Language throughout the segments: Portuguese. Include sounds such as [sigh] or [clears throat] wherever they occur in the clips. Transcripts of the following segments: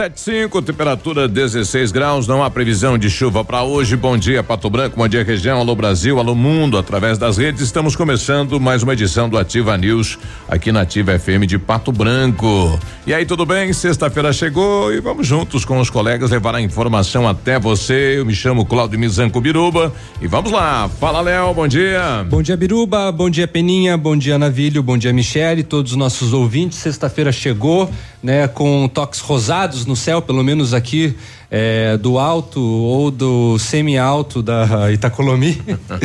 75, temperatura 16 graus, não há previsão de chuva para hoje. Bom dia, Pato Branco, bom dia, região, alô Brasil, alô mundo, através das redes. Estamos começando mais uma edição do Ativa News, aqui na Ativa FM de Pato Branco. E aí, tudo bem? Sexta-feira chegou e vamos juntos com os colegas levar a informação até você. Eu me chamo Claudio Mizanco Biruba e vamos lá. Fala, Léo, bom dia. Bom dia, Biruba, bom dia, Peninha, bom dia, Navilho, bom dia, Michele, todos os nossos ouvintes. Sexta-feira chegou, né, com toques rosados no céu, pelo menos aqui é, do alto ou do semi-alto da Itacolomi.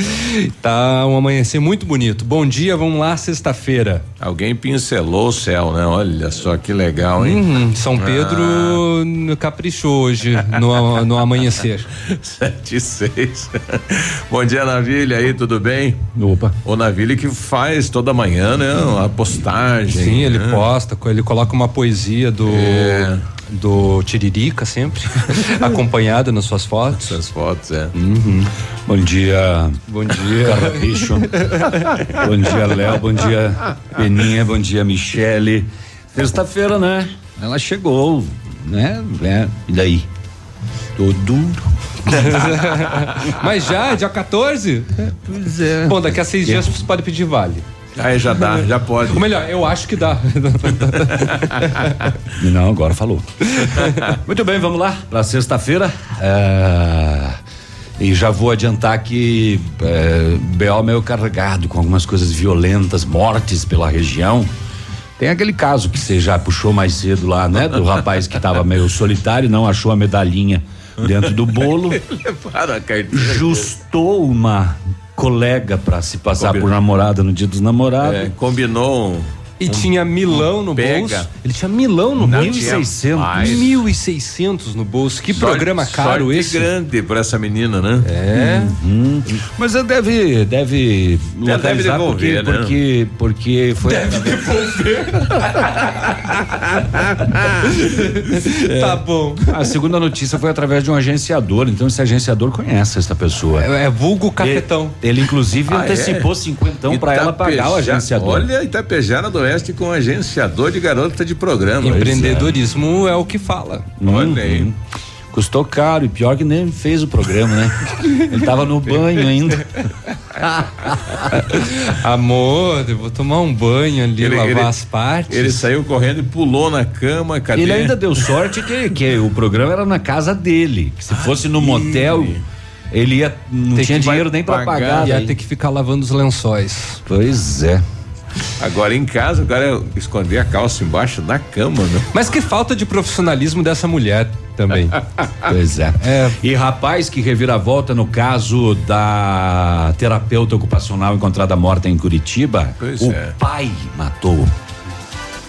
[laughs] tá um amanhecer muito bonito. Bom dia, vamos lá, sexta-feira. Alguém pincelou o céu, né? Olha só que legal, hein? Uhum, São Pedro ah. caprichou hoje no, no amanhecer. [laughs] Sete e seis. [laughs] Bom dia, Navilha aí, tudo bem? Opa. O Navilha que faz toda manhã, né? A postagem. Sim, ele né? posta, ele coloca uma poesia do. É do Tiririca sempre, [laughs] acompanhado nas suas fotos. Suas fotos, é. Uhum. Bom dia. Bom dia. Carrapicho. [laughs] bom dia, Léo. Bom dia, Peninha. Bom dia, Michele. Sexta-feira, né? Ela chegou, né? É, e daí? Tô duro. [laughs] Mas já, dia 14? Pois é. Bom, daqui a seis dias você pode pedir vale. Aí já dá, já pode. Ou melhor, eu acho que dá. [laughs] Não, agora falou. Muito bem, vamos lá para sexta-feira. É, e já vou adiantar que é, BO meio carregado com algumas coisas violentas, mortes pela região. Tem aquele caso que você já puxou mais cedo lá, né? Do rapaz que estava meio solitário, não achou a medalhinha dentro do bolo. [laughs] Justou uma colega para se passar Combinou. por namorada no dia dos namorados. É, combinou e um, tinha milão no pega. bolso. Ele tinha milão no bolso. 1.600. 1.600 no bolso. Que sorte, programa caro esse. grande para essa menina, né? É. Uhum. Mas deve deve deve devolver, porque, né? porque porque foi Deve devolver. [laughs] Tá bom. A segunda notícia foi através de um agenciador, então esse agenciador conhece essa pessoa. É, é vulgo cafetão. Ele, ele inclusive ah, antecipou é? cinquentão para ela pagar o agenciador. Olha, Itapejara do Oeste com agenciador de garota de programa. Empreendedorismo é. é. o que fala. Olha aí. Uhum. Custou caro e pior que nem fez o programa, né? [laughs] Ele tava no banho ainda. [laughs] Amor, eu vou tomar um banho ali, ele, lavar ele, as partes. Ele saiu correndo e pulou na cama, cadê? Ele ainda deu sorte que, que o programa era na casa dele. se ah, fosse no motel, ele ia não tinha dinheiro nem para pagar. Ia ter que ficar lavando os lençóis. Pois é. Agora em casa, o cara esconder a calça embaixo da cama, né? Mas que falta de profissionalismo dessa mulher também. [laughs] pois é. é. E rapaz que reviravolta no caso da terapeuta ocupacional encontrada morta em Curitiba, pois o é. pai matou.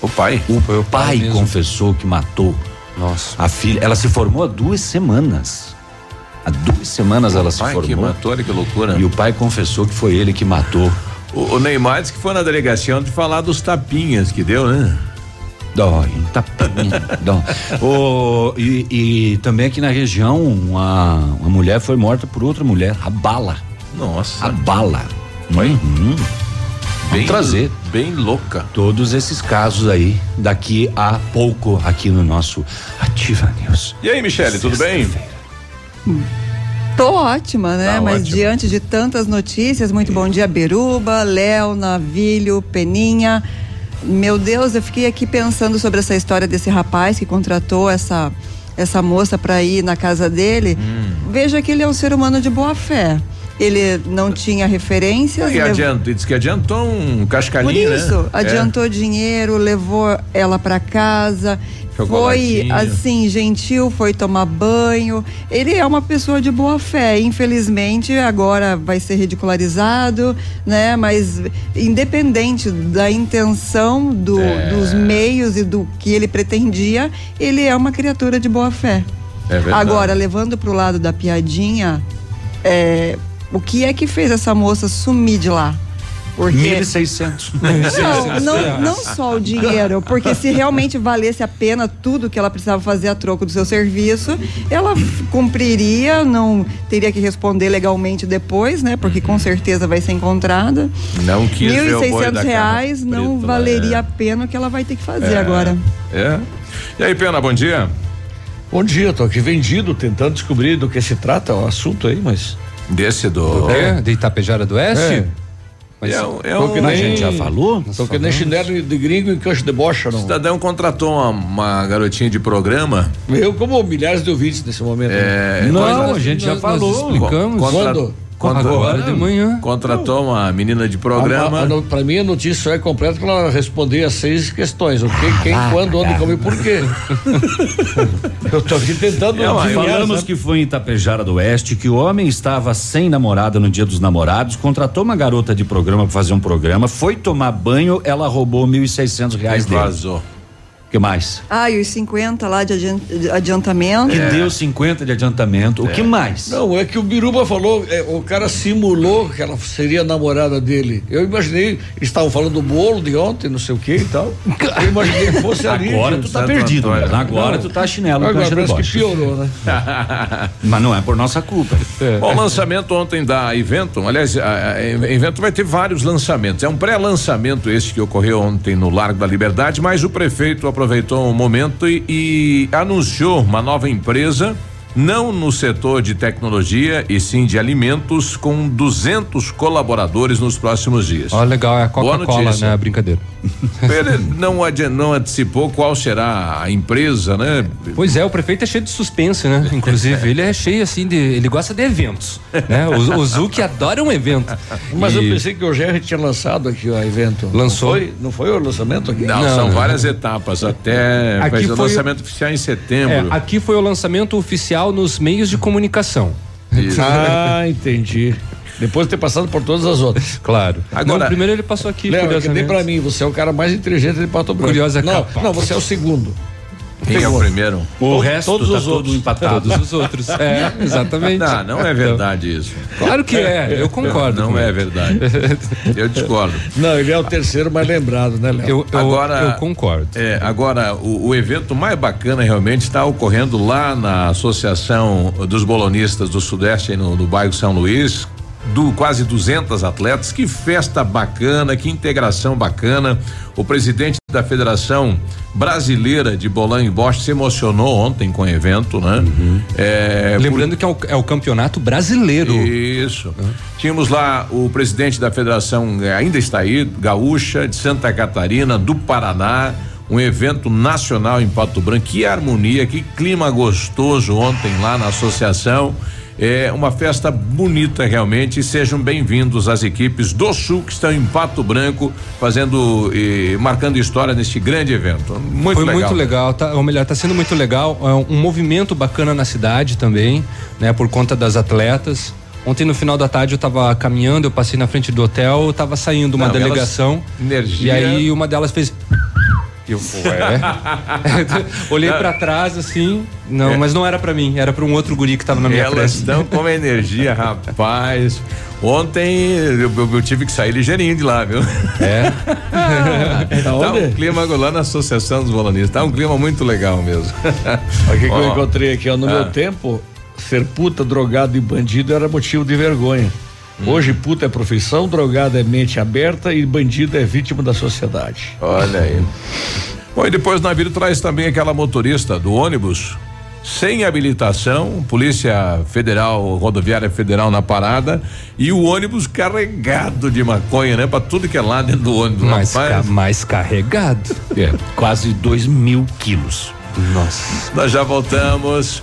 O pai? O, o pai, pai confessou que matou. Nossa. A filha, ela se formou há duas semanas. Há duas semanas o ela se formou. que matou, olha que loucura. E o pai confessou que foi ele que matou. O, o Neymar disse que foi na delegacia de falar dos tapinhas que deu, né? Dói, um tapinha, [laughs] dói. E, e, também aqui na região, uma, uma mulher foi morta por outra mulher, a bala. Nossa. A bala. Foi? Uhum. Bem, trazer. Bem louca. Todos esses casos aí, daqui a pouco, aqui no nosso Ativa News. E aí, Michele, tudo bem? Tô ótima, né? Tá Mas ótimo. diante de tantas notícias, muito bom dia, Beruba, Léo, Navilho, Peninha. Meu Deus, eu fiquei aqui pensando sobre essa história desse rapaz que contratou essa essa moça para ir na casa dele. Hum. Veja que ele é um ser humano de boa fé. ele não tinha referências. E adianta, diz que adiantou um cascalhinho, Por isso, né? adiantou é. dinheiro, levou ela para casa, foi assim, gentil, foi tomar banho. Ele é uma pessoa de boa fé. Infelizmente, agora vai ser ridicularizado, né? Mas independente da intenção do, é. dos meios e do que ele pretendia, ele é uma criatura de boa fé. É agora, levando para o lado da piadinha, é, o que é que fez essa moça sumir de lá? Porque... 1.600. Não, não, [laughs] não só o dinheiro, porque se realmente valesse a pena tudo que ela precisava fazer a troco do seu serviço, ela cumpriria, não teria que responder legalmente depois, né? Porque com certeza vai ser encontrada. Não quis 1.600 reais não preto, valeria é. a pena o que ela vai ter que fazer é, agora. É. E aí, Pena, bom dia. Bom dia, tô aqui vendido, tentando descobrir do que se trata o assunto aí, mas. Desse do. Do quê? De Itapejara do Oeste? É. Mas é, é um, a gente já falou? Tô que nem chinelo de gringo e cancho de bocha, não. O cidadão contratou uma, uma, garotinha de programa. Eu, como milhares de ouvintes nesse momento. É, né? Não, a gente já falou. explicamos. Contra, Quando? Contra, Agora de manhã. Contratou uma menina de programa. Para mim a notícia é completa que ela respondia seis questões: o que, quem, ah, quando, onde, como e por quê. [laughs] Eu tô aqui tentando. É, falamos que foi em Itapejara do Oeste que o homem estava sem namorada no dia dos namorados, contratou uma garota de programa para fazer um programa, foi tomar banho, ela roubou mil e seiscentos reais dele. Vazou que mais? Ah, e os 50 lá de adiantamento. Que é. deu 50 de adiantamento. É. O que mais? Não, é que o Biruba falou, é, o cara simulou que ela seria namorada dele. Eu imaginei, eles estavam falando do bolo de ontem, não sei o que e tal. Eu imaginei que fosse ali. Agora tu tá perdido. Né? Agora não. tu tá chinelo. Agora parece que piorou, né? [laughs] Mas não é por nossa culpa. É. Bom, lançamento ontem da Evento, aliás, a, a Evento vai ter vários lançamentos. É um pré-lançamento esse que ocorreu ontem no Largo da Liberdade, mas o prefeito aproveitou o momento e, e anunciou uma nova empresa não no setor de tecnologia e sim de alimentos, com 200 colaboradores nos próximos dias. Ó, legal, é a Coca-Cola, né? Brincadeira. [laughs] Ele não, não antecipou qual será a empresa, né? Pois é, o prefeito é cheio de suspense, né? Inclusive, [laughs] ele é cheio assim de. Ele gosta de eventos. Né? O, o Zuc adora um evento. Mas e... eu pensei que o GR tinha lançado aqui o evento. Lançou? Não foi, não foi o lançamento aqui? Não, não são não. várias etapas. Até aqui foi o lançamento oficial em setembro. É, aqui foi o lançamento oficial nos meios de comunicação. Isso. Ah, entendi. Depois de ter passado por todas as outras. Claro. Agora, não, primeiro ele passou aqui. Léo, é que nem pra mim, você é o cara mais inteligente de Pato Branco. Curiosa não, capa. não, você é o segundo. Quem é o primeiro? O, resto todos tá os outros empatados. Todos os [laughs] outros. É, exatamente. Não, não é verdade isso. Claro que é, eu concordo. Não é verdade. Eu discordo. Não, ele é o terceiro mais lembrado, né, Léo? Eu, eu, agora, eu concordo. É, agora, o, o, evento mais bacana realmente está ocorrendo lá na Associação dos Bolonistas do Sudeste, no, no bairro São Luís, do quase 200 atletas. Que festa bacana, que integração bacana. O presidente da Federação Brasileira de Bolan e Bosch se emocionou ontem com o evento, né? Uhum. É, Lembrando por... que é o, é o, campeonato brasileiro. Isso. Uhum. Tínhamos lá o presidente da Federação, é, ainda está aí, Gaúcha, de Santa Catarina, do Paraná um evento nacional em Pato Branco. Que harmonia, que clima gostoso ontem lá na associação. É uma festa bonita realmente. Sejam bem-vindos as equipes do Sul que estão em Pato Branco fazendo e marcando história neste grande evento. Muito Foi legal. muito legal, tá, ou melhor, está sendo muito legal. É um movimento bacana na cidade também, né? Por conta das atletas. Ontem no final da tarde eu estava caminhando, eu passei na frente do hotel, estava saindo uma Não, delegação. Energia. E aí uma delas fez eu, ué. [laughs] Olhei para trás assim, não, é. mas não era para mim, era para um outro guri que tava na minha Elas frente. estão com energia, [laughs] rapaz. Ontem eu, eu, tive que sair ligeirinho de lá, viu? É. [laughs] tá um clima lá na Associação dos Bolonistas, tá um clima muito legal mesmo. Olha o que, que eu encontrei aqui, ó. No ah. meu tempo, ser puta, drogado e bandido era motivo de vergonha. Hum. Hoje, puta é profissão, drogado é mente aberta e bandido é vítima da sociedade. Olha aí. Bom, e depois o navio traz também aquela motorista do ônibus sem habilitação, Polícia Federal, Rodoviária Federal na parada e o ônibus carregado de maconha, né? Pra tudo que é lá dentro do ônibus. Mais, ca mais carregado. É, quase dois mil quilos. Nossa. Nós já voltamos.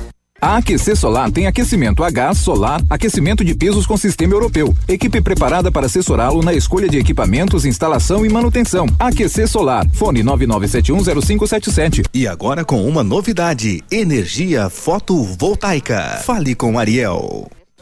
A Aquecer Solar tem aquecimento a gás, solar, aquecimento de pisos com sistema europeu. Equipe preparada para assessorá-lo na escolha de equipamentos, instalação e manutenção. Aquecer Solar. Fone 99710577. E agora com uma novidade: energia fotovoltaica. Fale com Ariel.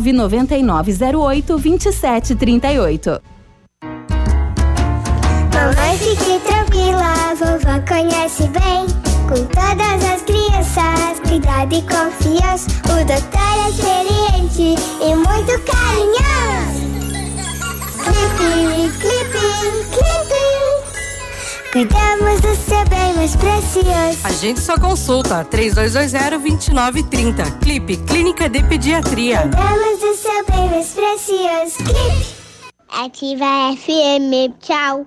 99908 2738. Mamãe, fique tranquila, vovó conhece bem. Com todas as crianças, cuidado e confiança. O doutor é experiente e muito carinhoso. Clipe, clipe, clipe. Cuidamos do seu bem mais precioso. A gente só consulta 3220-2930. Clipe Clínica de Pediatria. Cuidamos do seu bem mais precioso. Clipe. Ativa FM. Tchau.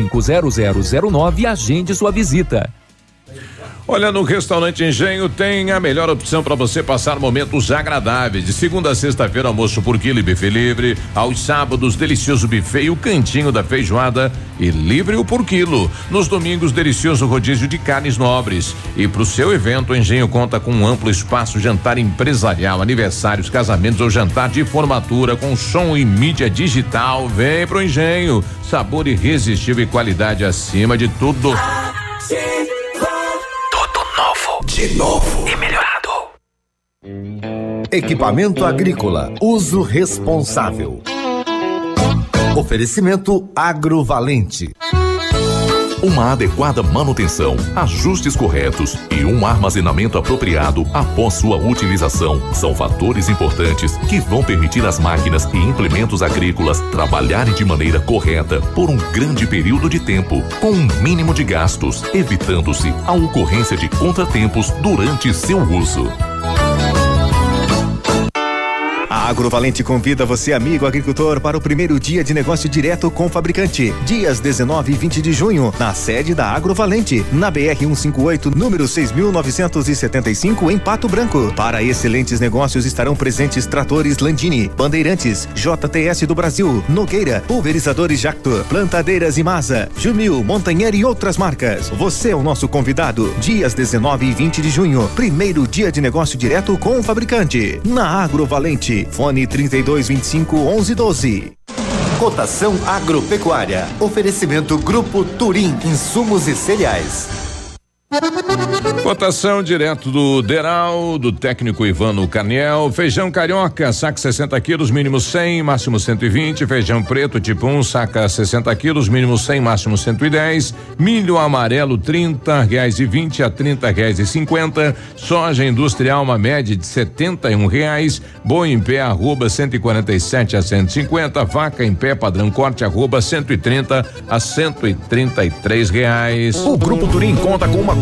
0009 e agende sua visita. Olha, no restaurante Engenho tem a melhor opção para você passar momentos agradáveis. De segunda a sexta-feira, almoço por quilo e buffet livre. Aos sábados, delicioso buffet e o cantinho da feijoada e livre o por quilo. Nos domingos, delicioso rodízio de carnes nobres. E para o seu evento, o Engenho conta com um amplo espaço jantar empresarial, aniversários, casamentos ou jantar de formatura com som e mídia digital. Vem pro Engenho. Sabor irresistível e qualidade acima de tudo. De novo e melhorado. Equipamento agrícola, uso responsável. Oferecimento agrovalente. Uma adequada manutenção, ajustes corretos e um armazenamento apropriado após sua utilização são fatores importantes que vão permitir às máquinas e implementos agrícolas trabalharem de maneira correta por um grande período de tempo, com um mínimo de gastos, evitando-se a ocorrência de contratempos durante seu uso. A Agrovalente convida você, amigo agricultor, para o primeiro dia de negócio direto com o fabricante. Dias 19 e 20 de junho, na sede da Agrovalente, na BR 158, número 6975, em Pato Branco. Para excelentes negócios estarão presentes tratores Landini, Bandeirantes, JTS do Brasil, Nogueira, Pulverizadores Jacto, Plantadeiras e Masa, Jumil, Montanher e outras marcas. Você é o nosso convidado. Dias 19 e 20 de junho, primeiro dia de negócio direto com o fabricante. Na Agrovalente. Fone 3225 1112. Cotação agropecuária. Oferecimento Grupo Turim. Insumos e cereais. Cotação direto do Deral, do técnico Ivano Carniel. Feijão carioca, saca 60 quilos, mínimo 100, máximo 120. Feijão preto tipo 1, um, saca 60 quilos, mínimo 100, máximo 110. Milho amarelo, 30 reais e 20 a 30 reais e 50. Soja industrial, uma média de 71 reais. Boi em pé, arroba 147 a 150. Vaca em pé, padrão corte, arroba 130 a 133 reais. O Grupo Turim conta com uma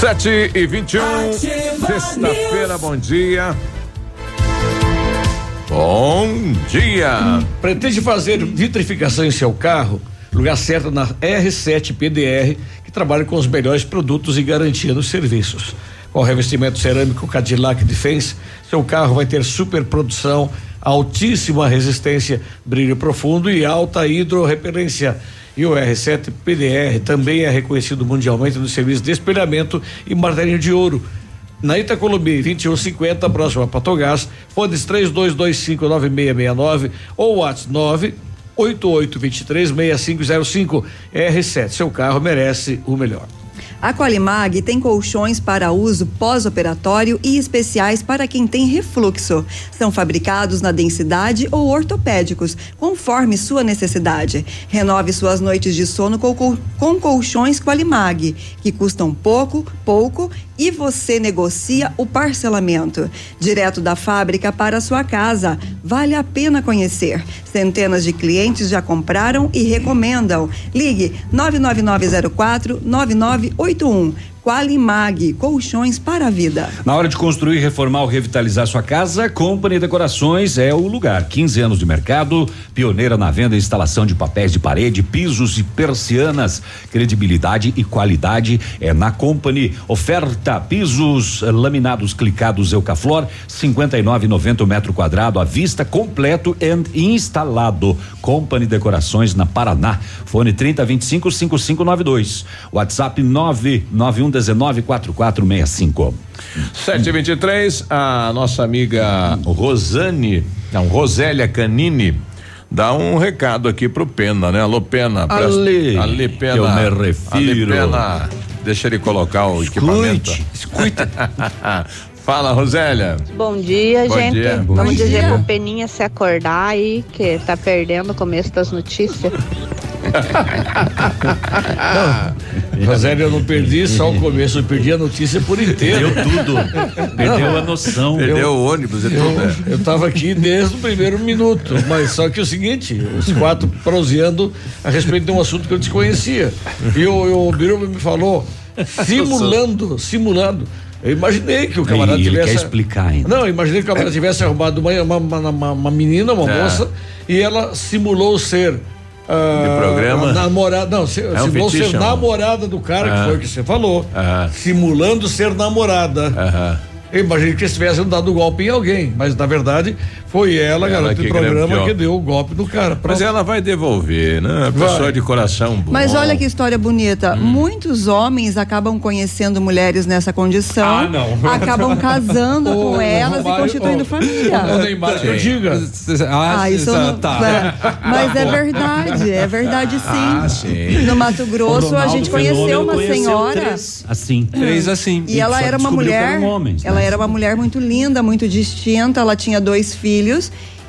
Sete e vinte e um, sexta-feira, bom dia. Bom dia. Pretende fazer vitrificação em seu carro? Lugar certo na R7 PDR, que trabalha com os melhores produtos e garantia nos serviços. Com o revestimento cerâmico Cadillac Defense, seu carro vai ter super produção, altíssima resistência, brilho profundo e alta hidrorrepelência. E o R7 PDR também é reconhecido mundialmente no serviço de espelhamento e martelinho de ouro. Na Itacolomi 2150, próximo a Patogás, fones 32259669 ou WhatsApp 9 88236505 R7. Seu carro merece o melhor. A Qualimag tem colchões para uso pós-operatório e especiais para quem tem refluxo. São fabricados na densidade ou ortopédicos, conforme sua necessidade. Renove suas noites de sono com, com colchões Qualimag, que custam pouco, pouco e você negocia o parcelamento. Direto da fábrica para sua casa. Vale a pena conhecer. Centenas de clientes já compraram e recomendam. Ligue 99904 9981. Qualimag, colchões para a vida. Na hora de construir, reformar ou revitalizar sua casa, Company Decorações é o lugar. 15 anos de mercado, pioneira na venda e instalação de papéis de parede, pisos e persianas. Credibilidade e qualidade é na Company. Oferta pisos laminados clicados Eucaflor, 59,90 metro quadrado à vista, completo e instalado. Company Decorações na Paraná. Fone 3025 5592. WhatsApp 991 194465. 723, a nossa amiga Rosane, não, Rosélia Canini, dá um recado aqui pro Pena, né? Alô, Pena. Ale, Ale Pena. Eu me refiro. Ale Pena, deixa ele colocar o Escute, equipamento. Escute. Fala, Rosélia. Bom dia, Bom gente. dia. Vamos Bom dizer dia. pro Peninha se acordar aí, que tá perdendo o começo das notícias. [laughs] Rosélio, eu não perdi só o começo, eu perdi a notícia por inteiro. Perdeu tudo. Perdeu a noção. Perdeu o ônibus e tudo, né? Eu estava aqui desde o primeiro minuto, mas só que é o seguinte, os quatro proseando a respeito de um assunto que eu desconhecia. E o, o Biruba me falou, simulando, simulando. Eu imaginei que o camarada E ele tivesse. quer explicar ainda. Não, eu imaginei que o camarada tivesse arrumado uma, uma, uma, uma- menina, uma É. moça, e ela simulou ser. ah, De programa? Namorada, não, se- É um simulou fetiche, ser não? namorada do cara, Ah. que foi o que você falou. Aham. Simulando ser namorada. Eu imaginei que estivessem dado golpe em alguém, mas na verdade foi ela, Ela garota que de programa, grampeou. que deu o golpe no cara. Mas Pronto. ela vai devolver, né? A pessoa Vai. de coração bom. Mas olha que história bonita. Muitos homens acabam conhecendo mulheres nessa condição. Ah, não. [laughs] Acabam casando Ô, com elas e Romário, constituindo ô, família. O Neymar que eu diga. Ah, isso não, é, Mas é verdade, é verdade sim. Ah, sim. No Mato Grosso a gente conheceu uma senhora. assim. Três assim. E ela só era uma mulher. homens, ela né? era uma mulher muito linda, muito distinta. Ela tinha dois filhos.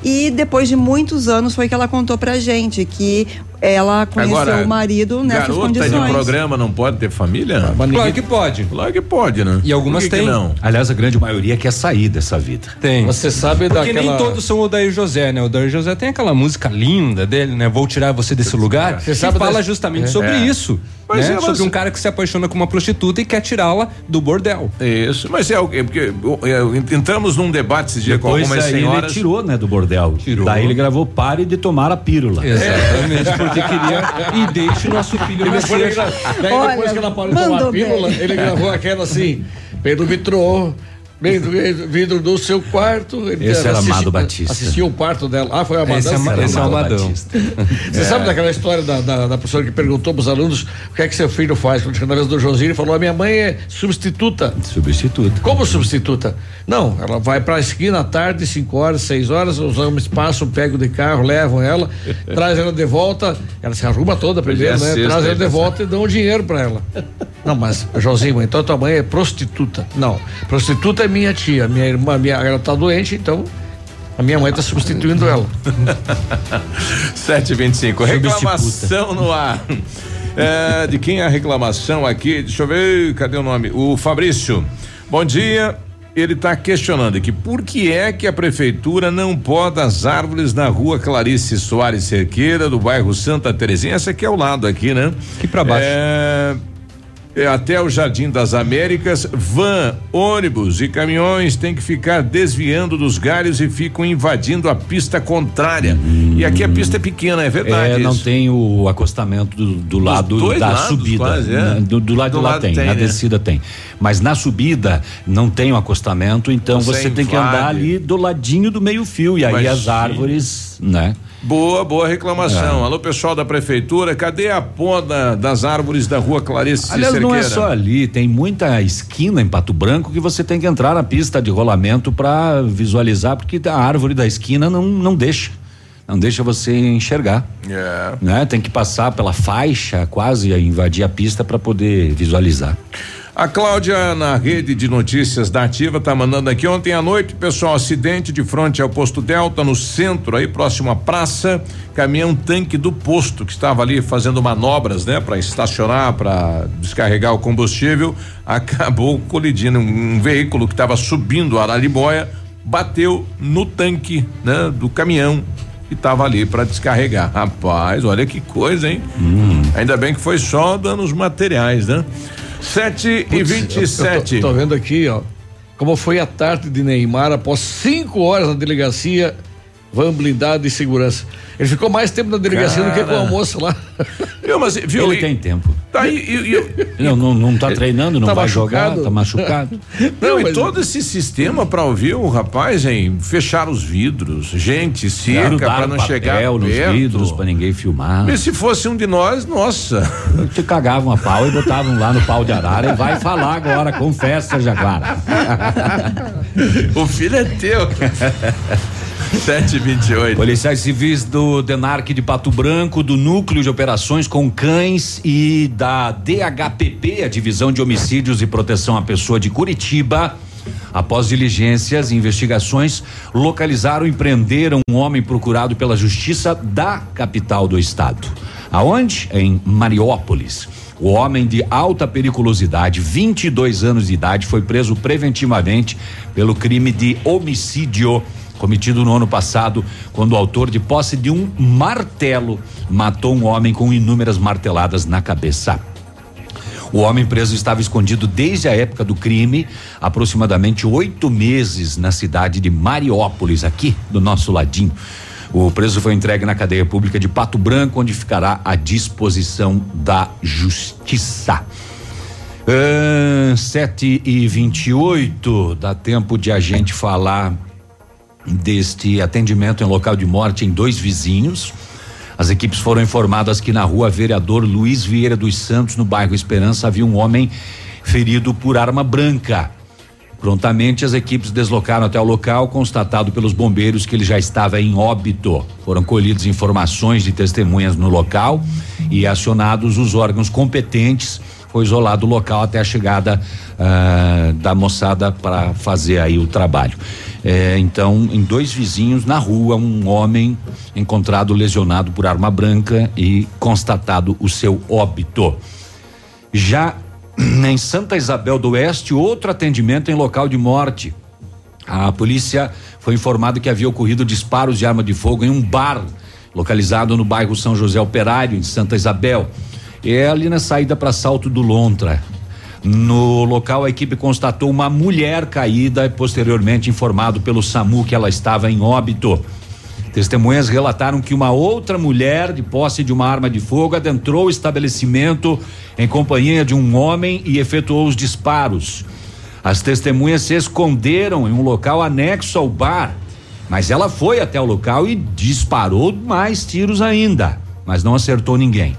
E depois de muitos anos foi que ela contou pra gente que ela conheceu Agora, o marido nessas garota condições. de programa não pode ter família? Claro que pode. Claro que pode, né? E algumas que têm. não. Aliás, a grande maioria quer sair dessa vida. Tem. Você sabe Porque daquela. nem todos são o Daí José, né? O Daí José tem aquela música linda dele, né? Vou tirar você desse lugar. Você que sabe fala das- justamente É. sobre É. isso. Mas né? é, mas- Sobre um cara que se apaixona com uma prostituta e quer tirá-la do bordel. Isso, mas é o quê? Porque é, entramos num debate esse dia com Depois algumas aí senhoras. ele tirou, né, do bordel. Tirou. Daí ele gravou Pare de tomar a pílula. Exatamente, porque queria. E deixe nosso filho E depois, ele nascer. gra... Daí Olha, depois que ela parou de tomar a pílula, bem. ele gravou aquela assim, Pedro vitrô, vidro do seu quarto. Ele Esse era assisti- Amado Batista. Assistiu o parto dela. Ah, foi a Amadão? Esse é, esse é o Amadão. Você sabe daquela história da, da, da professora que perguntou para os alunos o que é que seu filho faz? Quando na vez do Joãozinho, ele falou: a minha mãe é substituta. Substituto. Como substituta? Não, ela vai para a esquina à tarde, 5 horas, 6 horas, os homens passam, pegam de carro, levam ela, traz ela de volta, ela se arruma toda primeiro, Hoje é né? sexta, traz ela hein, de volta e dão o dinheiro para ela. Não, mas, Joãozinho, então tua mãe é prostituta. Não, prostituta é minha tia, minha irmã, minha, ela tá doente, então a minha mãe tá substituindo [laughs] ela. 725. Reclamação no ar. É, de quem é a reclamação aqui? Deixa eu ver, cadê o nome? O Fabrício. Bom dia. Ele está questionando aqui por que é que a prefeitura não poda as árvores na rua Clarice Soares Cerqueira, do bairro Santa Terezinha. Essa aqui é o lado aqui, né? Aqui pra baixo. É, é, até o Jardim das Américas, van, ônibus e caminhões têm que ficar desviando dos galhos e ficam invadindo a pista contrária. E aqui a pista é pequena, é verdade. É, não isso. tem o acostamento do, do lado da lados, subida. quase, é. né? do, do lado Do de lá lado tem, tem, na né? descida tem. Mas na subida não tem o acostamento, então Você você, tem que andar ali do ladinho do meio fio. E aí as árvores, né? Boa, boa reclamação. É. Alô, pessoal da prefeitura, cadê a poda das árvores da rua Clarice Aliás, não é Cerqueira? só ali, tem muita esquina em Pato Branco que você tem que entrar na pista de rolamento para visualizar, porque a árvore da esquina não, não deixa. Não deixa você enxergar. É. Né? Tem que passar pela faixa, quase invadir a pista para poder visualizar. A Cláudia, na rede de notícias da Ativa, tá mandando aqui. Ontem à noite, pessoal, acidente de frente ao posto Delta, no centro, aí próximo à praça. Caminhão tanque do posto, que estava ali fazendo manobras, né, para estacionar, para descarregar o combustível, [laughs] acabou colidindo. Um, um veículo que estava subindo a Araribóia bateu no tanque, né, do caminhão que estava ali para descarregar. Rapaz, olha que coisa, hein? Ainda bem que foi só danos materiais, né? 7 e 27. Eu tô, tô vendo aqui, ó, como foi a tarde de Neymar após cinco horas na delegacia, van blindada e segurança. Ele ficou mais tempo na delegacia do que com o Cara. almoço lá. Viu, mas, viu, Ele e- tem tempo. Tá aí, e, e- Não, não, não tá treinando, não Tá vai jogar, machucado? tá machucado. [laughs] não, Não, e mas- todo esse sistema para ouvir o rapaz, hein? Fechar os vidros, gente, cerca para não papel chegar nos perto. vidros para ninguém filmar. E se fosse um de nós, nossa. Te cagavam a pau e botavam lá no pau de arara e vai falar agora, confessa, Jaguara. [laughs] o filho é teu. [laughs] 728. Policiais civis do DENARC de Pato Branco, do Núcleo de Operações com Cães e da DHPP, a Divisão de Homicídios e Proteção à Pessoa de Curitiba, após diligências e investigações, localizaram e prenderam um homem procurado pela Justiça da capital do estado. Aonde? Em Mariópolis. O homem de alta periculosidade, 22 anos de idade, foi preso preventivamente pelo crime de homicídio cometido no ano passado, quando o autor de posse de um martelo matou um homem com inúmeras marteladas na cabeça. O homem preso estava escondido desde a época do crime, aproximadamente oito meses na cidade de Mariópolis, aqui do nosso ladinho. O preso foi entregue na cadeia pública de Pato Branco, onde ficará à disposição da justiça. Uh, 7 e 28 dá tempo de a gente falar deste atendimento em local de morte em dois vizinhos. As equipes foram informadas que na rua Vereador Luiz Vieira dos Santos, no bairro Esperança, havia um homem ferido por arma branca. Prontamente, as equipes deslocaram até o local, constatado pelos bombeiros que ele já estava em óbito. Foram colhidas informações de testemunhas no local e acionados os órgãos competentes. Foi isolado o local até a chegada uh, da moçada para fazer aí o trabalho. É, então, em dois vizinhos na rua, um homem encontrado lesionado por arma branca e constatado o seu óbito. Já [clears throat] em Santa Isabel do Oeste, outro atendimento em local de morte. A polícia foi informada que havia ocorrido disparos de arma de fogo em um bar localizado no bairro São José Operário, em Santa Isabel. É ali na saída para Salto do Lontra. No local, a equipe constatou uma mulher caída e posteriormente informado pelo SAMU que ela estava em óbito. Testemunhas relataram que uma outra mulher, de posse de uma arma de fogo, adentrou o estabelecimento em companhia de um homem e efetuou os disparos. As testemunhas se esconderam em um local anexo ao bar, mas ela foi até o local e disparou mais tiros ainda, mas não acertou ninguém.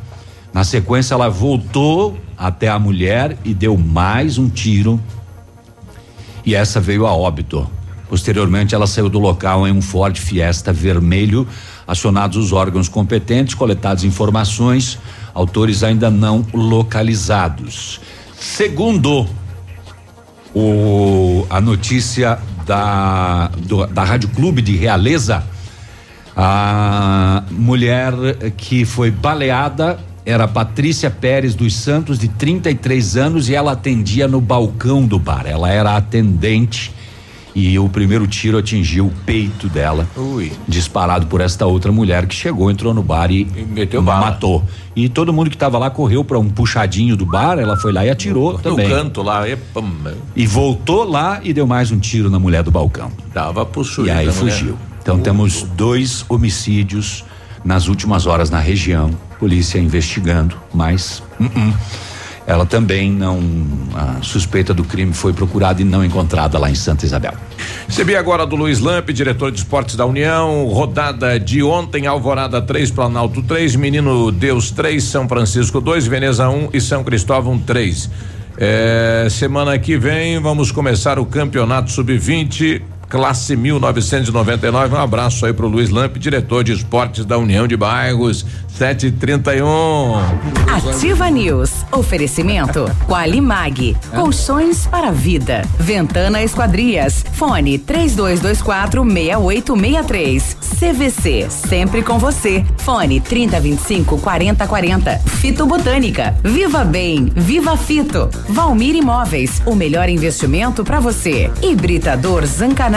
Na sequência, ela voltou até a mulher e deu mais um tiro. E essa veio a óbito. Posteriormente, ela saiu do local em um Ford Fiesta vermelho. Acionados os órgãos competentes, coletadas informações, autores ainda não localizados. Segundo o, a notícia da, do, da Rádio Clube de Realeza, a mulher que foi baleada era Patrícia Pérez dos Santos, de 33 anos, e ela atendia no balcão do bar. Ela era atendente e o primeiro tiro atingiu o peito dela, Ui. disparado por esta outra mulher que chegou, entrou no bar e, e meteu matou. E todo mundo que estava lá correu para um puxadinho do bar, ela foi lá e atirou no, também. No canto lá, epa, e voltou lá e deu mais um tiro na mulher do balcão. Dava pro E aí fugiu. Então temos dois homicídios nas últimas horas na região. Polícia investigando, mas uh -uh. ela também não. A suspeita do crime foi procurada e não encontrada lá em Santa Isabel. Recebi agora do Luiz Lampe, diretor de esportes da União. Rodada de ontem, Alvorada 3, Planalto 3, Menino Deus 3, São Francisco 2, Veneza 1 um, e São Cristóvão 3. É, semana que vem vamos começar o campeonato sub-20 classe 1999. Um abraço aí pro Luiz Lampe, diretor de esportes da União de Bairros, 731. Ativa News. Oferecimento Qualimag. Colchões para vida. Ventana Esquadrias. Fone 3224 6863. CVC. Sempre com você. Fone 3025 4040. Fito Botânica. Viva Bem. Viva Fito. Valmir Imóveis. O melhor investimento para você. Hibridador Zancanaro.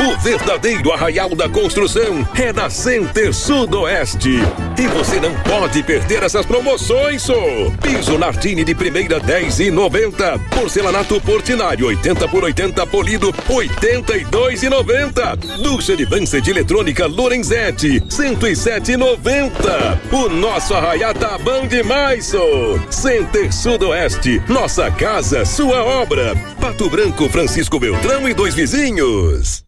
O verdadeiro arraial da construção é na Center Sudoeste. E você não pode perder essas promoções, só. Piso Nartini de primeira 10 e 90. Porcelanato Portinari 80 por 80 polido 82 e 90. Ducha de Vance de eletrônica Lorenzetti 107 e 90. O nosso arraial tá bom demais, só. Center Sudoeste, nossa casa, sua obra. Pato Branco, Francisco Beltrão e dois vizinhos.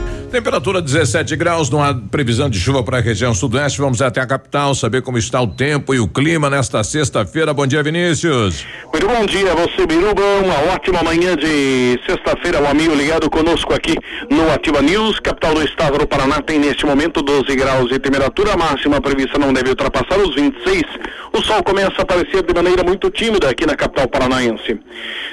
Temperatura 17 graus, não há previsão de chuva para a região sudoeste. Vamos até a capital saber como está o tempo e o clima nesta sexta-feira. Bom dia, Vinícius. Muito bom dia, você Biruba. Uma ótima manhã de sexta-feira, o amigo ligado conosco aqui no Ativa News. Capital do estado do Paraná tem neste momento 12 graus de temperatura. A máxima não deve ultrapassar os 26. O sol começa a aparecer de maneira muito tímida aqui na capital paranaense.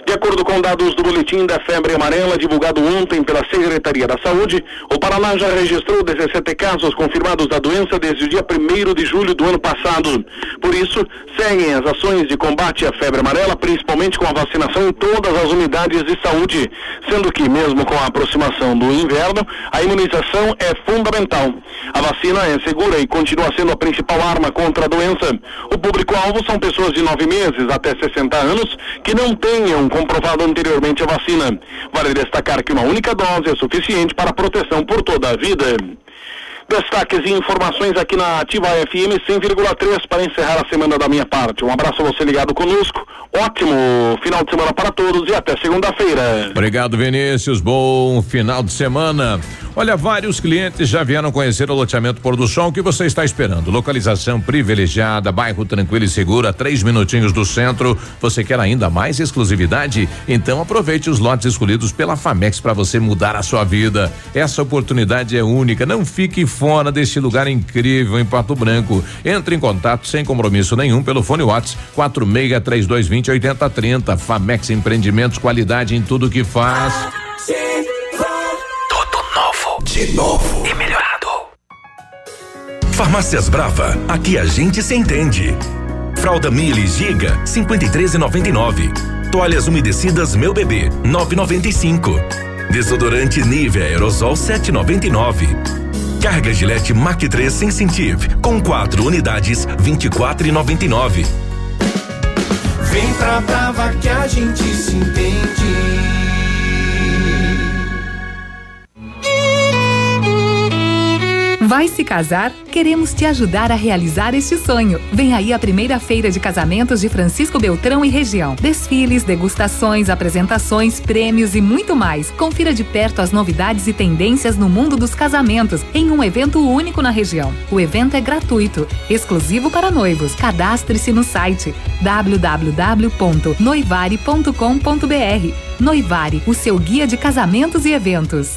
De acordo com dados do boletim da febre amarela divulgado ontem pela Secretaria da Saúde, o Paraná já registrou 17 casos confirmados da doença desde o dia 1 de julho do ano passado. Por isso, seguem as ações de combate à febre amarela, principalmente com a vacinação em todas as unidades de saúde, sendo que, mesmo com a aproximação do inverno, a imunização é fundamental. A vacina é segura e continua sendo a principal arma contra a doença. O público-alvo são pessoas de 9 meses até 60 anos que não tenham comprovado anteriormente a vacina. Vale destacar que uma única dose é suficiente para proteção por toda a vida. Destaques e informações aqui na Ativa FM 100,3 para encerrar a semana da minha parte. Um abraço a você ligado conosco. Ótimo final de semana para todos e até segunda-feira. Obrigado, Vinícius. Bom final de semana. Olha, vários clientes já vieram conhecer o loteamento Pôr do Sol. O que você está esperando? Localização privilegiada, bairro tranquilo e seguro, a três minutinhos do centro. Você quer ainda mais exclusividade? Então aproveite os lotes escolhidos pela Famex para você mudar a sua vida. Essa oportunidade é única. Não fique fora deste lugar incrível em Pato Branco. Entre em contato sem compromisso nenhum pelo fone WhatsApp 463220 8030. Famex Empreendimentos, qualidade em tudo que faz. Tudo novo. De novo. E melhorado. Farmácias Brava, aqui a gente se entende. Fralda Mili Giga, 53,99. Toalhas umedecidas Meu Bebê, 9,95. Desodorante Nivea Aerosol 7,99. Carga Gillette Mac 3 Sensitive com quatro unidades, 24,99. Vem pra Brava que a gente se entende. Vai se casar? Queremos te ajudar a realizar este sonho. Vem aí a primeira feira de casamentos de Francisco Beltrão e região. Desfiles, degustações, apresentações, prêmios e muito mais. Confira de perto as novidades e tendências no mundo dos casamentos em um evento único na região. O evento é gratuito, exclusivo para noivos. Cadastre-se no site www.noivare.com.br. Noivare, o seu guia de casamentos e eventos.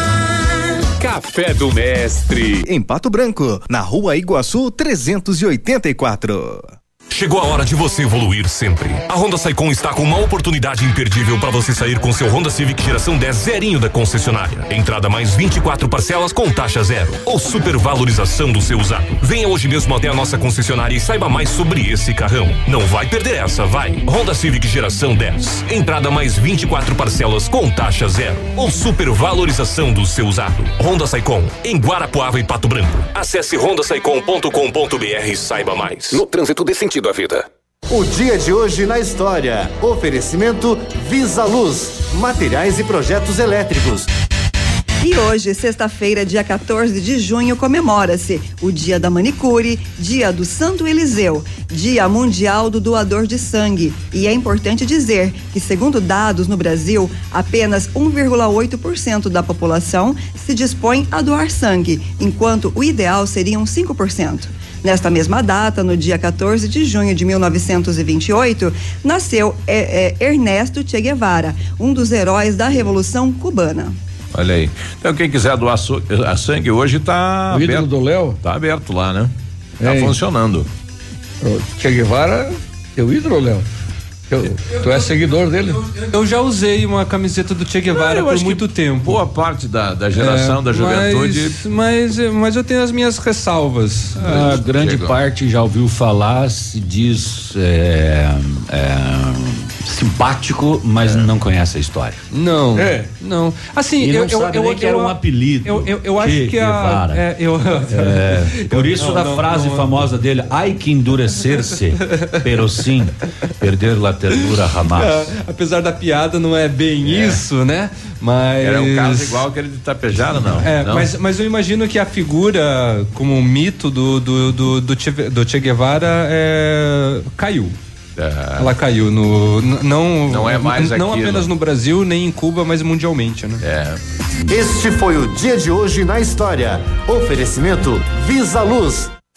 Café do Mestre. Em Pato Branco, na rua Iguaçu 384. Chegou a hora de você evoluir sempre. A Honda Saicon está com uma oportunidade imperdível para você sair com seu Honda Civic geração 10 zerinho da concessionária. Entrada mais 24 parcelas com taxa zero ou supervalorização do seu usado. Venha hoje mesmo até a nossa concessionária e saiba mais sobre esse carrão. Não vai perder essa, vai. Honda Civic geração 10. Entrada mais 24 parcelas com taxa zero ou supervalorização do seu usado. Honda Saicon em Guarapuava e Pato Branco. Acesse hondasaicon.com.br e saiba mais. No trânsito dê sentido à vida. O dia de hoje na história. Oferecimento Visa Luz, materiais e projetos elétricos. E hoje, sexta-feira, dia 14 de junho, comemora-se o Dia da Manicure, Dia do Santo Eliseu, Dia Mundial do Doador de Sangue. E é importante dizer que, segundo dados no Brasil, apenas 1,8% da população se dispõe a doar sangue, enquanto o ideal seriam 5%. Nesta mesma data, no dia 14 de junho de 1928, nasceu é, é, Ernesto Che Guevara, um dos heróis da Revolução Cubana. Olha aí. Então, quem quiser doar so- a sangue hoje tá O ídolo aberto. do Léo? Tá aberto lá, né? Tá É. funcionando. O Che Guevara, teu ídolo, Léo? Eu, tu é seguidor dele? Eu, eu, já usei uma camiseta do Che Guevara por muito tempo. Boa parte da, da geração é, da juventude. Mas, mas, mas, eu tenho as minhas ressalvas. A grande Chegou. parte já ouviu falar, se diz é, é, simpático, mas é. não conhece a história. Não. É. Não. Assim, e eu, não eu, sabe eu, eu, que era um apelido. Eu, eu, eu acho que a. É, eu, é, [laughs] por isso não, da não, frase não, famosa dele, ai que endurecer-se, [laughs] pero sim, perder la ternura jamás. [laughs] É, apesar da piada, não é bem é. isso, né? Mas. Era um caso igual aquele de Tapejara, não? É, Mas, mas eu imagino que a figura, como um mito do, do, do, do, che, do che Guevara, é, caiu. É. Ela caiu no. Não, não é mais Não aquilo. apenas no Brasil, nem em Cuba, mas mundialmente, né? É. Este foi o dia de hoje na história. Oferecimento Visa Luz.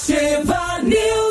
Ativa News.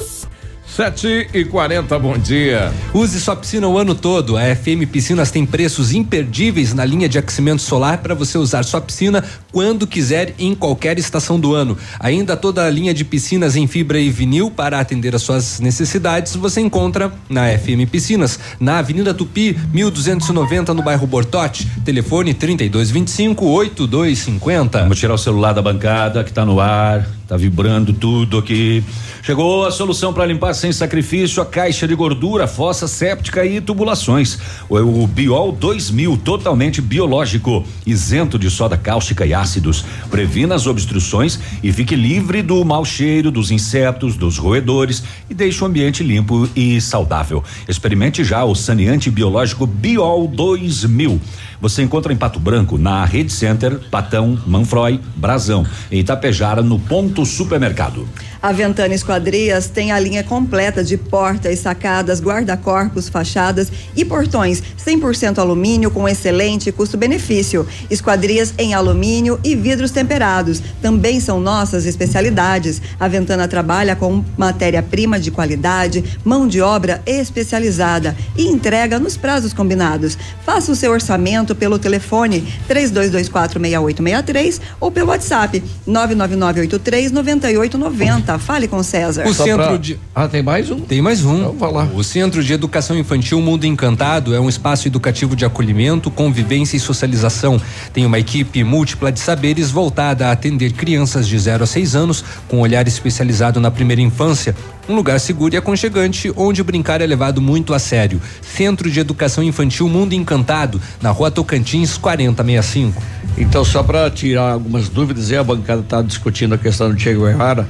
Sete e quarenta, bom dia. Use sua piscina o ano todo. A FM Piscinas tem preços imperdíveis na linha de aquecimento solar para você usar sua piscina quando quiser em qualquer estação do ano. Ainda toda a linha de piscinas em fibra e vinil para atender às suas necessidades você encontra na FM Piscinas, na Avenida Tupi, 1290 no bairro Bortote. Telefone 3225 8250. Vamos tirar o celular da bancada que está no ar, tá vibrando tudo aqui. Chegou a solução para limpar sem sacrifício a caixa de gordura, fossa séptica e tubulações. O, o Biol 2000, totalmente biológico, isento de soda cáustica e ácidos. Previna as obstruções e fique livre do mau cheiro, dos insetos, dos roedores e deixe o ambiente limpo e saudável. Experimente já o saneante biológico Biol 2000. Você encontra em Pato Branco, na Rede Center, Patão, Manfroy, Brasão. Em Itapejara, no Ponto Supermercado. A Ventana Esquadrias tem a linha completa de portas, sacadas, guarda-corpos, fachadas e portões 100% alumínio com excelente custo-benefício. Esquadrias em alumínio e vidros temperados também são nossas especialidades. A Ventana trabalha com matéria-prima de qualidade, mão de obra especializada e entrega nos prazos combinados. Faça o seu orçamento pelo telefone 32246863 ou pelo WhatsApp 999839890. Fale com o César. O Só centro pra... de. Ah, tem mais um? Tem mais um. Então, lá. O Centro de Educação Infantil Mundo Encantado é um espaço educativo de acolhimento, convivência e socialização. Tem uma equipe múltipla de saberes voltada a atender crianças de 0 a 6 anos, com olhar especializado na primeira infância. Um lugar seguro e aconchegante onde brincar é levado muito a sério. Centro de Educação Infantil Mundo Encantado, na rua Tocantins 4065. Então, só para tirar algumas dúvidas, a bancada está discutindo a questão do Che Guevara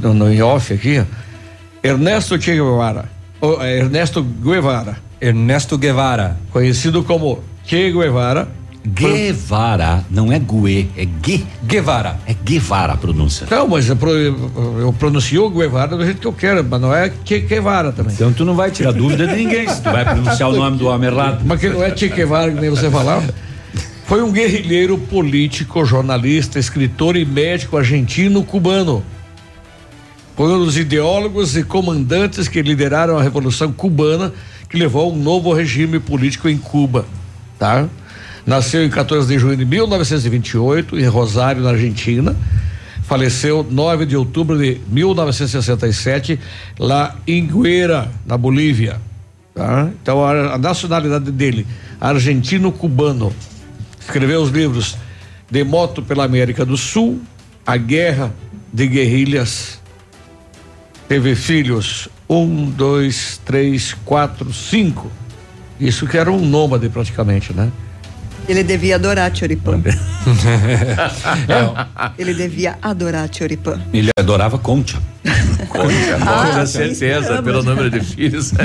no, no off aqui. Ernesto Che Guevara. Oh, Ernesto Guevara. Ernesto Guevara. Conhecido como Che Guevara. Guevara, não é Gue, é Gue. Guevara. É Guevara a pronúncia. Não, mas eu, eu pronuncio Guevara do jeito que eu quero, mas não é Che Guevara também. Então tu não vai tirar dúvida de ninguém se tu vai pronunciar o nome do homem errado. Mas que não é Che Guevara que nem você falava? Foi um guerrilheiro político, jornalista, escritor e médico argentino-cubano. Foi um dos ideólogos e comandantes que lideraram a Revolução Cubana, que levou a um novo regime político em Cuba, tá? Nasceu em 14 de junho de 1928 em Rosário, na Argentina. Faleceu 9 de outubro de 1967 lá em Guera, na Bolívia, tá? Então a, a nacionalidade dele, argentino-cubano. Escreveu os livros De Moto pela América do Sul, A Guerra de guerrilhas, teve filhos, um, dois, três, quatro, cinco. Isso que era um nômade praticamente, né? Ele devia adorar Choripã. [laughs] Ele devia adorar Choripã. Ele adorava Concha. [laughs] Concha, Ah, com certeza, pelo número de filhos. [laughs]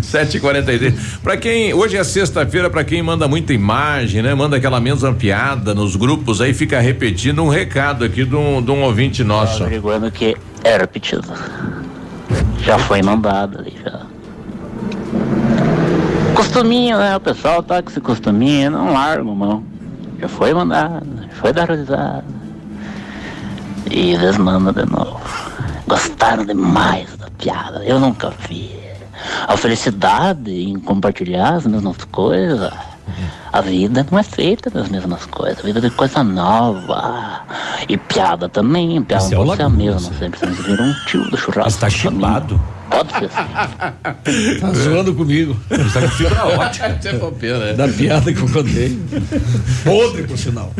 7h43. Para quem. Hoje é sexta-feira, para quem manda muita imagem, né? Manda aquela mesma piada nos grupos, aí fica repetindo um recado aqui de um, de um ouvinte nosso. averiguando que repetido. Já foi mandado ali, já. Costuminho, né? O pessoal tá com esse costuminho, não larga, mão. Já foi mandado, foi dar risada. E eles mandam de novo. Gostaram demais da piada, eu nunca vi. A felicidade em compartilhar as mesmas coisas. A vida não é feita das mesmas coisas, a vida é de coisa nova. E piada também, piada Esse é não pode ser a mesma, sempre precisa vir um tio do churrasco. Está chipado. Pode ser assim. [laughs] Tá zoando comigo. Está com fibra ótica. [laughs] Até papel, né? Da piada que eu contei. Podre, por sinal.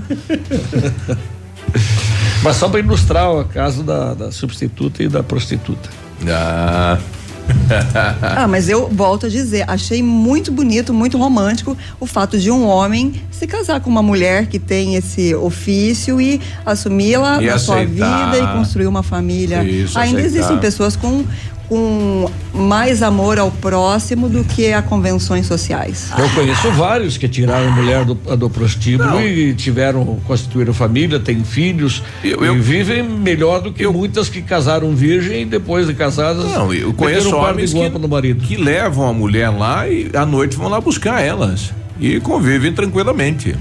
Mas só para ilustrar o caso da, da substituta e da prostituta. Ah. [laughs] Ah, mas eu volto a dizer, achei muito bonito, muito romântico o fato de um homem se casar com uma mulher que tem esse ofício e assumi-la na sua aceitar. vida e construir uma família. Isso, Ainda aceitar. existem pessoas com, com mais amor ao próximo do que a convenções sociais. Eu conheço vários que tiraram a mulher do, do prostíbulo e tiveram, constituíram família, têm filhos e vivem melhor do que muitas que casaram virgem e depois de casadas. Não, eu conheço um par de homens que, no marido. que levam a mulher lá e à noite vão lá buscar elas. E convivem tranquilamente.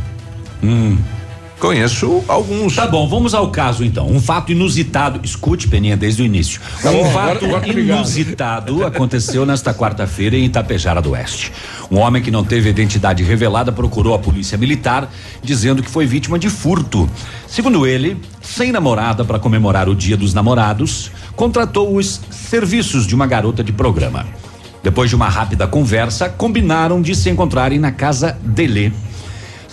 Conheço alguns. Tá bom, vamos ao caso então. Um fato inusitado. Escute, Peninha, desde o início. Tá um bom, fato agora- agora tá ligado. inusitado aconteceu nesta quarta-feira em Itapejara do Oeste. Um homem que não teve identidade revelada procurou a polícia militar dizendo que foi vítima de furto. Segundo ele, sem namorada para comemorar o Dia dos Namorados, contratou os serviços de uma garota de programa. Depois de uma rápida conversa, combinaram de se encontrarem na casa dele.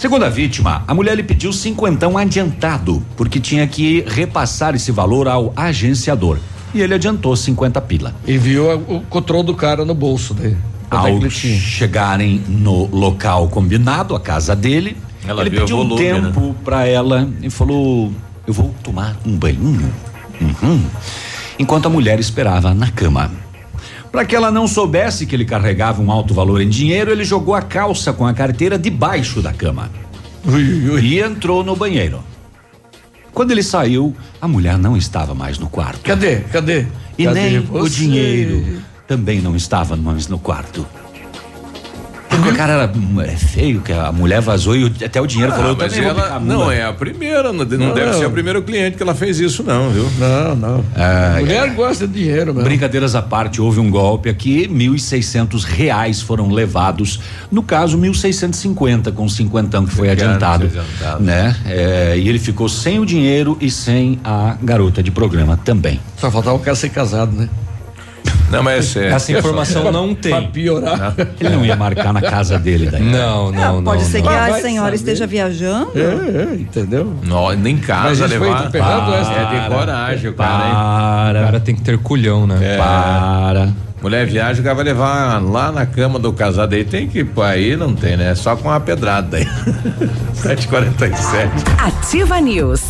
Segundo a vítima, a mulher lhe pediu cinquentão adiantado, porque tinha que repassar esse valor ao agenciador. E ele adiantou 50 pila. E viu o controle do cara no bolso dele. É Ao chegarem no local combinado, a casa dele, Ela ele pediu volume, um né? tempo pra ela e falou: Eu vou tomar um banho. Uhum. Enquanto a mulher esperava na cama. Para que ela não soubesse que ele carregava um alto valor em dinheiro, ele jogou a calça com a carteira debaixo da cama. E entrou no banheiro. Quando ele saiu, a mulher não estava mais no quarto. Cadê? Cadê? E Cadê nem o você? dinheiro também não estava mais no quarto. O cara era é feio, que a mulher vazou e o- até o dinheiro Ah, falou, eu mas ela picar a não é a primeira, não, não Não. deve ser a primeira cliente que ela fez isso, não, viu? Não, não. Ah, Mulher gosta de dinheiro mesmo. Brincadeiras à parte, houve um golpe aqui, mil e seiscentos reais foram levados. No caso, mil seiscentos cinquenta com o cinquentão que foi Ficaram adiantado, adiantado. né? É, e ele ficou sem o dinheiro e sem a garota de programa também. Só faltava o cara ser casado, né? Não, mas é. Essa informação não tem. Pra piorar. Ele não ia marcar na casa dele daí. Não, não, não. Pode ser não. que Ah, a vai senhora saber. esteja viajando. É, é, entendeu? Não, nem casa Mas isso foi levar. Itapejara do Oeste. é de coragem, o cara, hein? O Para, cara tem que ter culhão, né? É. para. Mulher viaja, o cara vai levar lá na cama do casado aí, tem que, pô, aí não tem, né? Só com uma pedrada aí. [laughs] 747. Ativa News.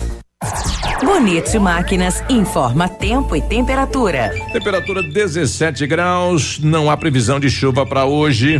Bonito Máquinas informa tempo e temperatura. Temperatura 17 graus, não há previsão de chuva para hoje.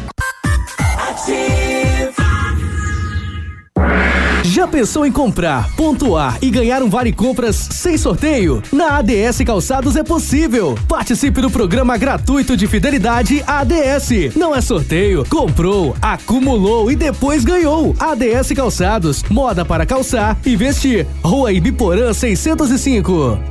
Já pensou em comprar, pontuar e ganhar um vale compras sem sorteio? Na ADS Calçados é possível. Participe do programa gratuito de fidelidade ADS. Não é sorteio, comprou, acumulou e depois ganhou. ADS Calçados, moda para calçar e vestir. Rua Ibiporã 605.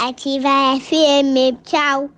Ativa FM, tchau.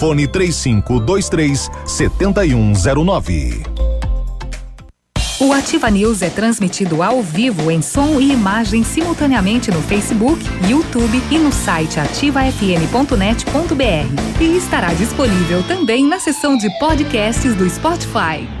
Fone 3523 7109. O Ativa News é transmitido ao vivo em som e imagem simultaneamente no Facebook, YouTube e no site ativafm.net.br. E estará disponível também na seção de podcasts do Spotify.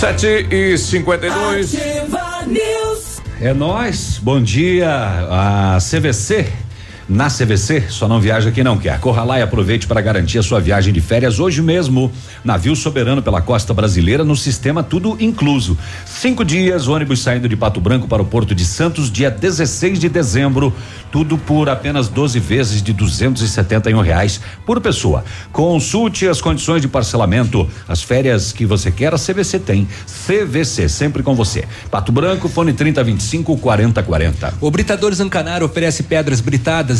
Sete e cinquenta e dois. É nós. Bom dia, a CVC. Na CVC, só não viaja quem não quer. Corra lá e aproveite para garantir a sua viagem de férias hoje mesmo. Navio soberano pela costa brasileira no sistema tudo incluso. Cinco dias, ônibus saindo de Pato Branco para o Porto de Santos, dia 16 de dezembro. Tudo por apenas 12 vezes de 271 reais por pessoa. Consulte as condições de parcelamento. As férias que você quer, a CVC tem. CVC, sempre com você. Pato Branco, fone 3025 4040. O Britador Zancanaro oferece pedras britadas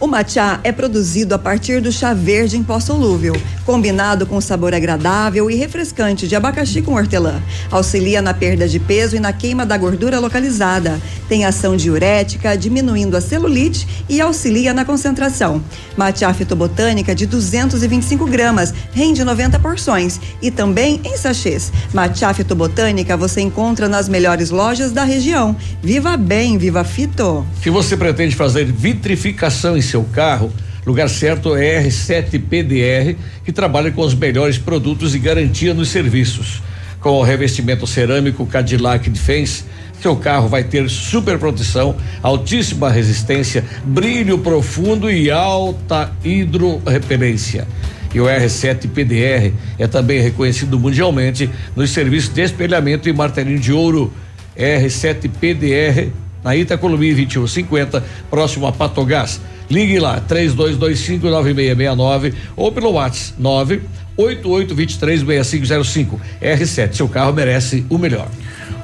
O matcha é produzido a partir do chá verde em pó solúvel, combinado com sabor agradável e refrescante de abacaxi com hortelã. Auxilia na perda de peso e na queima da gordura localizada. Tem ação diurética, diminuindo a celulite e auxilia na concentração. Matcha fitobotânica de 225 gramas, rende 90 porções e também em sachês. Matcha fitobotânica você encontra nas melhores lojas da região. Viva bem, viva fito! Se você pretende fazer vitrificação em seu carro, lugar certo é R7 PDR, que trabalha com os melhores produtos e garantia nos serviços. Com o revestimento cerâmico Cadillac Defense, seu carro vai ter super proteção, altíssima resistência, brilho profundo e alta hidrorrepelência. E o R7 PDR é também reconhecido mundialmente nos serviços de espelhamento e martelinho de ouro. R7 PDR na Itacolomi 2150, próximo a Patogás. Ligue lá, 32259669 ou pelo WhatsApp 988236505. R7, seu carro merece o melhor.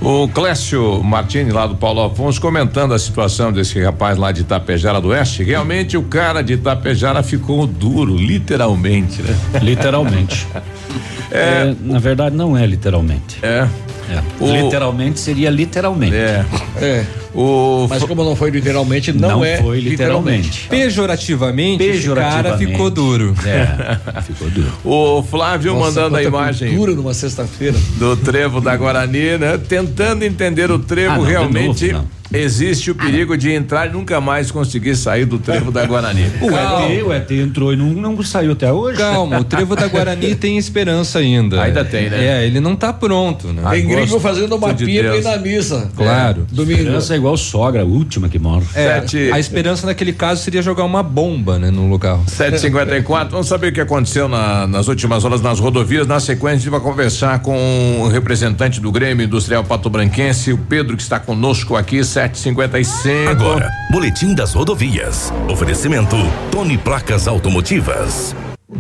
O Clécio Martini, lá do Paulo Afonso, comentando a situação desse rapaz lá de Itapejara do Oeste. Realmente o cara de Itapejara ficou duro, literalmente, né? Literalmente. [laughs] é, é, na verdade, não é literalmente. É. É. O, literalmente seria literalmente. É. É. O Mas como não foi literalmente, não, Não é foi literalmente. Pejorativamente, Pejorativamente. esse cara ficou duro. É, [laughs] ficou duro. O Flávio Nossa, mandando a imagem cultura numa sexta-feira. do trevo da Guarani, né? Tentando entender o trevo, Ah, não, realmente novo, existe o perigo de entrar e nunca mais conseguir sair do trevo da Guarani. [laughs] O ET, o ET entrou e não, não saiu até hoje. Calma, o trevo da Guarani [laughs] tem esperança ainda. Ainda tem, né? É, ele não tá pronto, né? Tem gringo fazendo uma ir Deus. na missa. Claro. Domingo. Esperança é igual sogra, a última que morre. É, Sete- a esperança naquele caso seria jogar uma bomba, né, no local. 754, vamos saber o que aconteceu na- nas últimas horas nas rodovias. Na sequência, a gente vai conversar com o representante do Grêmio Industrial Pato Branquense, o Pedro, que está conosco aqui, 755. Agora, Boletim das Rodovias. Oferecimento Tony Placas Automotivas.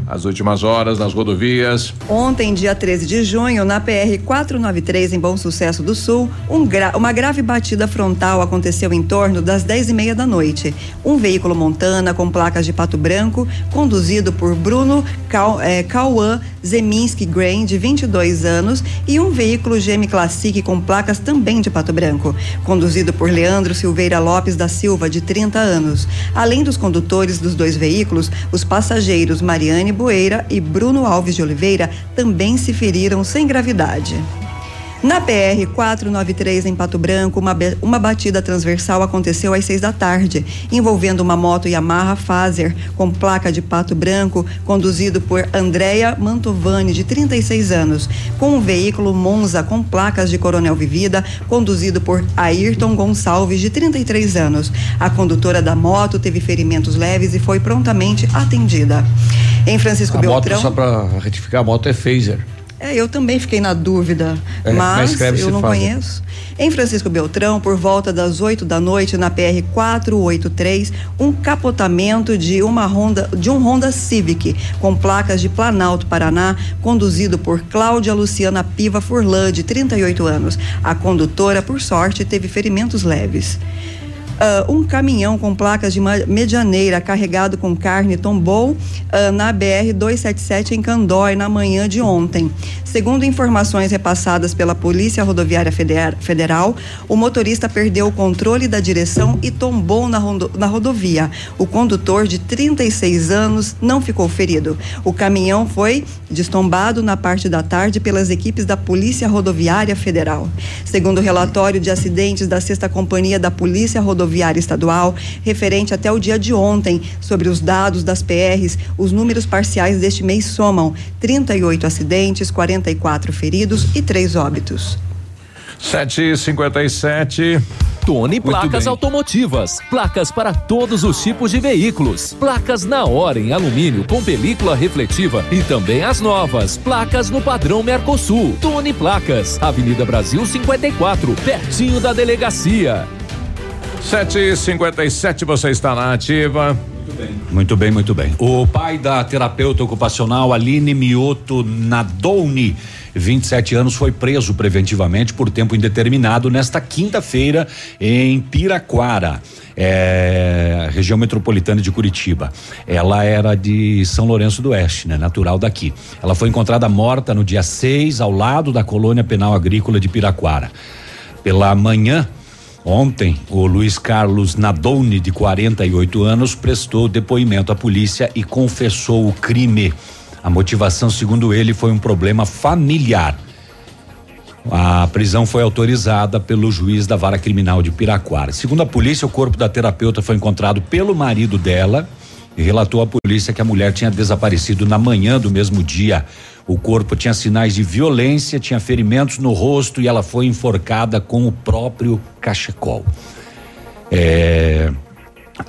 As últimas horas nas rodovias. Ontem, dia 13 de junho, na PR 493 em Bom Sucesso do Sul, um gra- uma grave batida frontal aconteceu em torno das 10 e meia da noite. Um veículo Montana com placas de pato branco, conduzido por Bruno Cau, Cauã Zeminski Grain, de 22 anos, e um veículo GM Classic com placas também de pato branco, conduzido por Leandro Silveira Lopes da Silva, de 30 anos. Além dos condutores dos dois veículos, os passageiros Mariane Boeira e Bruno Alves de Oliveira também se feriram sem gravidade. Na PR 493 em Pato Branco, uma, uma batida transversal aconteceu às seis da tarde, envolvendo uma moto Yamaha Fazer com placa de Pato Branco, conduzido por Andréia Mantovani, de 36 anos, com um veículo Monza com placas de Coronel Vivida, conduzido por Ayrton Gonçalves, de 33 anos. A condutora da moto teve ferimentos leves e foi prontamente atendida. Em Francisco A moto, Beltrão. só pra retificar, a moto é phaser. É, eu também fiquei na dúvida, É, mas mas eu não Fábio. conheço. Em Francisco Beltrão, por volta das 8 da noite, na PR 483, um capotamento de uma Honda, de um Honda Civic com placas de Planalto, Paraná, conduzido por Cláudia Luciana Piva Furlan, de 38 anos. A condutora, por sorte, teve ferimentos leves. Ah, um caminhão com placas de medianeira carregado com carne tombou ah, na BR 277 em Candói na manhã de ontem. Segundo informações repassadas pela Polícia Rodoviária Feder- Federal, o motorista perdeu o controle da direção e tombou na, rondo- na rodovia. O condutor de 36 anos não ficou ferido. O caminhão foi destombado na parte da tarde pelas equipes da Polícia Rodoviária Federal. Segundo o relatório de acidentes da Sexta Companhia da Polícia Rodoviária Estadual, referente até o dia de ontem, sobre os dados das PRs, os números parciais deste mês somam 38 acidentes, 44 feridos e 3 óbitos. 757. Tony Placas. Automotivas. Placas para todos os tipos de veículos. Placas na hora em alumínio com película refletiva e também as novas. Placas no padrão Mercosul. Tony Placas. Avenida Brasil 54, pertinho da delegacia. Sete e cinquenta e sete, você está na ativa. Muito bem, muito bem. O pai da terapeuta ocupacional Aline Mioto Nadoni 27 anos, foi preso preventivamente por tempo indeterminado nesta quinta-feira em Piraquara. É, região metropolitana de Curitiba. Ela era de São Lourenço do Oeste, né? Natural daqui. Ela foi encontrada morta no dia 6, ao lado da colônia penal agrícola de Piraquara. Pela manhã, Ontem, o Luiz Carlos Nadone, de 48 anos, prestou depoimento à polícia e confessou o crime. A motivação, segundo ele, foi um problema familiar. A prisão foi autorizada pelo juiz da vara criminal de Piraquara. Segundo a polícia, o corpo da terapeuta foi encontrado pelo marido dela e relatou à polícia que a mulher tinha desaparecido na manhã do mesmo dia. O corpo tinha sinais de violência, tinha ferimentos no rosto e ela foi enforcada com o próprio cachecol. É,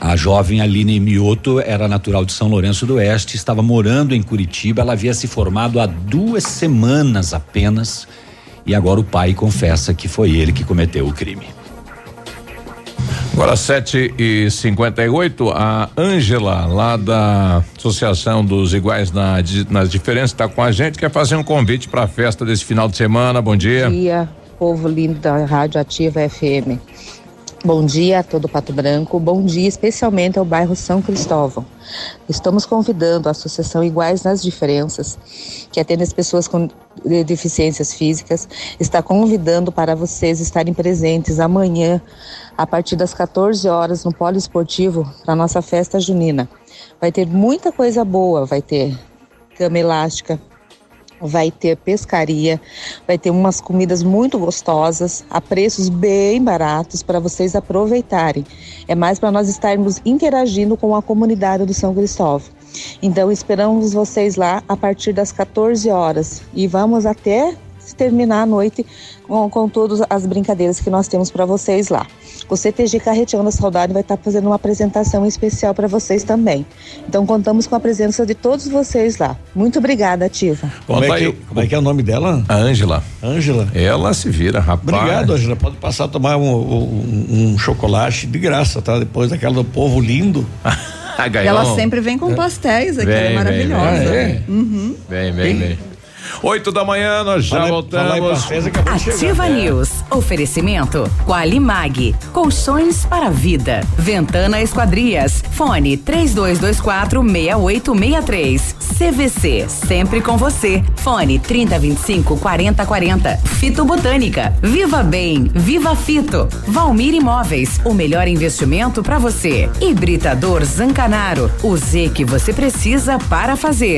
a jovem Aline Mioto era natural de São Lourenço do Oeste, estava morando em Curitiba. Ela havia se formado há duas semanas apenas e agora o pai confessa que foi ele que cometeu o crime. Agora sete e cinquenta e oito, a Ângela, lá da Associação dos Iguais na, nas Diferenças, está com a gente, quer fazer um convite para a festa desse final de semana. Bom dia. Bom dia, povo lindo da Rádio Ativa FM. Bom dia a todo Pato Branco, bom dia especialmente ao bairro São Cristóvão. Estamos convidando a Associação Iguais nas Diferenças, que atende as pessoas com deficiências físicas, está convidando para vocês estarem presentes amanhã, a partir das 14 horas, no Polo Esportivo, para nossa festa junina. Vai ter muita coisa boa, vai ter cama elástica, vai ter pescaria, vai ter umas comidas muito gostosas, a preços bem baratos para vocês aproveitarem. É mais para nós estarmos interagindo com a comunidade do São Cristóvão. Então esperamos vocês lá a partir das 14 horas e vamos até terminar a noite com, com todas as brincadeiras que nós temos para vocês lá. O CTG Carreteando a Saudade vai estar tá fazendo uma apresentação especial para vocês também. Então contamos com a presença de todos vocês lá. Muito obrigada, Ativa. Como, é que, como é que é o nome dela? A Ângela. Ângela. Ela se vira, rapaz. Obrigado, Ângela. Pode passar a tomar um, um, um chocolate de graça, tá? Depois daquela do povo lindo. [laughs] ela sempre vem com pastéis aqui, vem, é maravilhosa. Vem, vem. É? Uhum. vem, vem. vem. 8 da manhã, nós já fala, voltamos. Ativa News. Oferecimento. Qualimag. Colchões para vida. Ventana Esquadrias. Fone 3224 6863. CVC. Sempre com você. Fone 3025 4040. Fito Botânica. Viva Bem. Viva Fito. Valmir Imóveis. O melhor investimento para você. Hibridador Zancanaro. O Z que você precisa para fazer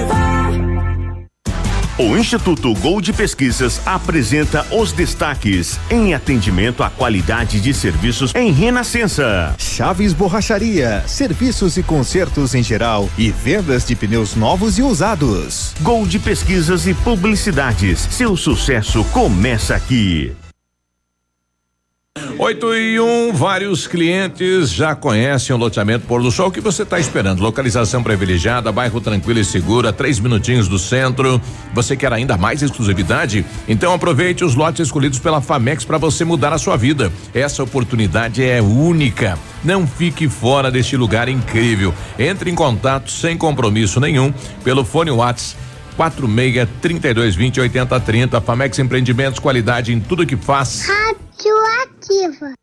O Instituto Gold Pesquisas apresenta os destaques em atendimento à qualidade de serviços em Renascença. Chaves Borracharia, serviços e consertos em geral e vendas de pneus novos e usados. Gold Pesquisas e Publicidades. Seu sucesso começa aqui. 8 e 1, um, vários clientes já conhecem o loteamento Pôr do Sol. Que você está esperando? Localização privilegiada, bairro tranquilo e seguro, a três minutinhos do centro. Você quer ainda mais exclusividade? Então aproveite os lotes escolhidos pela Famex para você mudar a sua vida. Essa oportunidade é única. Não fique fora deste lugar incrível. Entre em contato sem compromisso nenhum pelo fone WhatsApp 46 32 20 80 30. Famex Empreendimentos, qualidade em tudo que faz. Radioativa.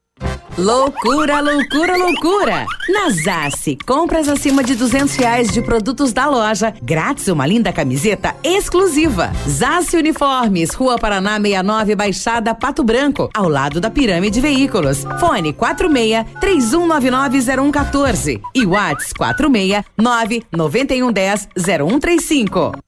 Loucura, loucura, loucura! Na Zace, compras acima de duzentos reais de produtos da loja, grátis uma linda camiseta exclusiva. Zace Uniformes, Rua Paraná 69, Baixada Pato Branco, ao lado da Pirâmide Veículos. Fone 46 3199 0114 e Whats 46 99110 0135.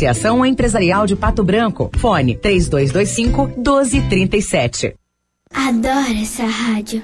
Associação Empresarial de Pato Branco. Fone 3225 1237. Adoro essa rádio.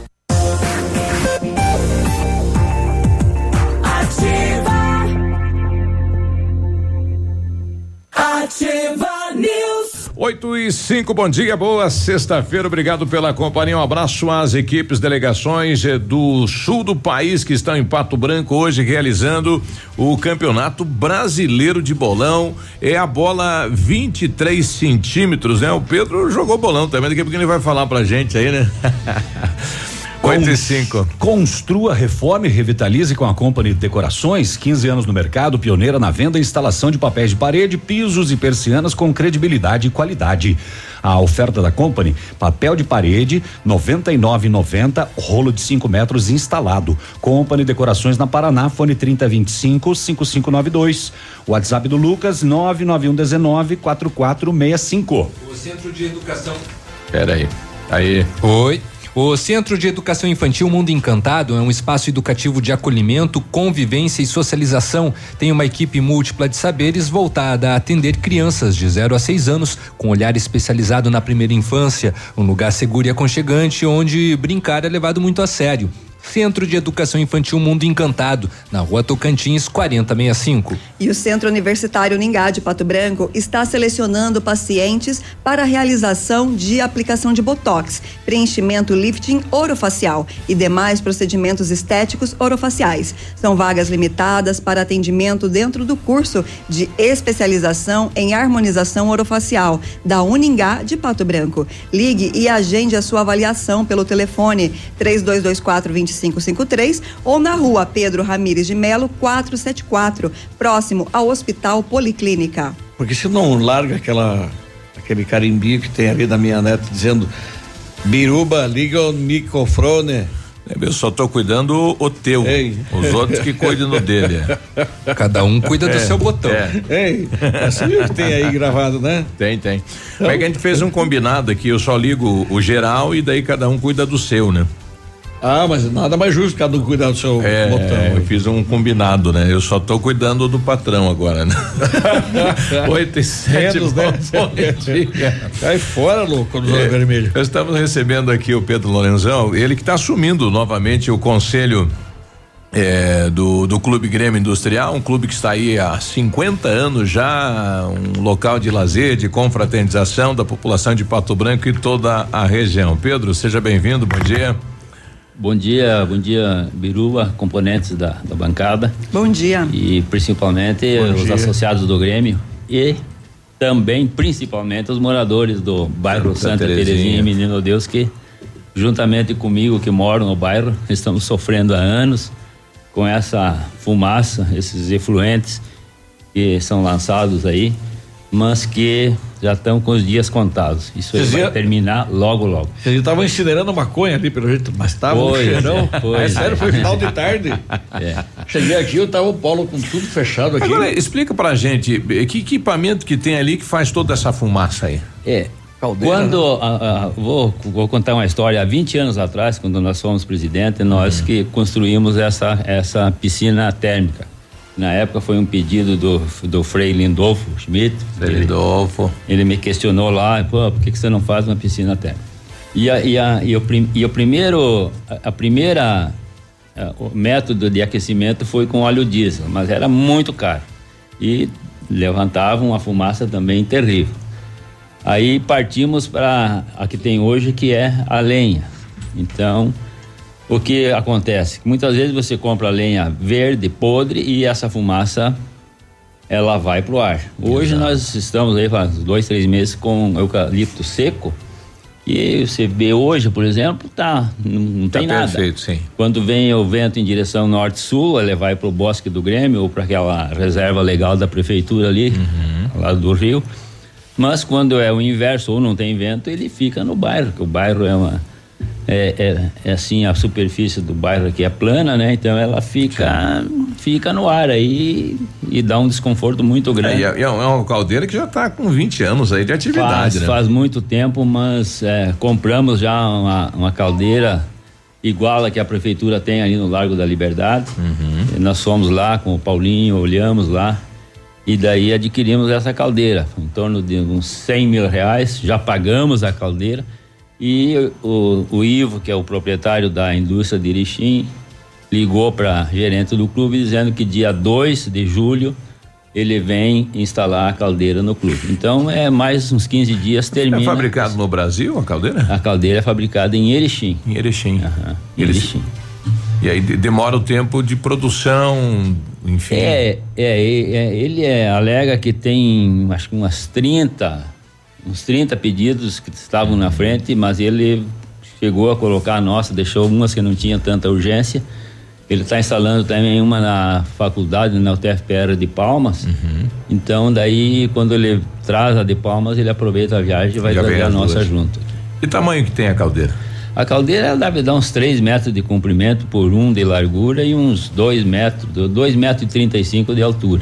8 e 5, bom dia, boa sexta-feira, obrigado pela companhia. Um abraço às equipes, delegações eh, do sul do país que estão em Pato Branco hoje realizando o Campeonato Brasileiro de Bolão. É a bola 23 centímetros, né? O Pedro jogou bolão também, daqui a pouco ele vai falar pra gente aí, né? [laughs] 8 e 5. Construa, reforme e revitalize com a Company Decorações, 15 anos no mercado, pioneira na venda e instalação de papéis de parede, pisos e persianas com credibilidade e qualidade. A oferta da Company, papel de parede, 99,90, rolo de 5 metros instalado. Company Decorações na Paraná, fone 3025 5592. WhatsApp do Lucas 99119 4465. O Centro de Educação. Pera aí. Aí. Oi. O Centro de Educação Infantil Mundo Encantado é um espaço educativo de acolhimento, convivência e socialização. Tem uma equipe múltipla de saberes voltada a atender crianças de 0 a 6 anos, com olhar especializado na primeira infância. Um lugar seguro e aconchegante onde brincar é levado muito a sério. Centro de Educação Infantil Mundo Encantado, na rua Tocantins 4065. E o Centro Universitário Ningá de Pato Branco está selecionando pacientes para a realização de aplicação de botox, preenchimento lifting orofacial e demais procedimentos estéticos orofaciais. São vagas limitadas para atendimento dentro do curso de especialização em harmonização orofacial da Uningá de Pato Branco. Ligue e agende a sua avaliação pelo telefone 3224 2553 ou na rua Pedro Ramires de Melo 474, próximo ao Hospital Policlínica. Porque se não larga aquela aquele carimbinho que tem ali da minha neta dizendo Biruba, liga o microfone. Eu só tô cuidando o teu. Ei. Os outros que cuidam no dele. é. Cada um cuida do É, seu botão. é. Ei, assim que tem aí gravado, né? Tem, tem. Mas é que a gente fez um combinado aqui, eu só ligo o geral e daí cada um cuida do seu, né? Ah, mas nada mais justo cada um cuidar do seu É, botão. eu fiz um combinado, né? Eu só tô cuidando do patrão agora, né? [laughs] Oito e sete, Menos, né? bom. [laughs] Cai fora, louco, do É, vermelho. Estamos recebendo aqui o Pedro Lorenzão, ele que está assumindo novamente o conselho é, do, do Clube Grêmio Industrial, um clube que está aí há 50 anos já, um local de lazer, de confraternização da população de Pato Branco e toda a região. Pedro, seja bem-vindo, bom dia. Bom dia, bom dia, Biruba, componentes da, da bancada. Bom dia. E principalmente Bom os dia. associados do Grêmio e também, principalmente, os moradores do bairro Santa Santa, Terezinha. Terezinha e Menino Deus, que juntamente comigo que moro no bairro, [laughs] estamos sofrendo há anos com essa fumaça, esses efluentes que são lançados aí, mas que já estão com os dias contados. Isso aí Vocês vai viram- terminar logo, logo. Vocês estavam incinerando maconha ali, pelo jeito, mas tava no Pois cheirão. é, pois é sério, é. foi final de tarde. É. Cheguei aqui, eu tava o polo com tudo fechado aqui. Agora, explica pra gente, que equipamento que tem ali que faz toda essa fumaça aí? É. Caldeira, quando ah, ah, vou, vou contar uma história há 20 anos atrás, quando nós fomos presidente, nós Uhum. que construímos essa essa piscina térmica. Na época foi um pedido do, do Frei Lindolfo Schmidt. Frei Lindolfo. Ele, me questionou lá, por que, que você não faz uma piscina térmica? E, a, e, a, e, o, e o primeiro, a, a primeira ah, o método de aquecimento foi com óleo diesel, mas era muito caro e levantava uma fumaça também terrível. Aí partimos para a que tem hoje, que é a lenha. Então, o que acontece? Muitas vezes você compra lenha verde, podre, e essa fumaça ela vai para o ar. Hoje nós estamos aí faz dois, três meses com eucalipto seco. E você vê hoje, por exemplo, tá, não, não Tá tem nada. perfeito, sim. Quando vem o vento em direção norte-sul, ele vai para o bosque do Grêmio ou para aquela reserva legal da prefeitura ali, Uhum. lá do rio. Mas quando é o inverso ou não tem vento, ele fica no bairro, que o bairro é uma é, é- é assim a superfície do bairro aqui é plana, né? Então ela fica fica no ar aí e dá um desconforto muito É, grande. e é, é uma caldeira que já está com 20 anos aí de atividade, Faz, né? faz muito tempo, mas é, compramos já uma, uma caldeira igual a que a prefeitura tem ali no Largo da Liberdade. Uhum. E Nós fomos lá com o Paulinho, olhamos lá e daí adquirimos essa caldeira, em torno de uns 100 mil reais. Já pagamos a caldeira e o, o Ivo, que é o proprietário da indústria de Irixim, ligou para gerente do clube dizendo que dia 2 de julho ele vem instalar a caldeira no clube. Então é mais uns 15 dias termina. É fabricado no Brasil a caldeira? A caldeira é fabricada em Erechim. Em Erechim. em Erechim. E aí de- demora o tempo de produção, enfim. É, é, é, ele é, alega que tem acho que umas 30, uns 30 pedidos que estavam na frente, mas ele chegou a colocar a nossa, deixou umas que não tinham tanta urgência. Ele está instalando também uma na faculdade, na UTFPR de Palmas. Uhum. Então, daí, quando ele traz a de Palmas, ele aproveita a viagem e vai Já trazer a nossa duas. junto. Que tamanho que tem a caldeira? A caldeira ela deve dar uns 3 metros de comprimento por um de largura e uns 2 metros, 2 metros e 35 de altura.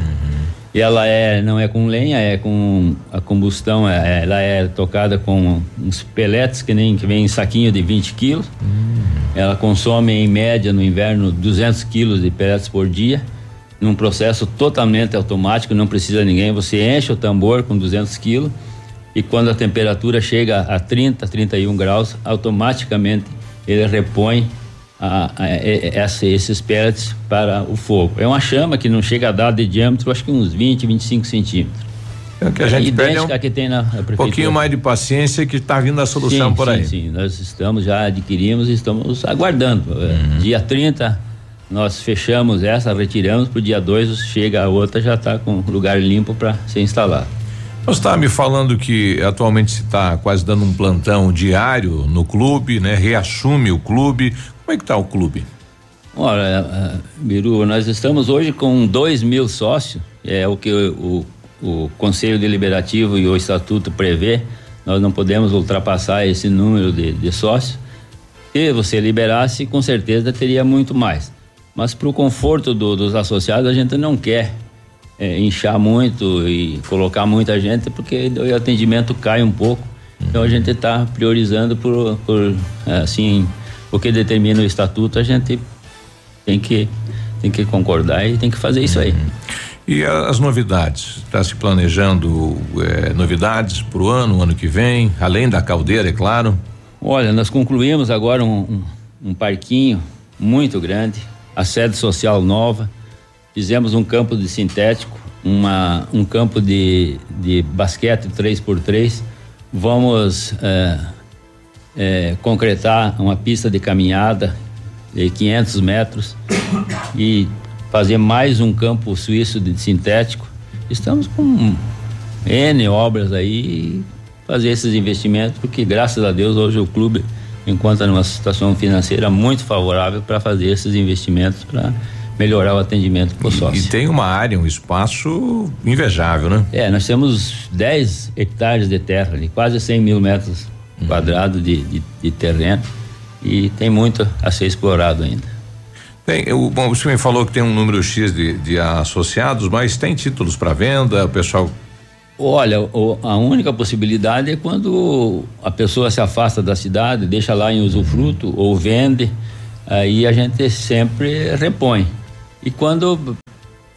E ela é, não é com lenha, é com a combustão, é- ela é tocada com uns peletes que nem que vem em saquinho de 20 quilos. Ela consome em média no inverno 200 quilos de pellets por dia, num processo totalmente automático, não precisa ninguém. Você enche o tambor com 200 quilos e quando a temperatura chega a 30, 31 graus, automaticamente ele repõe a- a- essa- esses pellets para o fogo. É uma chama que não chega a dar de diâmetro, acho que uns 20, 25 centímetros. É que a gente pede é idêntica um que tem na, na pouquinho mais de paciência que está vindo a solução sim, por sim, aí. Sim, nós estamos já adquirimos e estamos aguardando. Uhum. É, Dia 30 nós fechamos essa, retiramos, para o dia 2 chega a outra, já está com lugar limpo para ser instalado. Você está me falando que atualmente se está quase dando um plantão diário no clube, né? Reassume o clube. Como é que está o clube? Olha, ah, Biru, nós estamos hoje com 2 mil sócios, é o que o, o Conselho Deliberativo e o Estatuto prevê. Nós não podemos ultrapassar esse número de, de sócios. Se você liberasse, com certeza teria muito mais. Mas para o conforto do- dos associados, a gente não quer é, inchar muito e colocar muita gente, porque o atendimento cai um pouco. Então a gente está priorizando por, por, assim, o que determina o estatuto, a gente tem que, tem que concordar e tem que fazer isso aí. E a- as novidades? Está se planejando eh, novidades para o ano, ano que vem, além da caldeira, é claro. Olha, nós concluímos agora um, um, um parquinho muito grande, a sede social nova, fizemos um campo de sintético, uma, um campo de, de basquete 3x3. Vamos é, é, concretar uma pista de caminhada de 500 metros e fazer mais um campo suíço de sintético. Estamos com N obras aí, fazer esses investimentos, porque graças a Deus hoje o clube encontra numa situação financeira muito favorável para fazer esses investimentos para melhorar o atendimento para o sócio. E tem uma área, um espaço invejável, né? É, nós temos 10 hectares de terra ali, quase 100 mil metros uhum. quadrados de, de, de, terreno e tem muito a ser explorado ainda. Tem, o, bom, o senhor falou que tem um número X de, de associados, mas tem títulos para venda, o pessoal Olha, a única possibilidade é quando a pessoa se afasta da cidade, deixa lá em usufruto ou vende, aí a gente sempre repõe. E quando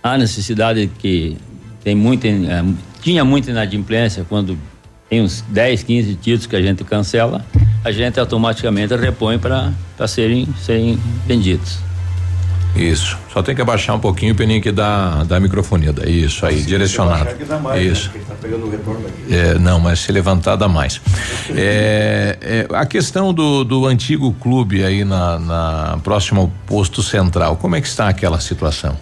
há necessidade que tem muita, é, tinha muita inadimplência, quando tem uns 10, 15 títulos que a gente cancela, a gente automaticamente repõe para serem, serem vendidos. Isso. Só tem que abaixar um pouquinho o peninho da, da microfonia. Isso aí, Sim, direcionado. Mais, Isso. Né? Tá pegando o retorno aqui. É, não, mas se levantar dá mais. é, é, a questão do, do antigo clube aí na, na próxima ao posto central, como é que está aquela situação?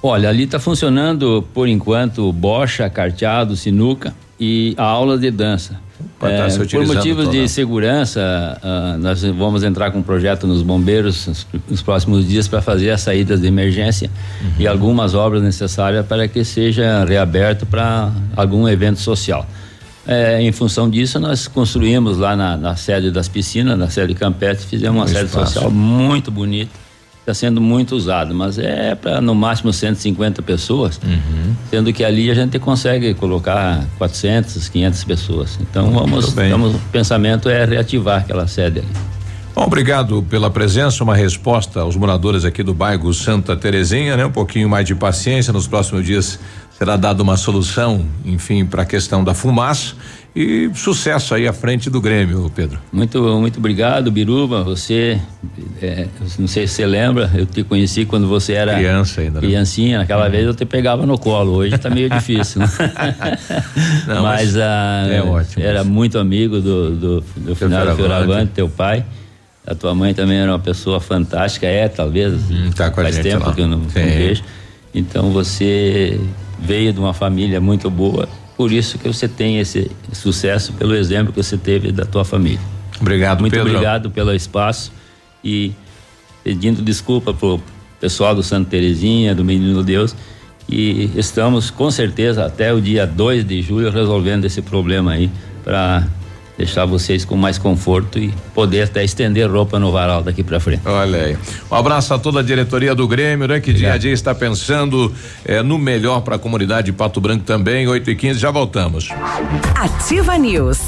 Olha, ali está funcionando por enquanto bocha, carteado, sinuca e a aula de dança. É, por motivos de segurança, uh, nós vamos entrar com um projeto nos bombeiros nos, nos próximos dias para fazer as saídas de emergência uhum. e algumas obras necessárias para que seja reaberto para algum evento social. É, em função disso, nós construímos lá na, na, sede das piscinas, na sede Campete, fizemos uma um sede espaço. social muito bonita está sendo muito usado, mas é para no máximo 150 pessoas, uhum. sendo que ali a gente consegue colocar 400, 500 pessoas. Então vamos, vamos, o pensamento é reativar aquela sede ali. Bom, obrigado pela presença, uma resposta aos moradores aqui do bairro Santa Terezinha, né? Um pouquinho mais de paciência, nos próximos dias será dada uma solução, enfim, para a questão da fumaça e sucesso aí à frente do Grêmio, Pedro. Muito, muito obrigado, Biruba. Você, é, não sei se você lembra, eu te conheci quando você era criança ainda. Né? Criancinha, naquela uhum. vez eu te pegava no colo. Hoje está meio [laughs] difícil. Né? não, mas, mas ah, é ótimo. Era muito amigo do, do, do final Fioravante, teu pai. A tua mãe também era uma pessoa fantástica, é talvez. Hum, tá com faz a gente tempo lá. que eu não, não vejo. Então você veio de uma família muito boa por isso que você tem esse sucesso, pelo exemplo que você teve da tua família. Obrigado, Muito Pedro. obrigado pelo espaço e pedindo desculpa pro pessoal do Santa Terezinha, do Menino Deus, e estamos com certeza até o dia 2 de julho resolvendo esse problema aí para deixar vocês com mais conforto e poder até estender roupa no varal daqui para frente. Olha aí. Um abraço a toda a diretoria do Grêmio, né? Que Obrigado. dia a dia está pensando eh, no melhor para a comunidade de Pato Branco também. 8 e 15 já voltamos. Ativa News.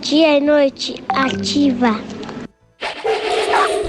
Dia e noite ativa.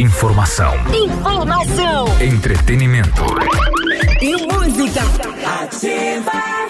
Informação. Informação. Entretenimento. E música. Ativa.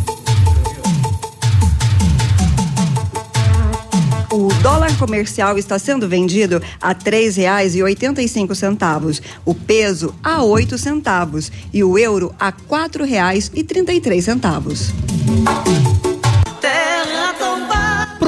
dólar comercial está sendo vendido a R$ 3,85, o peso a oito centavos e o euro a R$ 4,33.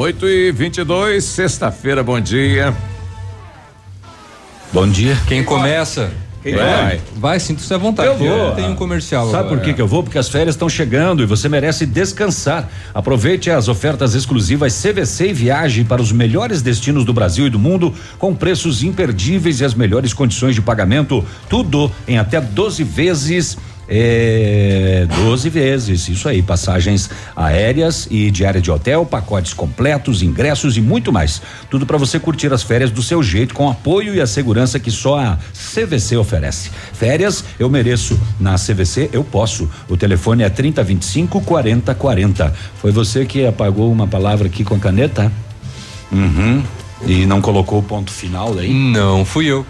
8 e 22 sexta-feira, bom dia. Bom dia. Quem começa? Quem vai? vai? Vai, sinto-se à vontade. Eu vou. Tem um comercial Sabe agora. por que, que eu vou? Porque as férias estão chegando e você merece descansar. Aproveite as ofertas exclusivas CVC e viaje para os melhores destinos do Brasil e do mundo com preços imperdíveis e as melhores condições de pagamento. Tudo em até 12 vezes é, 12 vezes, isso aí, passagens aéreas e diária de hotel, pacotes completos, ingressos e muito mais. Tudo para você curtir as férias do seu jeito, com apoio e a segurança que só a CVC oferece. Férias eu mereço, na CVC eu posso. O telefone é 3025 4040. Foi você que apagou uma palavra aqui com a caneta? Uhum. E não colocou o ponto final aí? Não, fui eu.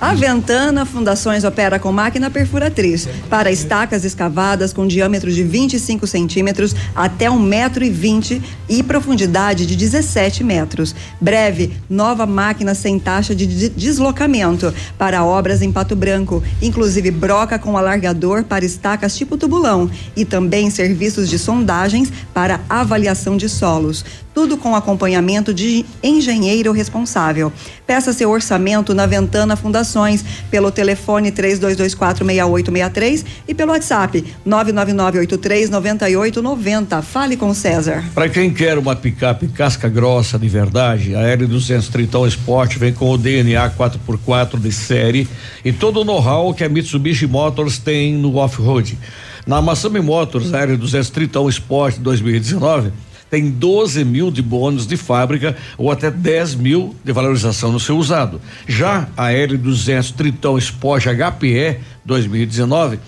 A Ventana Fundações opera com máquina perfuratriz para estacas escavadas com diâmetro de 25 centímetros até um metro e vinte e profundidade de 17 metros. Breve, nova máquina sem taxa de deslocamento para obras em Pato Branco, inclusive broca com alargador para estacas tipo tubulão e também serviços de sondagens para avaliação de solos tudo com acompanhamento de engenheiro responsável. Peça seu orçamento na Ventana Fundações pelo telefone 32246863 e pelo WhatsApp 999839890. Fale com César. Para quem quer uma picape casca grossa de verdade, a L200 Tritão Sport vem com o DNA 4x4 de série e todo o know-how que a Mitsubishi Motors tem no off-road. Na Massami Motors, a L200 Tritão Sport 2019 tem 12 mil de bônus de fábrica ou até 10 mil de valorização no seu usado. Já a L200 Tritão Sport HPE 2019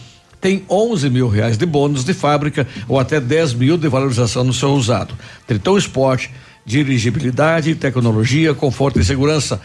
tem 11 mil reais de bônus de fábrica ou até 10 mil de valorização no seu usado. Tritão Sport, dirigibilidade, tecnologia, conforto e segurança.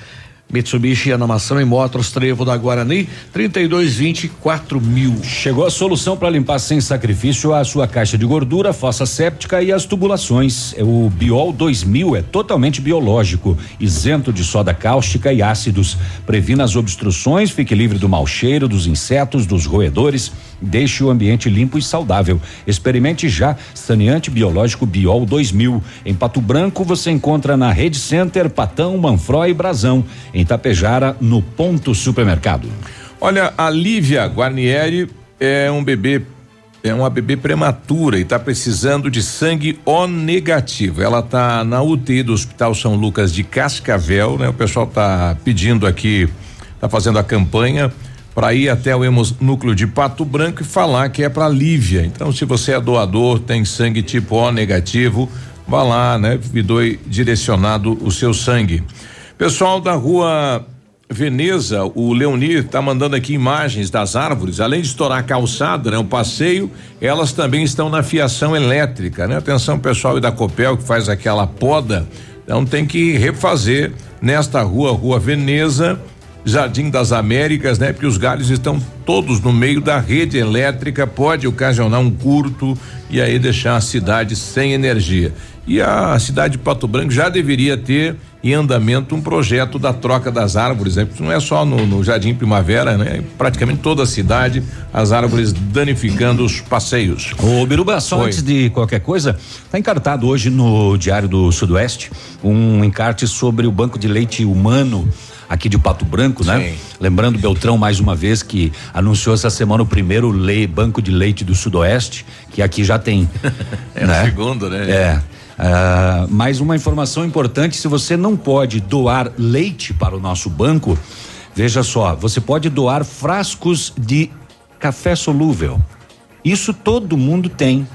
Mitsubishi Animação em Motors Trevo da Guarani, 3224 mil. Chegou a solução para limpar sem sacrifício a sua caixa de gordura, fossa séptica e as tubulações. É o Biol 2000 é totalmente biológico, isento de soda cáustica e ácidos. Previna as obstruções, fique livre do mau cheiro, dos insetos, dos roedores. Deixe o ambiente limpo e saudável. Experimente já saneante biológico Biol 2000. Em Pato Branco você encontra na Rede Center, Patão, Manfró e Brasão. Em Tapejara, no Ponto Supermercado. Olha, a Lívia Guarnieri é um bebê é uma bebê prematura e está precisando de sangue O negativo. Ela está na UTI do Hospital São Lucas de Cascavel, né? O pessoal está pedindo aqui, está fazendo a campanha para ir até o hemonúcleo de Pato Branco e falar que é para Lívia. Então, se você é doador, tem sangue tipo O negativo, vá lá, né? Me doe direcionado o seu sangue. Pessoal da rua Veneza, o Leonir está mandando aqui imagens das árvores, além de estourar a calçada, né? O passeio, elas também estão na fiação elétrica, né? Atenção pessoal da Copel que faz aquela poda, então tem que refazer nesta rua, Rua Veneza, Jardim das Américas, né? Porque os galhos estão todos no meio da rede elétrica, pode ocasionar um curto e aí deixar a cidade sem energia. E a cidade de Pato Branco já deveria ter em andamento um projeto da troca das árvores, né? Não é só no, no Jardim Primavera, né? Praticamente toda a cidade, as árvores danificando os passeios. Ô Biruba, só antes de qualquer coisa, está encartado hoje no Diário do Sudoeste um encarte sobre o banco de leite humano aqui de Pato Branco, né? Sim. Lembrando Beltrão mais uma vez que anunciou essa semana o primeiro lei, banco de leite do Sudoeste, que aqui já tem. [laughs] é né? o segundo, né? É. Uh, mais uma informação importante: se você não pode doar leite para o nosso banco, veja só, você pode doar frascos de café solúvel. Isso todo mundo tem.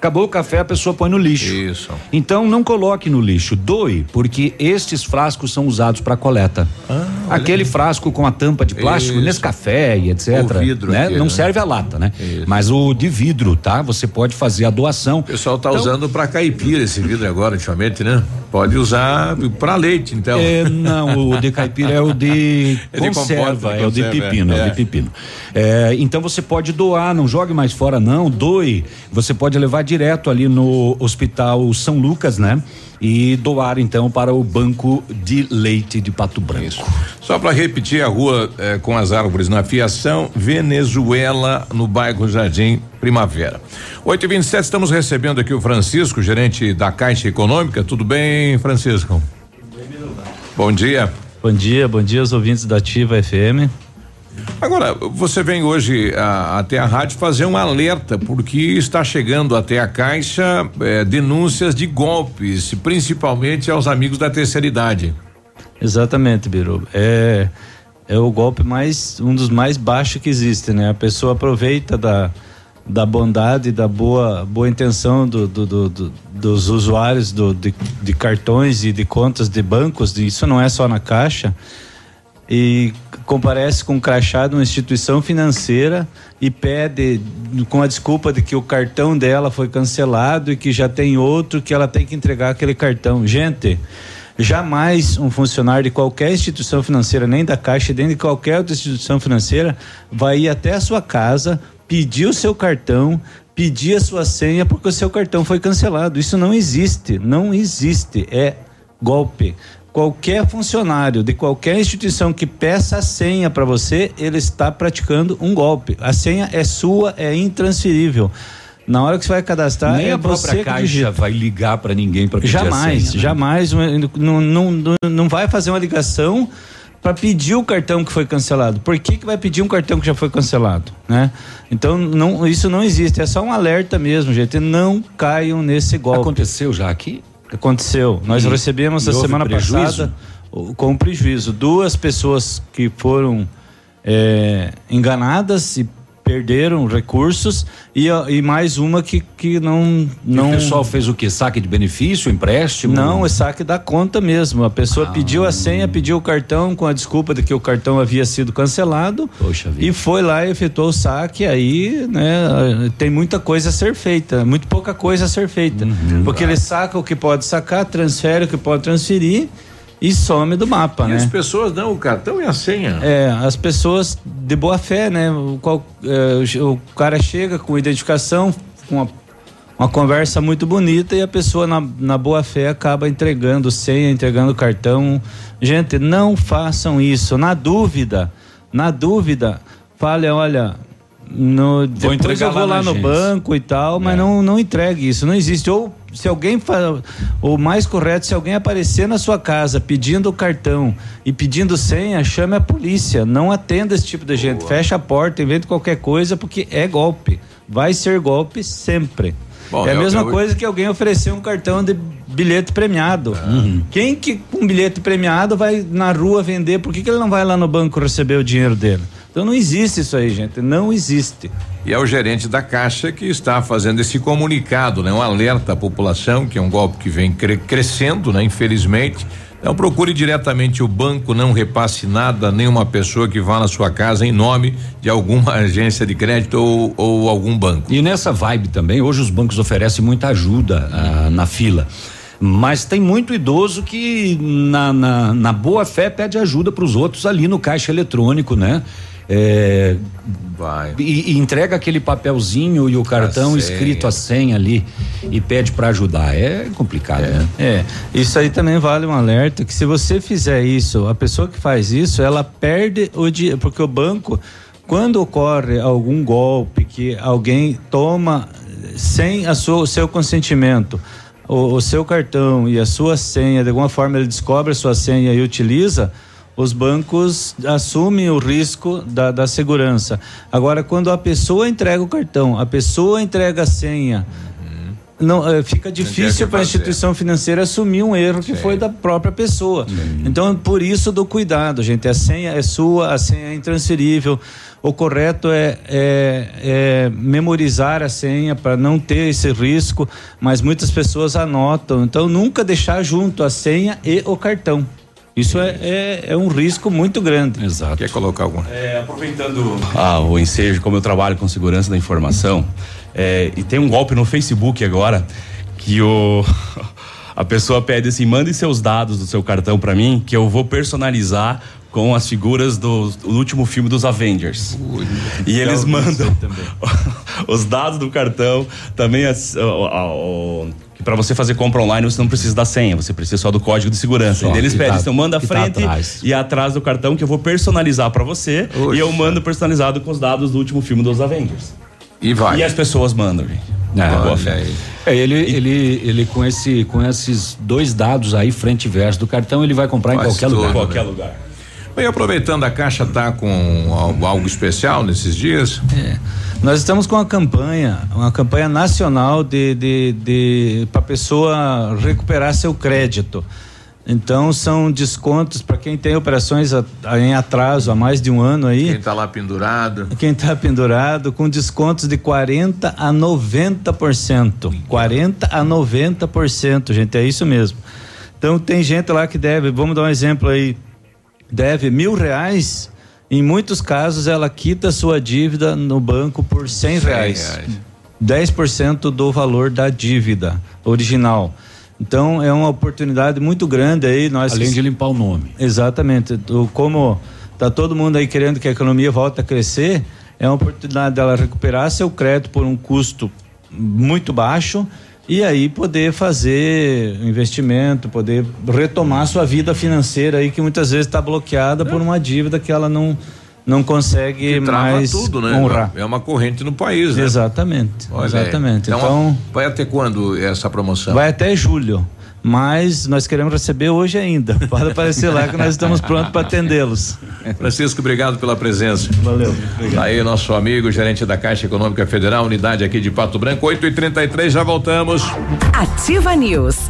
Acabou o café, a pessoa põe no lixo. Isso. Então não coloque no lixo, doe, porque estes frascos são usados para coleta. Ah, Aquele frasco com a tampa de plástico, Isso. nesse café e etc. O vidro né? Aqui, não né? serve a lata, né? Isso. Mas o de vidro, tá? Você pode fazer a doação. O pessoal tá então, usando para caipira esse vidro agora, ultimamente, né? Pode usar para leite, então. É, não, o de caipira é o de [laughs] é conserva, é o de pepino, é, é o de pepino. É, então você pode doar, não jogue mais fora não, doe. Você pode levar direto ali no Hospital São Lucas, né? E doar então para o Banco de Leite de Pato Branco. Isso. Só para repetir a rua eh, com as árvores na fiação, Venezuela, no bairro Jardim Primavera. 8 e 27 estamos recebendo aqui o Francisco, gerente da Caixa Econômica. Tudo bem, Francisco? Bom dia. Bom dia, bom dia aos ouvintes da Ativa FM. Agora, você vem hoje a, até a rádio fazer um alerta, porque está chegando até a Caixa eh, denúncias de golpes, principalmente aos amigos da terceira idade. Exatamente, Biru. É, é o golpe mais, um dos mais baixos que existe, né? A pessoa aproveita da, da bondade, da boa, boa intenção do, do, do, do dos usuários do, de, de, cartões e de contas de bancos, isso não é só na Caixa, e comparece com um crachá de uma instituição financeira e pede com a desculpa de que o cartão dela foi cancelado e que já tem outro que ela tem que entregar aquele cartão. Gente, jamais um funcionário de qualquer instituição financeira, nem da Caixa, nem de qualquer outra instituição financeira, vai ir até a sua casa, pedir o seu cartão, pedir a sua senha porque o seu cartão foi cancelado. Isso não existe, não existe. É golpe qualquer funcionário de qualquer instituição que peça a senha para você, ele está praticando um golpe. A senha é sua, é intransferível. Na hora que você vai cadastrar, Nem é a própria caixa vai ligar para ninguém para pedir jamais, a senha, né? jamais, não, não, não, não vai fazer uma ligação para pedir o cartão que foi cancelado. Por que, que vai pedir um cartão que já foi cancelado, né? Então não, isso não existe. É só um alerta mesmo, gente. Não caiam nesse golpe. Aconteceu já aqui? Aconteceu. Nós E- recebemos e a semana prejuízo? passada com prejuízo duas pessoas que foram é, enganadas e perderam recursos e, e mais uma que, que não não o pessoal fez o que? Saque de benefício, empréstimo? não, é saque da conta mesmo. A pessoa Ah. pediu a senha, pediu o cartão com a desculpa de que o cartão havia sido cancelado. Poxa vida. E foi lá e efetuou o saque. Aí, né, tem muita coisa a ser feita, muito pouca coisa a ser feita. Uhum. porque ele saca o que pode sacar, transfere o que pode transferir e some do mapa, E né? as pessoas dão o cartão e a senha. É, as pessoas de boa fé, né? O, qual- é, o, cara chega com identificação, com uma, uma conversa muito bonita e a pessoa na, na boa fé acaba entregando senha, entregando cartão. Gente, não façam isso. Na dúvida, na dúvida, fale, olha. No, depois entregar eu vou lá lá, no agência. banco e tal, mas não, não entregue isso, não existe. Ou se alguém o mais correto, se alguém aparecer na sua casa pedindo o cartão e pedindo senha, chame a polícia. Não atenda esse tipo de gente. Fecha a porta, invente qualquer coisa, porque é golpe. Vai ser golpe sempre. Bom, é a mesma eu- coisa que alguém oferecer um cartão de bilhete premiado. Quem que com bilhete premiado vai na rua vender? Por que, que ele não vai lá no banco receber o dinheiro dele? Então não existe isso aí, gente. Não existe. E é o gerente da Caixa que está fazendo esse comunicado, né? Um alerta à população, que é um golpe que vem cre- crescendo, né? Infelizmente. Então procure diretamente o banco, não repasse nada, nenhuma pessoa que vá na sua casa em nome de alguma [laughs] agência de crédito ou, ou algum banco. E nessa vibe também, hoje os bancos oferecem muita ajuda ah, na fila. Mas tem muito idoso que, na, na, na boa fé, pede ajuda para os outros ali no caixa eletrônico, né? É, Vai. E, e entrega aquele papelzinho e o cartão senha. escrito a senha ali e pede para ajudar. É complicado, né? É, isso aí também vale um alerta que se você fizer isso, a pessoa que faz isso, ela perde o dinheiro, porque o banco, quando ocorre algum golpe que alguém toma sem a sua, o seu consentimento, o, o seu cartão e a sua senha, de alguma forma ele descobre a sua senha e utiliza, os bancos assumem o risco da, da segurança. Agora, quando a pessoa entrega o cartão, a pessoa entrega a senha, não, eh, fica difícil para a instituição financeira assumir um erro que foi da própria pessoa. Então, por isso do cuidado, gente. A senha é sua, a senha é intransferível. O correto é, é- é memorizar a senha para não ter esse risco, mas muitas pessoas anotam. Então, nunca deixar junto a senha e o cartão. Isso é, é, é um risco muito grande. Exato. Quer colocar algum? É, aproveitando ah, o ensejo, como eu trabalho com segurança da informação, é, e tem um golpe no Facebook agora que o [laughs] a pessoa pede assim, mande seus dados do seu cartão para mim, que eu vou personalizar com as figuras do, do último filme dos Avengers. e eles mandam [laughs] os dados do cartão, também as, o- o- o- que para você fazer compra online você não precisa da senha, você precisa só do código de segurança. Só, e eles pedem, tá- então manda tá frente atrás. e atrás do cartão que eu vou personalizar para você e eu mando personalizado com os dados do último filme dos Avengers. E vai. E as pessoas mandam, gente. É, boa olha fé. aí. É, ele, ele, ele com esse, com esses dois dados aí frente e verso do cartão, ele vai comprar em qualquer tudo, lugar. né? Qualquer lugar. E aproveitando a caixa tá com algo, algo especial nesses dias? É. Nós estamos com uma campanha, uma campanha nacional de, de, de para a pessoa recuperar seu crédito. Então são descontos para quem tem operações a, a, em atraso há mais de um ano aí. Quem está lá pendurado. Quem está pendurado com descontos de 40 a 90%. 40 a 90%, gente, é isso mesmo. Então tem gente lá que deve, vamos dar um exemplo aí, deve mil reais. Em muitos casos ela quita sua dívida no banco por cem reais. reais. 10% do valor da dívida original. Então é uma oportunidade muito grande aí. Nós Além de limpar o nome. Exatamente. Como tá todo mundo aí querendo que a economia volte a crescer, é uma oportunidade dela recuperar seu crédito por um custo muito baixo e aí poder fazer investimento, poder retomar sua vida financeira aí que muitas vezes está bloqueada é. por uma dívida que ela não não consegue mais tudo, né? honrar. É uma corrente no país, né? Exatamente. Olha, exatamente. Então, então vai até quando essa promoção? Vai até julho mas nós queremos receber hoje ainda. [laughs] Pode aparecer lá que nós estamos prontos para atendê-los. Francisco, obrigado pela presença. Valeu. Obrigado. Aí, nosso amigo, gerente da Caixa Econômica Federal, unidade aqui de Pato Branco, 8 e 33 já voltamos. Ativa News.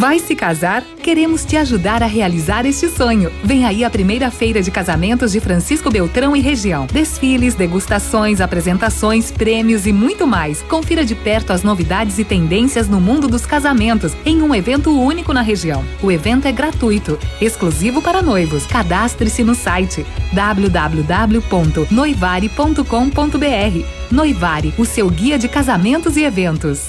Vai se casar? Queremos te ajudar a realizar este sonho. Vem aí a primeira feira de casamentos de Francisco Beltrão e região. Desfiles, degustações, apresentações, prêmios e muito mais. Confira de perto as novidades e tendências no mundo dos casamentos em um evento único na região. O evento é gratuito, exclusivo para noivos. Cadastre-se no site www.noivare.com.br. Noivare, o seu guia de casamentos e eventos.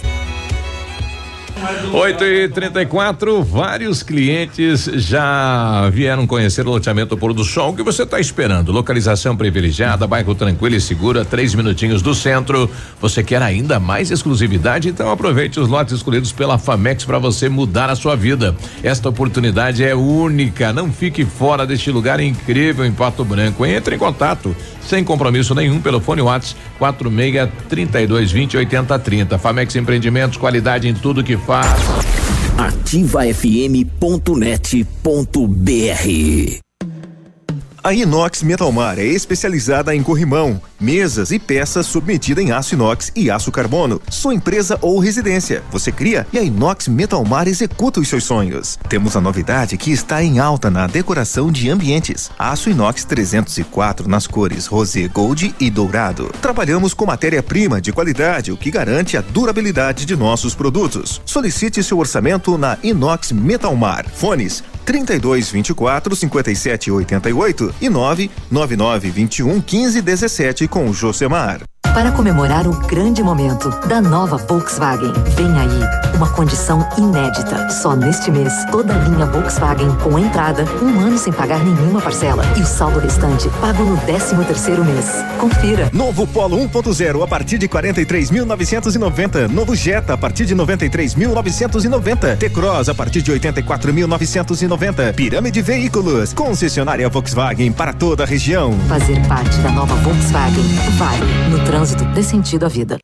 8 e 34 vários clientes já vieram conhecer o loteamento Pôr do Sol. O que você está esperando? Localização privilegiada, bairro tranquilo e segura, três minutinhos do centro. Você quer ainda mais exclusividade? Então aproveite os lotes escolhidos pela Famex para você mudar a sua vida. Esta oportunidade é única. Não fique fora deste lugar incrível em Pato Branco. Entre em contato sem compromisso nenhum pelo fone WhatsApp 46 32 20 80 30. Famex Empreendimentos, qualidade em tudo que faz. ativafm.net.br a Inox Metalmar é especializada em corrimão, mesas e peças submetida em aço inox e aço carbono. Sua empresa ou residência. Você cria e a Inox Metalmar executa os seus sonhos. Temos a novidade que está em alta na decoração de ambientes. Aço inox 304 nas cores rosé, gold e dourado. Trabalhamos com matéria-prima de qualidade, o que garante a durabilidade de nossos produtos. Solicite seu orçamento na Inox Metalmar. Fones 32 24 57 88 e 999 21 15 17 com Josemar para comemorar o grande momento da nova Volkswagen. Vem aí uma condição inédita. Só neste mês, toda a linha Volkswagen com entrada, um ano sem pagar nenhuma parcela e o saldo restante pago no 13 terceiro mês. Confira. Novo Polo 1.0 a partir de 43.990. Novo Jetta a partir de 93.990. T-Cross a partir de 84.990. Pirâmide Veículos. Concessionária Volkswagen para toda a região. Fazer parte da nova Volkswagen vale no trânsito trânsito dê sentido à vida.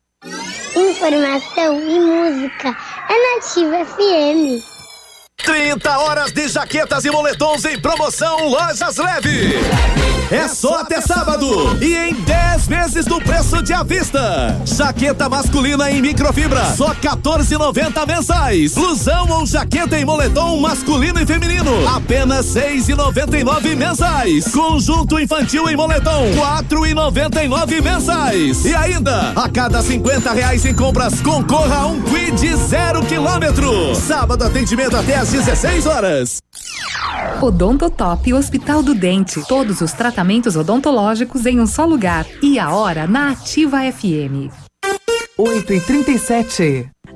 Informação e música é Nativa FM. 30 horas de jaquetas e moletons em promoção Lojas Leve. É só até sábado e em 10 vezes no preço de à vista. Jaqueta masculina em microfibra, só 14,90 mensais. Blusão ou jaqueta em moletom masculino e feminino, apenas 6,99 mensais. Conjunto infantil em moletom, 4,99 mensais. E ainda, a cada 50 reais em compras, concorra a um quid zero quilômetro. Sábado atendimento até às 16 horas. Odontotop Hospital do Dente. Todos os tratamentos odontológicos em um só lugar. E a hora na Ativa FM. 8 e 37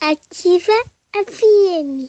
Ativa FM.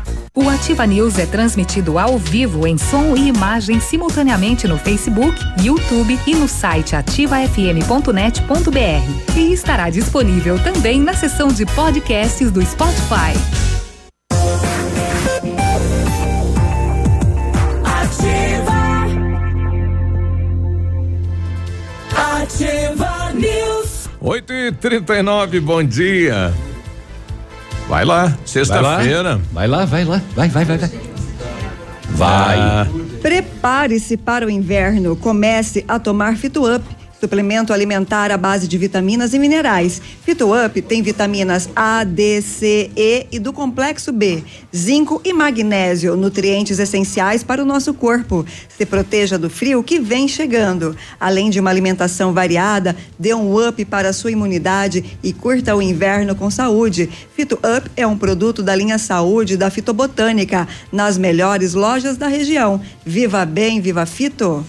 O Ativa News é transmitido ao vivo em som e imagem simultaneamente no Facebook, YouTube e no site ativafm.net.br. E estará disponível também na seção de podcasts do Spotify. Ativa. Ativa News. 8 e 39 bom dia. Vai lá, sexta-feira. Vai lá, vai lá, vai, vai, vai, vai. Vai. Prepare-se para o inverno. Comece a tomar Fito Up. Suplemento alimentar à base de vitaminas e minerais. Fito Up tem vitaminas A, D, C, E e do complexo B, zinco e magnésio, nutrientes essenciais para o nosso corpo. Se proteja do frio que vem chegando. Além de uma alimentação variada, dê um up para a sua imunidade e curta o inverno com saúde. Fito Up é um produto da linha Saúde da Fitobotânica, nas melhores lojas da região. Viva bem, viva Fito!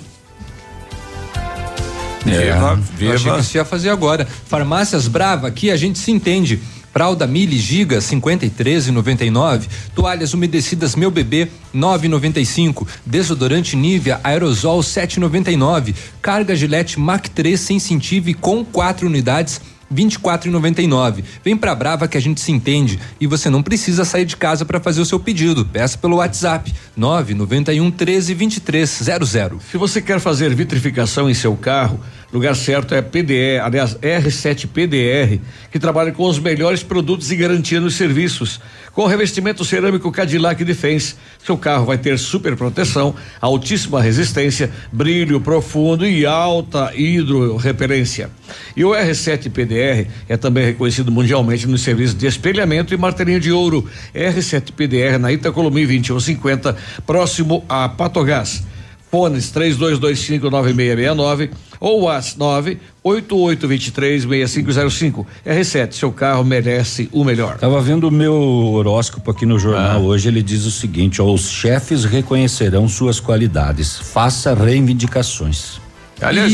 É, viva. Eu achei que você ia fazer agora. Farmácias Brava, aqui a gente se entende. Fralda Mili Giga 53,99. Toalhas umedecidas Meu Bebê 9,95. Desodorante Nivea Aerosol 7,99. Carga Gillette Mac 3 sem cintive com quatro unidades 24,99. Vem pra Brava que a gente se entende e você não precisa sair de casa para fazer o seu pedido. Peça pelo WhatsApp 991 13 23 00. Se você quer fazer vitrificação em seu carro, lugar certo é PDE, aliás, R7 PDR, que trabalha com os melhores produtos e garantia nos serviços. Com revestimento cerâmico Cadillac Defense, seu carro vai ter super proteção, altíssima resistência, brilho profundo e alta hidrorrepelência. E o R7 PDR é também reconhecido mundialmente nos serviços de espelhamento e martelinho de ouro. R7 PDR na Itacolomi 2150, próximo a Patogás. Fones 32259669 ou WhatsApp 988236505. R7, seu carro merece o melhor. Tava vendo o meu horóscopo aqui no jornal hoje, ele diz o seguinte, ó, os chefes reconhecerão suas qualidades, faça reivindicações. Aliás,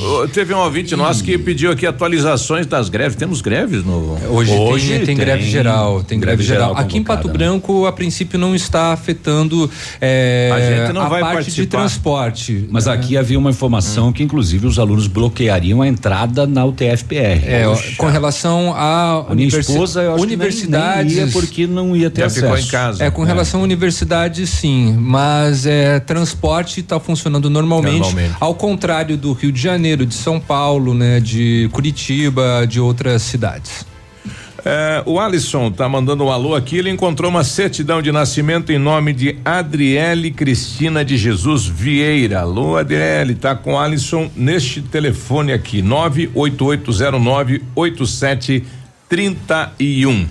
ô, teve um ouvinte nosso que pediu aqui atualizações das greves. Temos greves no. Hoje, tem, tem greve geral, tem greve, geral. Aqui em Pato convocada, Branco, a princípio, não está afetando eh, A gente não a vai parte de participar. transporte. Mas né? aqui havia uma informação que inclusive os alunos bloqueariam a entrada na UTFPR. É, Poxa. com relação a A minha universi- esposa, eu acho que nem- universidades ia porque não ia ter Já acesso. ficou em casa. É, com relação à universidade, sim, mas é, transporte está funcionando normalmente, Normalmente. Ao contrário do Rio de Janeiro, de São Paulo, né, de Curitiba, de outras cidades. É, o Alisson tá mandando um alô aqui. Ele encontrou uma certidão de nascimento em nome de Adriele Cristina de Jesus Vieira. Alô, Adriele, tá com o Alisson neste telefone aqui: 988098731.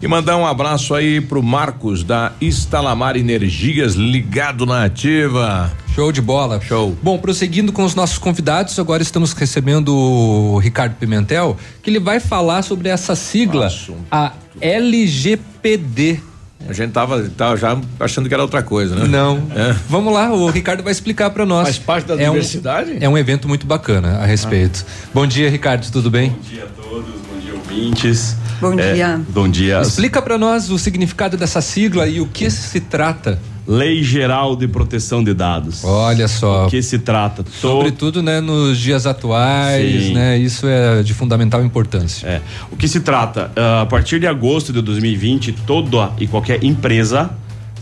E mandar um abraço aí pro Marcos da Instalamar Energias, ligado na ativa. Show de bola. Show. Bom, prosseguindo com os nossos convidados, agora estamos recebendo o Ricardo Pimentel, que ele vai falar sobre essa sigla, a LGPD. A gente tava, tava já achando que era outra coisa, né? Não. É. Vamos lá, o Ricardo vai explicar para nós. Faz parte da é diversidade? Um, é um evento muito bacana a respeito. Bom dia, Ricardo, tudo bem? Bom dia a todos, bom dia ouvintes. Bom É, dia. bom dia. Explica para nós o significado dessa sigla e o que se trata. Lei Geral de Proteção de Dados. Olha só. O que se trata? Sobretudo, né, nos dias atuais, Sim. né? Isso é de fundamental importância. É. O que se trata? ah, a partir de agosto de 2020, toda e qualquer empresa,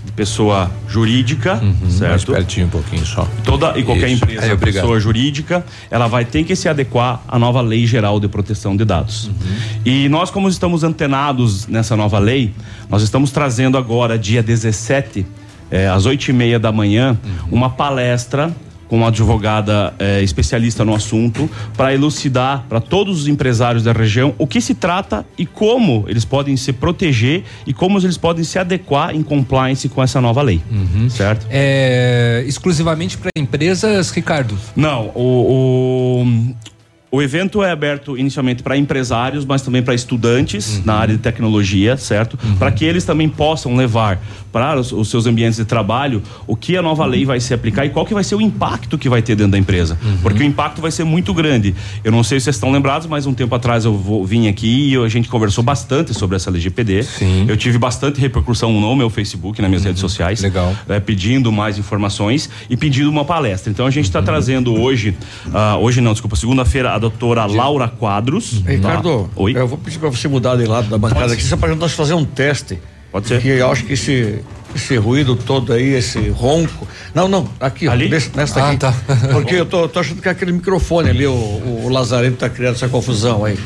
de pessoa jurídica, Mais certo? pertinho um pouquinho só. Toda e qualquer Isso. empresa, obrigado. pessoa jurídica, ela vai ter que se adequar à nova Lei Geral de Proteção de Dados. E nós, como estamos antenados nessa nova lei, nós estamos trazendo agora, dia 17, eh, às oito e meia da manhã, uma palestra com uma advogada eh, especialista no assunto para elucidar para todos os empresários da região o que se trata e como eles podem se proteger e como eles podem se adequar em compliance com essa nova lei, certo? É exclusivamente para empresas, Ricardo? Não, o, o, o evento é aberto inicialmente para empresários, mas também para estudantes na área de tecnologia, certo? Para que eles também possam levar para os, os seus ambientes de trabalho o que a nova lei vai se aplicar e qual que vai ser o impacto que vai ter dentro da empresa. Porque o impacto vai ser muito grande. Eu não sei se vocês estão lembrados, mas um tempo atrás eu vou- vim aqui e a gente conversou bastante sobre essa LGPD. Sim. Eu tive bastante repercussão no meu Facebook, nas minhas redes sociais. Legal. é, pedindo mais informações e pedindo uma palestra. Então a gente está trazendo hoje, ah, hoje não, desculpa, segunda-feira, a doutora Laura Quadros. tá? Ricardo, Oi? eu vou pedir para você mudar de lado da bancada aqui, só para nós fazer um teste. Pode ser. Que eu acho que esse, esse ruído todo aí, esse ronco. Não, não, aqui, Ali? nesse- nesta Ah, aqui. tá. Porque eu tô, tô achando que é aquele microfone ali, o, o, Lazarento tá criando essa confusão aí.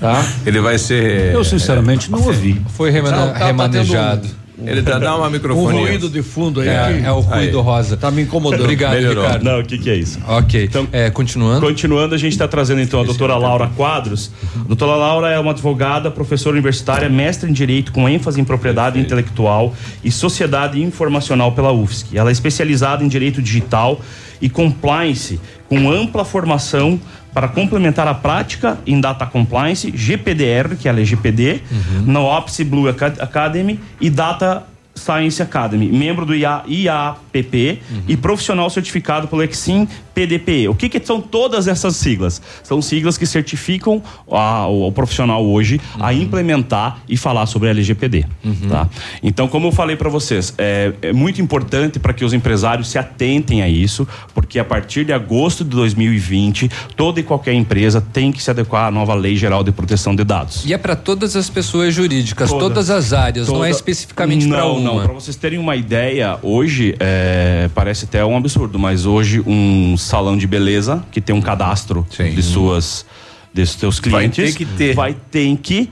Tá? Ele vai ser. Eu sinceramente não ouvi. Foi remane- Não, tá- tá remanejado. tendo Ele dá, dá uma Um microfone. ruído de fundo aí. É, é o ruído rosa. Tá me incomodando. [laughs] Obrigado, Melhorou. Ricardo. Não, o que, que é isso? Ok. Então- é, continuando. Continuando, a gente está trazendo então a doutora Laura Quadros. A doutora Laura é uma advogada, professora universitária, mestre em Direito com ênfase em propriedade intelectual e sociedade informacional pela UFSC. Ela é especializada em Direito Digital e Compliance, com ampla formação para complementar a prática em Data Compliance, GPDR, que é a LGPD, na OPS Blue Acad- Academy e Data Science Academy, membro do IA, IAPP e profissional certificado pelo Exim PDPE. O que, que são todas essas siglas? São siglas que certificam a- o, o profissional hoje a implementar e falar sobre a LGPD. Tá? Então, como eu falei para vocês, é, é muito importante para que os empresários se atentem a isso, porque a partir de agosto de 2020, toda e qualquer empresa tem que se adequar à nova Lei Geral de Proteção de Dados. E é para todas as pessoas jurídicas, Toda- todas as áreas, não é Toda- especificamente para Não, uma. não. Para vocês terem uma ideia, hoje é, parece até um absurdo, mas hoje um salão de beleza que tem um cadastro de suas de seus Vai clientes ter que ter. vai ter que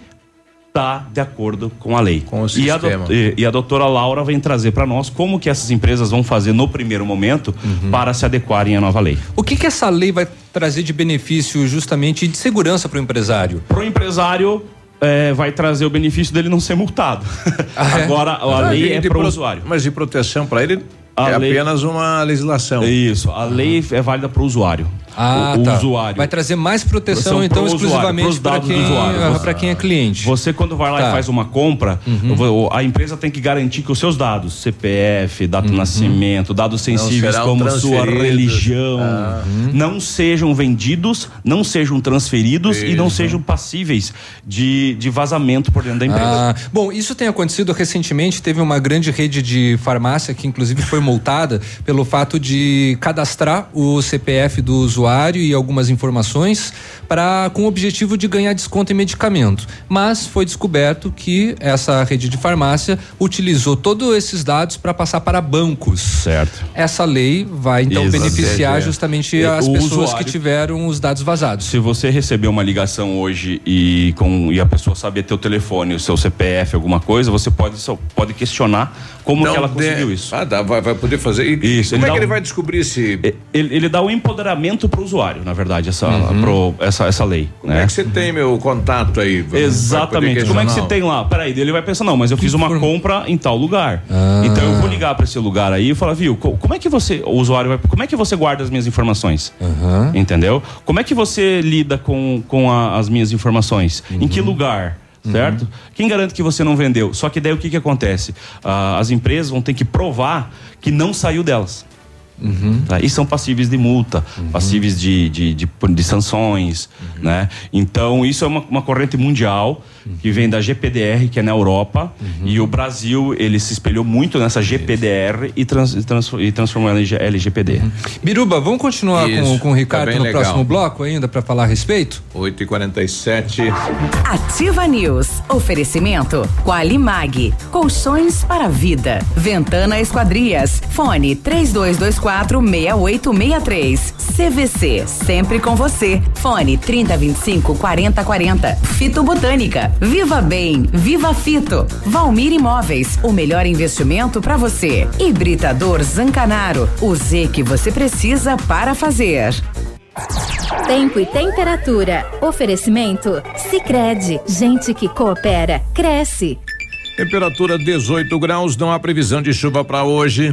estar de acordo com a lei. Com o e, a sistema. e- e a doutora Laura vem trazer para nós como que essas empresas vão fazer no primeiro momento Uhum. para se adequarem à nova lei. O que que essa lei vai trazer de benefício justamente de segurança para o empresário? Para o empresário é, vai trazer o benefício dele não ser multado. é? [laughs] Agora a Ah, lei de- é para o pro- usuário. Mas de proteção para ele A é lei- apenas uma legislação. Isso, a lei é válida para o usuário. Ah, o, o tá. usuário. Vai trazer mais proteção, então, exclusivamente para quem, usuário. ah, quem é cliente. Você, quando vai lá Tá. e faz uma compra, vou- a empresa tem que garantir que os seus dados, CPF, data Uhum. de nascimento, dados sensíveis como sua religião, Ah. não sejam vendidos, não sejam transferidos e não sejam passíveis de, de vazamento por dentro da empresa. Ah, bom, isso tem acontecido recentemente. Teve uma grande rede de farmácia que, inclusive, foi multada pelo fato de cadastrar o CPF do usuário usuário e algumas informações para com o objetivo de ganhar desconto em medicamento. Mas foi descoberto que essa rede de farmácia utilizou todos esses dados para passar para bancos. Certo. Essa lei vai então Exato. beneficiar É, justamente É, as pessoas que usuário- tiveram os dados vazados. Se você receber uma ligação hoje e, com, e a pessoa saber teu telefone, o seu CPF, alguma coisa, você pode, só- pode questionar como Não que ela de- conseguiu isso. Ah, dá, vai, vai poder fazer. E Isso, como é que ele um- vai descobrir se. Ele, ele dá o empoderamento para o usuário, na verdade, essa, pro- essa, essa lei. Como né? é que você tem meu contato aí? Exatamente. Como é que você tem lá? Peraí, ele vai pensar, não, mas eu fiz uma compra em tal lugar. Ah. Então eu vou ligar para esse lugar aí e falar, viu, co- como é que você, o usuário vai, como é que você guarda as minhas informações? Entendeu? Como é que você lida com, com a- as minhas informações? Em que lugar? Certo? Quem garante que você não vendeu? Só que daí o que, que acontece? Ah, as empresas vão ter que provar que não saiu delas. Tá? E são passíveis de multa, passíveis de, de, de, de sanções. Né? Então, isso é uma, uma corrente mundial que vem da GPDR, que é na Europa, e o Brasil ele se espelhou muito nessa GPDR e, trans, e trans- e transformou ela em LGPD. Biruba, vamos continuar com, Isso, com o Ricardo tá no legal. próximo bloco ainda para falar a respeito? 8h47. Ativa News. Oferecimento Qualimag. Colchões para a vida. Ventana Esquadrias. Fone 3224 6863. CVC. Sempre com você. Fone 3025 4040. Fito Botânica. Viva Bem. Viva Fito. Valmir Imóveis. O melhor investimento para você. Hibridador Zancanaro. O Z que você precisa para fazer. Tempo e temperatura. Oferecimento? Sicredi Gente que coopera, cresce. Temperatura 18 graus, não há previsão de chuva para hoje.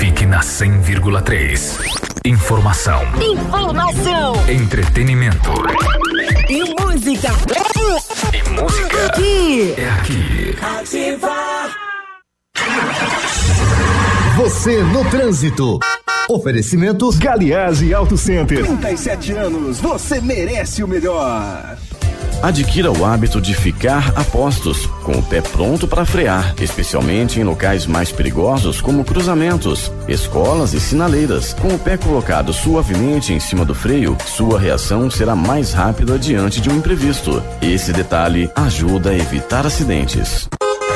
Fique na 100,3. Informação, Informação entretenimento e música. e música. Aqui. É aqui. Ativa. Você no trânsito. Oferecimento Galiase Auto Center. 37 anos, você merece o melhor. Adquira o hábito de ficar a postos, com o pé pronto para frear, especialmente em locais mais perigosos como cruzamentos, escolas e sinaleiras. Com o pé colocado suavemente em cima do freio, sua reação será mais rápida diante de um imprevisto. Esse detalhe ajuda a evitar acidentes.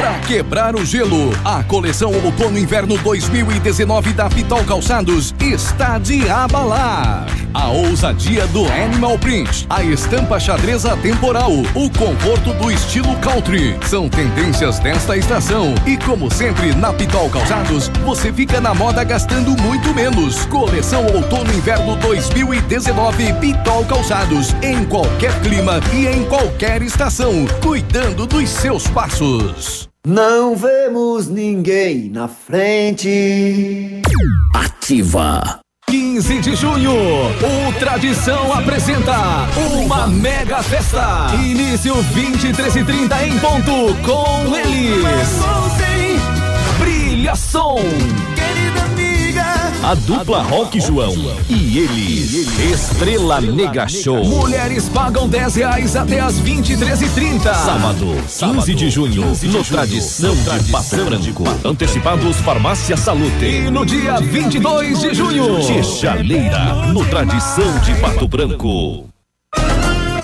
Pra quebrar o gelo, a coleção Outono Inverno 2019 da Pitol Calçados está de abalar. A ousadia do Animal Print, a estampa xadreza temporal, o conforto do estilo country, são tendências desta estação. E como sempre, na Pitol Calçados, você fica na moda gastando muito menos. Coleção Outono Inverno 2019 Pitol Calçados, em qualquer clima e em qualquer estação, cuidando dos seus passos. Não vemos ninguém na frente. Ativa. 15 de junho, o Tradição apresenta uma mega festa. Início 23 e 30 em ponto com eles. Brilha Som. A dupla Rock João e eles. Estrela Negra Show. Mulheres pagam 10 reais até as 23 e 30 Sábado, 15 de junho, no Tradição de Pato Branco. Antecipados Farmácia Salute. E no dia 22 de junho, Chaleira, no Tradição de Pato Branco.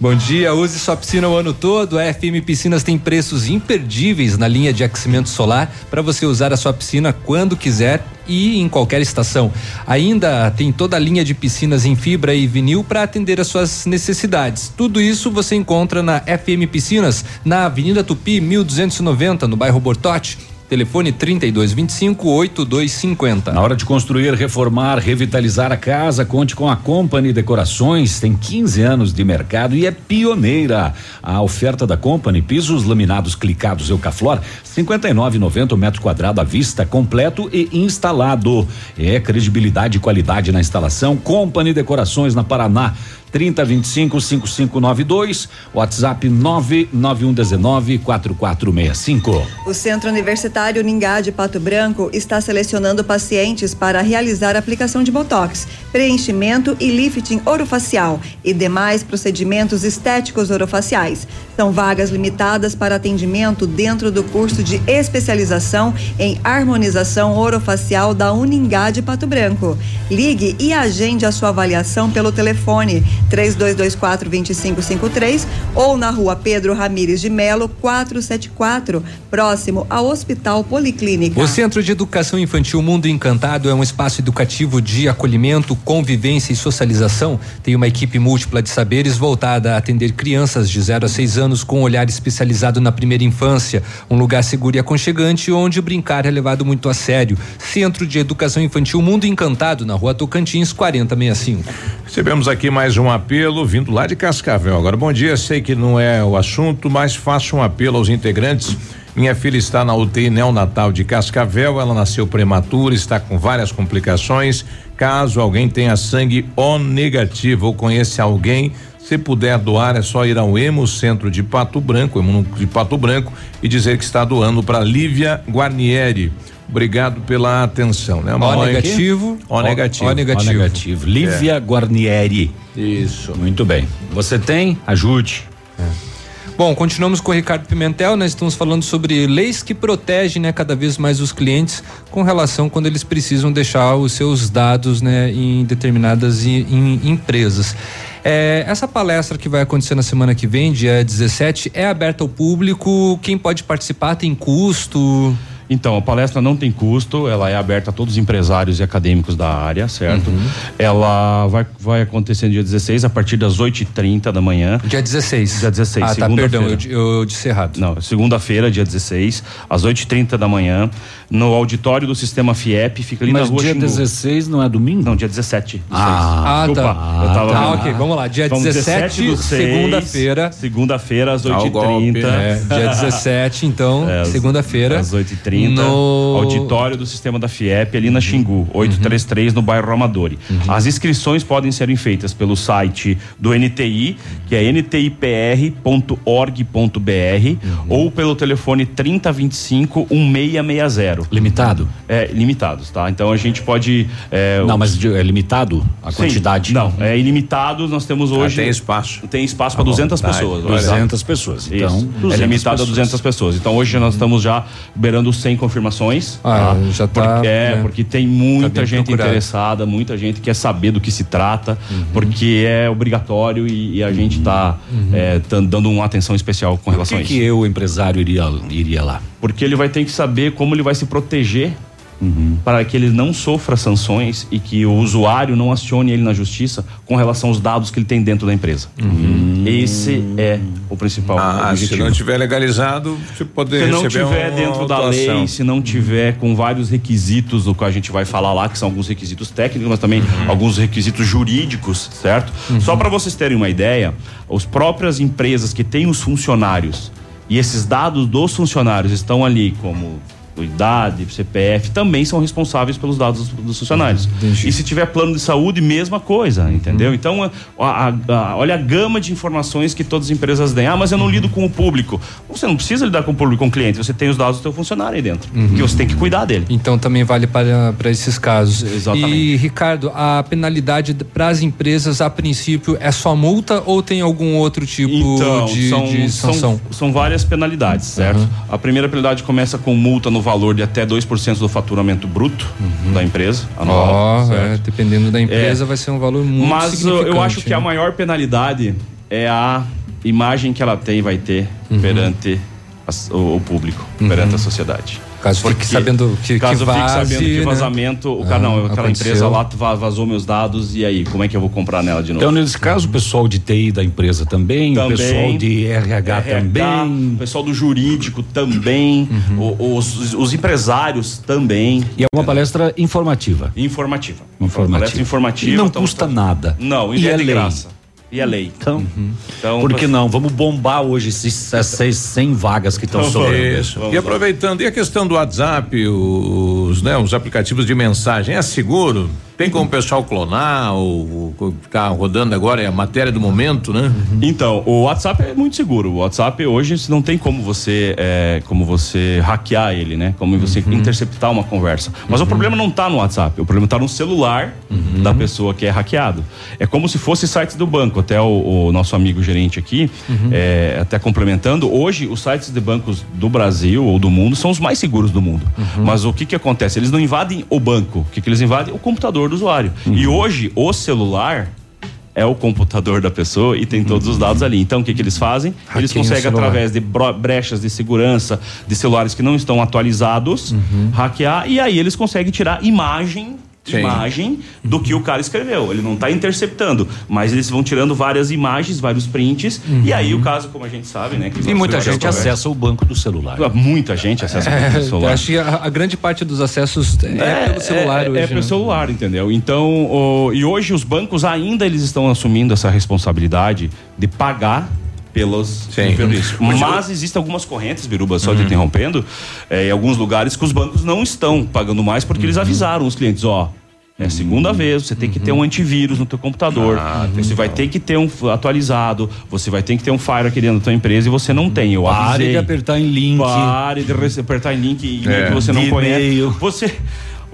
Bom dia, use sua piscina o ano todo. A FM Piscinas tem preços imperdíveis na linha de aquecimento solar para você usar a sua piscina quando quiser e em qualquer estação. Ainda tem toda a linha de piscinas em fibra e vinil para atender às suas necessidades. Tudo isso você encontra na FM Piscinas, na Avenida Tupi, 1290, no bairro Bortote. Telefone 3225 8250. Na hora de construir, reformar, revitalizar a casa, conte com a Company Decorações. Tem 15 anos de mercado e é pioneira. A oferta da Company, pisos laminados clicados Eucaflor, 59,90 metro quadrado à vista, completo e instalado. É credibilidade e qualidade na instalação. Company Decorações na Paraná. 3025 5592, WhatsApp 99119 4465. O Centro Universitário Ningá de Pato Branco está selecionando pacientes para realizar aplicação de botox, preenchimento e lifting orofacial e demais procedimentos estéticos orofaciais. São vagas limitadas para atendimento dentro do curso de especialização em harmonização orofacial da Uningá de Pato Branco. Ligue e agende a sua avaliação pelo telefone 3224 2553 ou na rua Pedro Ramires de Melo 474, próximo ao Hospital Policlínica. O Centro de Educação Infantil Mundo Encantado é um espaço educativo de acolhimento, convivência e socialização. Tem uma equipe múltipla de saberes voltada a atender crianças de 0 a 6 anos com um olhar especializado na primeira infância. Um lugar seguro e aconchegante onde brincar é levado muito a sério. Centro de Educação Infantil Mundo Encantado, na rua Tocantins 4065. Recebemos aqui mais um apelo vindo lá de Cascavel. Agora, bom dia. Sei que não é o assunto, mas faço um apelo aos integrantes. Minha filha está na UTI neonatal de Cascavel. Ela nasceu prematura, está com várias complicações. Caso alguém tenha sangue O negativo ou conheça alguém, se puder doar, é só ir ao Hemo Centro de Pato Branco, de Pato Branco, e dizer que está doando para Lívia Guarnieri. Obrigado pela atenção, né? O negativo. O negativo. O negativo. O negativo. Lívia É. Guarnieri. Isso. Muito bem. Você tem? Ajude. Bom, continuamos com o Ricardo Pimentel, nós estamos falando sobre leis que protegem, né, cada vez mais os clientes com relação quando eles precisam deixar os seus dados, né, em determinadas i- em empresas. É, essa palestra que vai acontecer na semana que vem, dia 17, é aberta ao público. Quem pode participar tem custo? Então, a palestra não tem custo, ela é aberta a todos os empresários e acadêmicos da área, certo? Uhum. Ela vai, vai acontecer no dia 16, a partir das 8h30 da manhã. Dia 16. Dia 16, Ah, tá, perdão, eu, eu disse errado. Não, segunda-feira, dia 16, às 8h30 da manhã, no auditório do Sistema FIEP, fica ali Mas na rua dia Xingu. 16 não é domingo? Não, dia 17. do Ah, seis. tá. eu tava Ah, vendo. ok, vamos lá. Dia Vamos 17, do seis, segunda-feira. Segunda-feira, às Dá o 8h30. golpe, né? Dia 17, então, [laughs] É, segunda-feira. Às 8h30. No- Auditório do Sistema da FIEP, ali na Xingu, 833, no bairro Amadori. As inscrições podem ser feitas pelo site do NTI, que é ntipr.org.br, ou pelo telefone 3025 1660. Limitado? É, limitados, tá? Então a gente pode. é, Não, os- mas é limitado a Sim. quantidade? Não, é ilimitado. Nós temos hoje. tem espaço. Tem espaço para bom, 200 tá, pessoas. 200 olha. pessoas. Então, é 200 limitado a pessoas. 200 pessoas. Então hoje nós estamos já beirando 100 confirmações. Ah, já tá, Porque, é, né? porque tem muita bem gente procurado. interessada, muita gente quer saber do que se trata, porque é obrigatório e, e a gente está dando uma atenção especial com Por relação que, a que isso. eu, o empresário, iria, iria lá? Porque ele vai ter que saber como ele vai se proteger para que ele não sofra sanções e que o usuário não acione ele na justiça com relação aos dados que ele tem dentro da empresa. Esse é o principal Ah, se objetivo. não tiver legalizado, você poder Se não receber tiver uma dentro da lei, se não tiver com vários requisitos, do que a gente vai falar lá, que são alguns requisitos técnicos, mas também alguns requisitos jurídicos, certo? Só para vocês terem uma ideia, as próprias empresas que têm os funcionários e esses dados dos funcionários estão ali como idade, CPF, também são responsáveis pelos dados dos, funcionários. E se tiver plano de saúde, mesma coisa, entendeu? Então, a- a- a- olha a gama de informações que todas as empresas têm. Ah, mas eu não lido com o público. Você não precisa lidar com o público, com o cliente. Você tem os dados do seu funcionário aí dentro. Que você tem que cuidar dele. Então também vale para, para esses casos. Exatamente. E, Ricardo, a penalidade para as empresas, a princípio, é só multa ou tem algum outro tipo Então, de, são, de sanção? são, são várias penalidades, certo? A primeira penalidade começa com multa no valor de até 2% do faturamento bruto da empresa anual. Certo? é, dependendo da empresa, É. vai ser um valor muito Mas eu acho que a né? maior penalidade é a imagem que ela tem, vai ter Uhum. perante as- o, o público, perante a sociedade. Caso fique sabendo que- que caso fique vaze, sabendo que né? vazamento, o Ah, cara não, aquela aconteceu. empresa lá va- vazou meus dados e aí, como é que eu vou comprar nela de novo? Então, nesse caso, o pessoal de TI da empresa também, o pessoal de RH, também. o pessoal do jurídico também, Uhum. o- os, os empresários também. E é uma palestra informativa. Informativa. Uma Informativa. palestra informativa. E não então, custa nada. Não, e, E é, é de lei. graça. E é lei. Então, Então, por que não? Vamos bombar hoje esses, essas 100 vagas que estão sobrando. Isso. E aproveitando, e a questão do WhatsApp, os, né, os aplicativos de mensagem, é seguro? Tem como o pessoal clonar ou, ou ficar rodando agora, é a matéria do momento, né? Então, o WhatsApp é muito seguro. O WhatsApp hoje não tem como você é, como você hackear ele, né? Como você interceptar uma conversa. Mas o problema não está no WhatsApp, o problema está no celular da pessoa que é hackeado. É como se fosse sites do banco. Até o, o nosso amigo gerente aqui, é, até complementando, hoje os sites de bancos do Brasil ou do mundo são os mais seguros do mundo. Mas o que que acontece? Eles não invadem o banco. O que que eles invadem? O computador do usuário. E hoje o celular é o computador da pessoa e tem todos os dados ali. Então, o que, que eles fazem? eles conseguem, através de brechas de segurança de celulares que não estão atualizados, hackear e aí eles conseguem tirar imagem. Sim. Imagem do que o cara escreveu. Ele não está interceptando, mas eles vão tirando várias imagens, vários prints. E aí, o caso, como a gente sabe, né? E muita nós- gente acessa o banco do celular. Muita gente acessa o É, banco do celular. acho que a, a grande parte dos acessos é, pelo celular é, hoje. É pelo né? celular, entendeu? Então, o- e hoje os bancos ainda eles estão assumindo essa responsabilidade de pagar pelos pelo isso. Mas existem algumas correntes, Biruba, só te Uhum. interrompendo, é, em alguns lugares que os bancos não estão pagando mais porque Uhum. eles avisaram os clientes, ó. É a segunda vez, você tem que ter um antivírus no teu computador. Ah, você vai ter que ter um atualizado, você vai ter que ter um Fire aqui dentro da tua empresa e você não tem. Eu Pare avisei. de apertar em link. Pare de apertar em link, É. que você não De conhece. e-mail. Você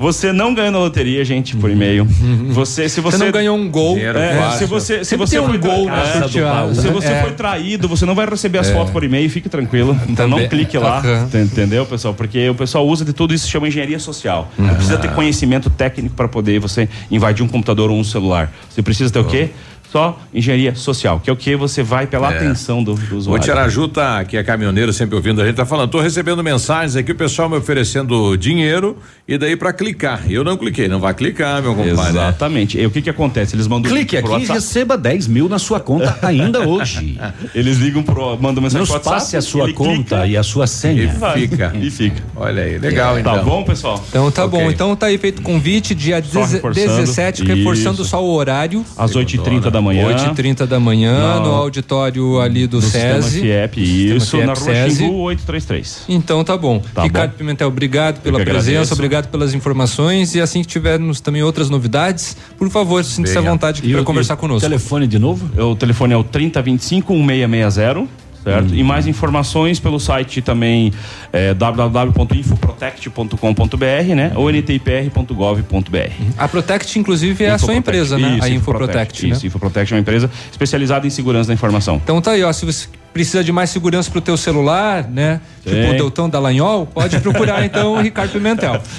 você não ganhou na loteria, gente, por e-mail. Você se você, Você não ganhou um gol. É, É, se você se você tem um foi gol é, sorteada, se né? você É. foi traído, você não vai receber as fotos por e-mail, fique tranquilo. Então Também. não clique lá, entendeu, pessoal? Porque o pessoal usa de tudo isso, chama engenharia social. Não precisa ter conhecimento técnico para poder você invadir um computador ou um celular. Você precisa ter o quê? Só engenharia social, que é o que você vai pela É. atenção do, do O usuário. Tiaraju tá, que é caminhoneiro, sempre ouvindo a gente, tá falando, tô recebendo mensagens aqui, o pessoal me oferecendo dinheiro e daí pra clicar. E eu não cliquei, não vai clicar, meu compadre. Exatamente. E o que que acontece? Eles mandam Clique aqui e WhatsApp. receba 10 mil na sua conta ainda hoje. [laughs] Eles ligam pro, mandam mensagem Nos pro WhatsApp. passe a sua conta clica e a sua senha. E vai. Fica. [laughs] E fica. Olha aí, legal então. Tá bom, pessoal? Então tá Ok. bom. Então tá aí feito o convite, dia Só deze- reforçando. 17, reforçando só o horário. Às 8h30 da manhã. 8h30 da manhã, No- no auditório ali do, SESI. FIEP, isso, FIEP na Rua SESI. Xingu 833. Então tá bom. Tá Ricardo bom. Pimentel, obrigado pela presença, agradeço. obrigado pelas informações e assim que tivermos também outras novidades, por favor, sinta-se à vontade E para conversar e conosco. Telefone de novo? O telefone é o 3025 1660. Certo? E mais informações pelo site também é, www.infoprotect.com.br, né? Ou ntipr.gov.br. A Protect, inclusive, é a sua empresa, né? Isso, a Infoprotect, né? Isso, Infoprotect é uma empresa especializada em segurança da informação. Então tá aí, ó. Se você precisa de mais segurança pro teu celular, né? Tipo Tem. o Deltão Dallagnol, pode procurar então o Ricardo Pimentel. [laughs]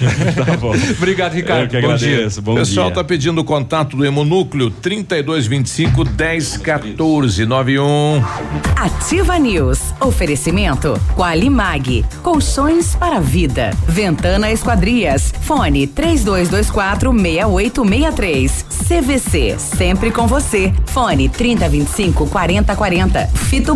Tá bom. [laughs] Obrigado, Ricardo. Eu que Bom dia. agradeço. Bom o pessoal dia. tá pedindo o contato do Hemonúcleo 3225 1014 91. Ativa News. Oferecimento Qualimag. Colchões para a vida. Ventana Esquadrias. Fone 3224 6863. CVC. Sempre com você. Fone 3025 4040. Fito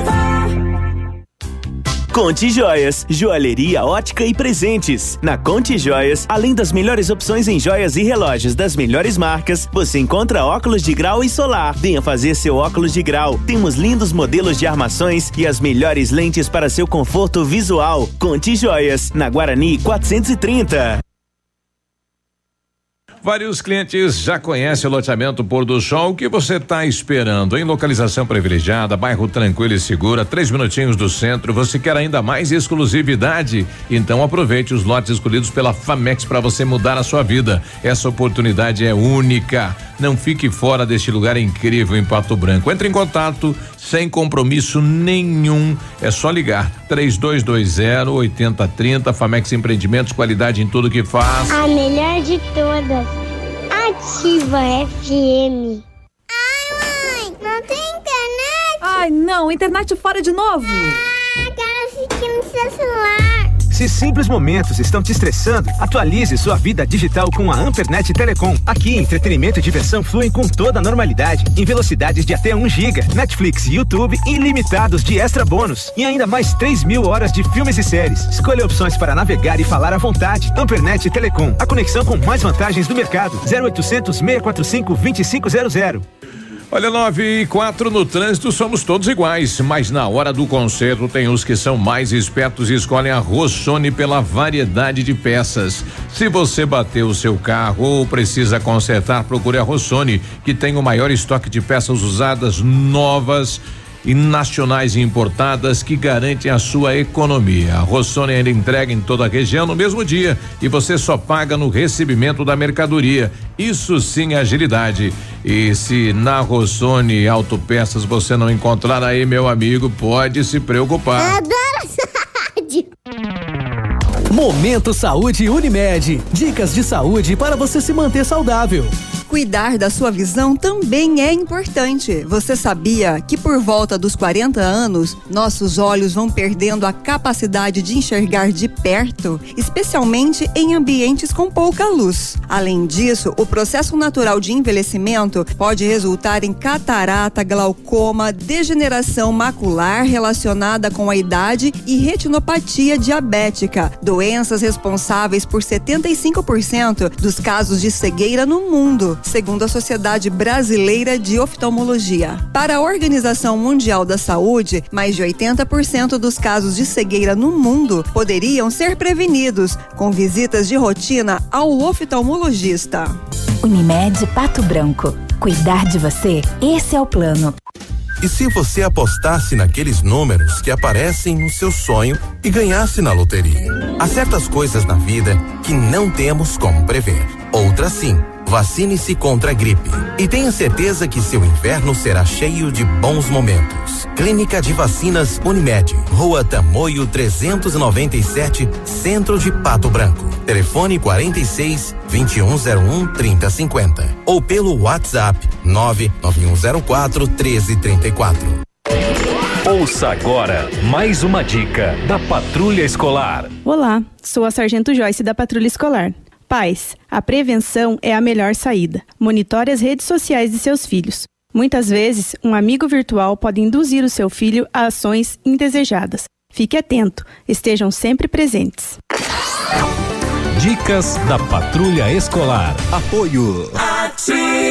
Conte Joias, joalheria, ótica e presentes. Na Conte Joias, além das melhores opções em joias e relógios das melhores marcas, você encontra óculos de grau e solar. Venha fazer seu óculos de grau. Temos lindos modelos de armações e as melhores lentes para seu conforto visual. Conte Joias, na Guarani 430. Vários clientes já conhecem o loteamento Pôr do Sol. O que você está esperando? Em localização privilegiada, bairro tranquilo e segura, três minutinhos do centro. Você quer ainda mais exclusividade? Então aproveite os lotes escolhidos pela Famex para você mudar a sua vida. Essa oportunidade é única. Não fique fora deste lugar incrível em Pato Branco. Entre em contato sem compromisso nenhum. É só ligar 3220 8030. Famex Empreendimentos, qualidade em tudo que faz. A melhor de todas. Ativa FM. Ai, mãe, não tem internet? Ai, não, internet fora de novo. Ah, quero assistir no seu celular. Se simples momentos estão te estressando, atualize sua vida digital com a Ampernet Telecom. Aqui, entretenimento e diversão fluem com toda a normalidade, em velocidades de até 1 GB, Netflix YouTube ilimitados de extra bônus e ainda mais 3 mil horas de filmes e séries. Escolha opções para navegar e falar à vontade. Ampernet Telecom, a conexão com mais vantagens do mercado. 0800 645 2500. Olha, 9 e 4 no trânsito somos todos iguais, mas na hora do conserto tem os que são mais espertos e escolhem a Rossoni pela variedade de peças. Se você bateu o seu carro ou precisa consertar, procure a Rossoni, que tem o maior estoque de peças usadas novas e nacionais importadas que garantem a sua economia. A Rossoni ainda entrega em toda a região no mesmo dia e você só paga no recebimento da mercadoria. Isso sim é agilidade. E se na Rossoni Autopeças você não encontrar aí, meu amigo, pode se preocupar. Adoro essa rádio. Momento Saúde Unimed. Dicas de saúde para você se manter saudável. Cuidar da sua visão também é importante. Você sabia que por volta dos 40 anos, nossos olhos vão perdendo a capacidade de enxergar de perto, especialmente em ambientes com pouca luz. Além disso, o processo natural de envelhecimento pode resultar em catarata, glaucoma, degeneração macular relacionada com a idade e retinopatia diabética, doenças responsáveis por 75% dos casos de cegueira no mundo segundo a Sociedade Brasileira de Oftalmologia. Para a Organização Mundial da Saúde, mais de 80% dos casos de cegueira no mundo poderiam ser prevenidos com visitas de rotina ao oftalmologista. Unimed Pato Branco. Cuidar de você? Esse é o plano. E se você apostasse naqueles números que aparecem no seu sonho e ganhasse na loteria? Há certas coisas na vida que não temos como prever. Outras sim. Vacine-se contra a gripe e tenha certeza que seu inverno será cheio de bons momentos. Clínica de Vacinas Unimed, Rua Tamoio 397, Centro de Pato Branco. Telefone 46 2101 3050 ou pelo WhatsApp 99104 1334. Ouça agora mais uma dica da Patrulha Escolar. Olá, sou a Sargento Joyce da Patrulha Escolar. Pais, a prevenção é a melhor saída. Monitore as redes sociais de seus filhos. Muitas vezes, um amigo virtual pode induzir o seu filho a ações indesejadas. Fique atento, estejam sempre presentes. Dicas da Patrulha Escolar. Apoio. Ativa.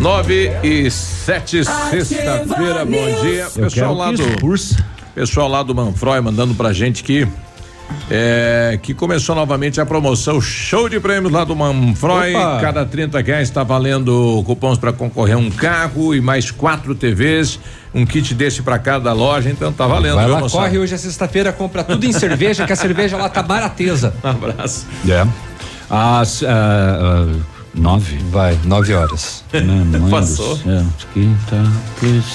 Nove e sete, sexta-feira, bom dia. Eu Pessoal lá do. Pessoal lá do Manfroy mandando pra gente que. É, que começou novamente a promoção show de prêmios lá do Manfroy. Opa! Cada 30 reais está valendo cupons para concorrer a um carro e mais quatro TVs, um kit desse para cada loja. Então tá valendo. Vai viu, lá, moçada? corre hoje é sexta-feira, compra tudo em cerveja, que a cerveja lá tá barateza. [laughs] Um abraço. É. Às ah, ah, nove. Vai, nove horas. Não, não é Passou. é,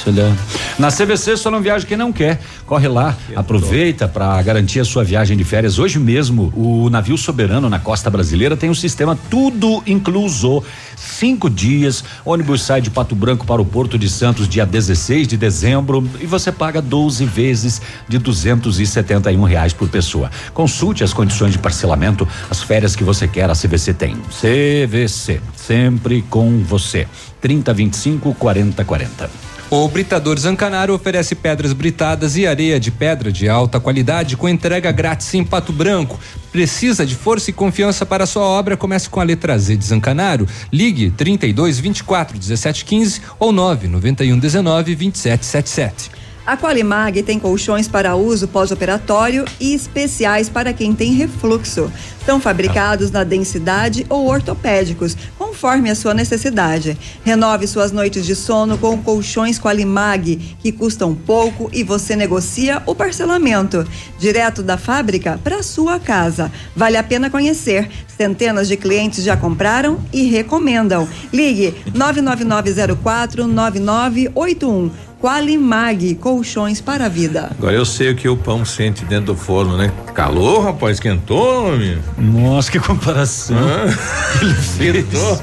olha. Na CVC só não viaja quem não quer. Corre lá, aproveita para garantir a sua viagem de férias. Hoje mesmo, o navio soberano na costa brasileira tem um sistema tudo incluso. Cinco dias, ônibus sai de Pato Branco para o Porto de Santos dia 16 de dezembro e você paga 12 vezes de 271 reais por pessoa. Consulte as condições de parcelamento, as férias que você quer, a CVC tem. CVC, sempre com você. 3025 4040. O Britador Zancanaro oferece pedras britadas e areia de pedra de alta qualidade com entrega grátis em Pato Branco. Precisa de força e confiança para sua obra? Comece com a letra Z de Zancanaro. Ligue 32 24 17 15 ou 9 91 19 27 77. A Qualimag tem colchões para uso pós-operatório e especiais para quem tem refluxo. São fabricados na densidade ou ortopédicos, conforme a sua necessidade. Renove suas noites de sono com colchões Qualimag, que custam pouco e você negocia o parcelamento. Direto da fábrica para sua casa. Vale a pena conhecer. Centenas de clientes já compraram e recomendam. Ligue 99904 9981. Qualimag, colchões para a vida. Agora eu sei o que o pão sente dentro do forno, né? Calor, rapaz, esquentou, homem. Nossa, que comparação. [laughs] Ele esquentou.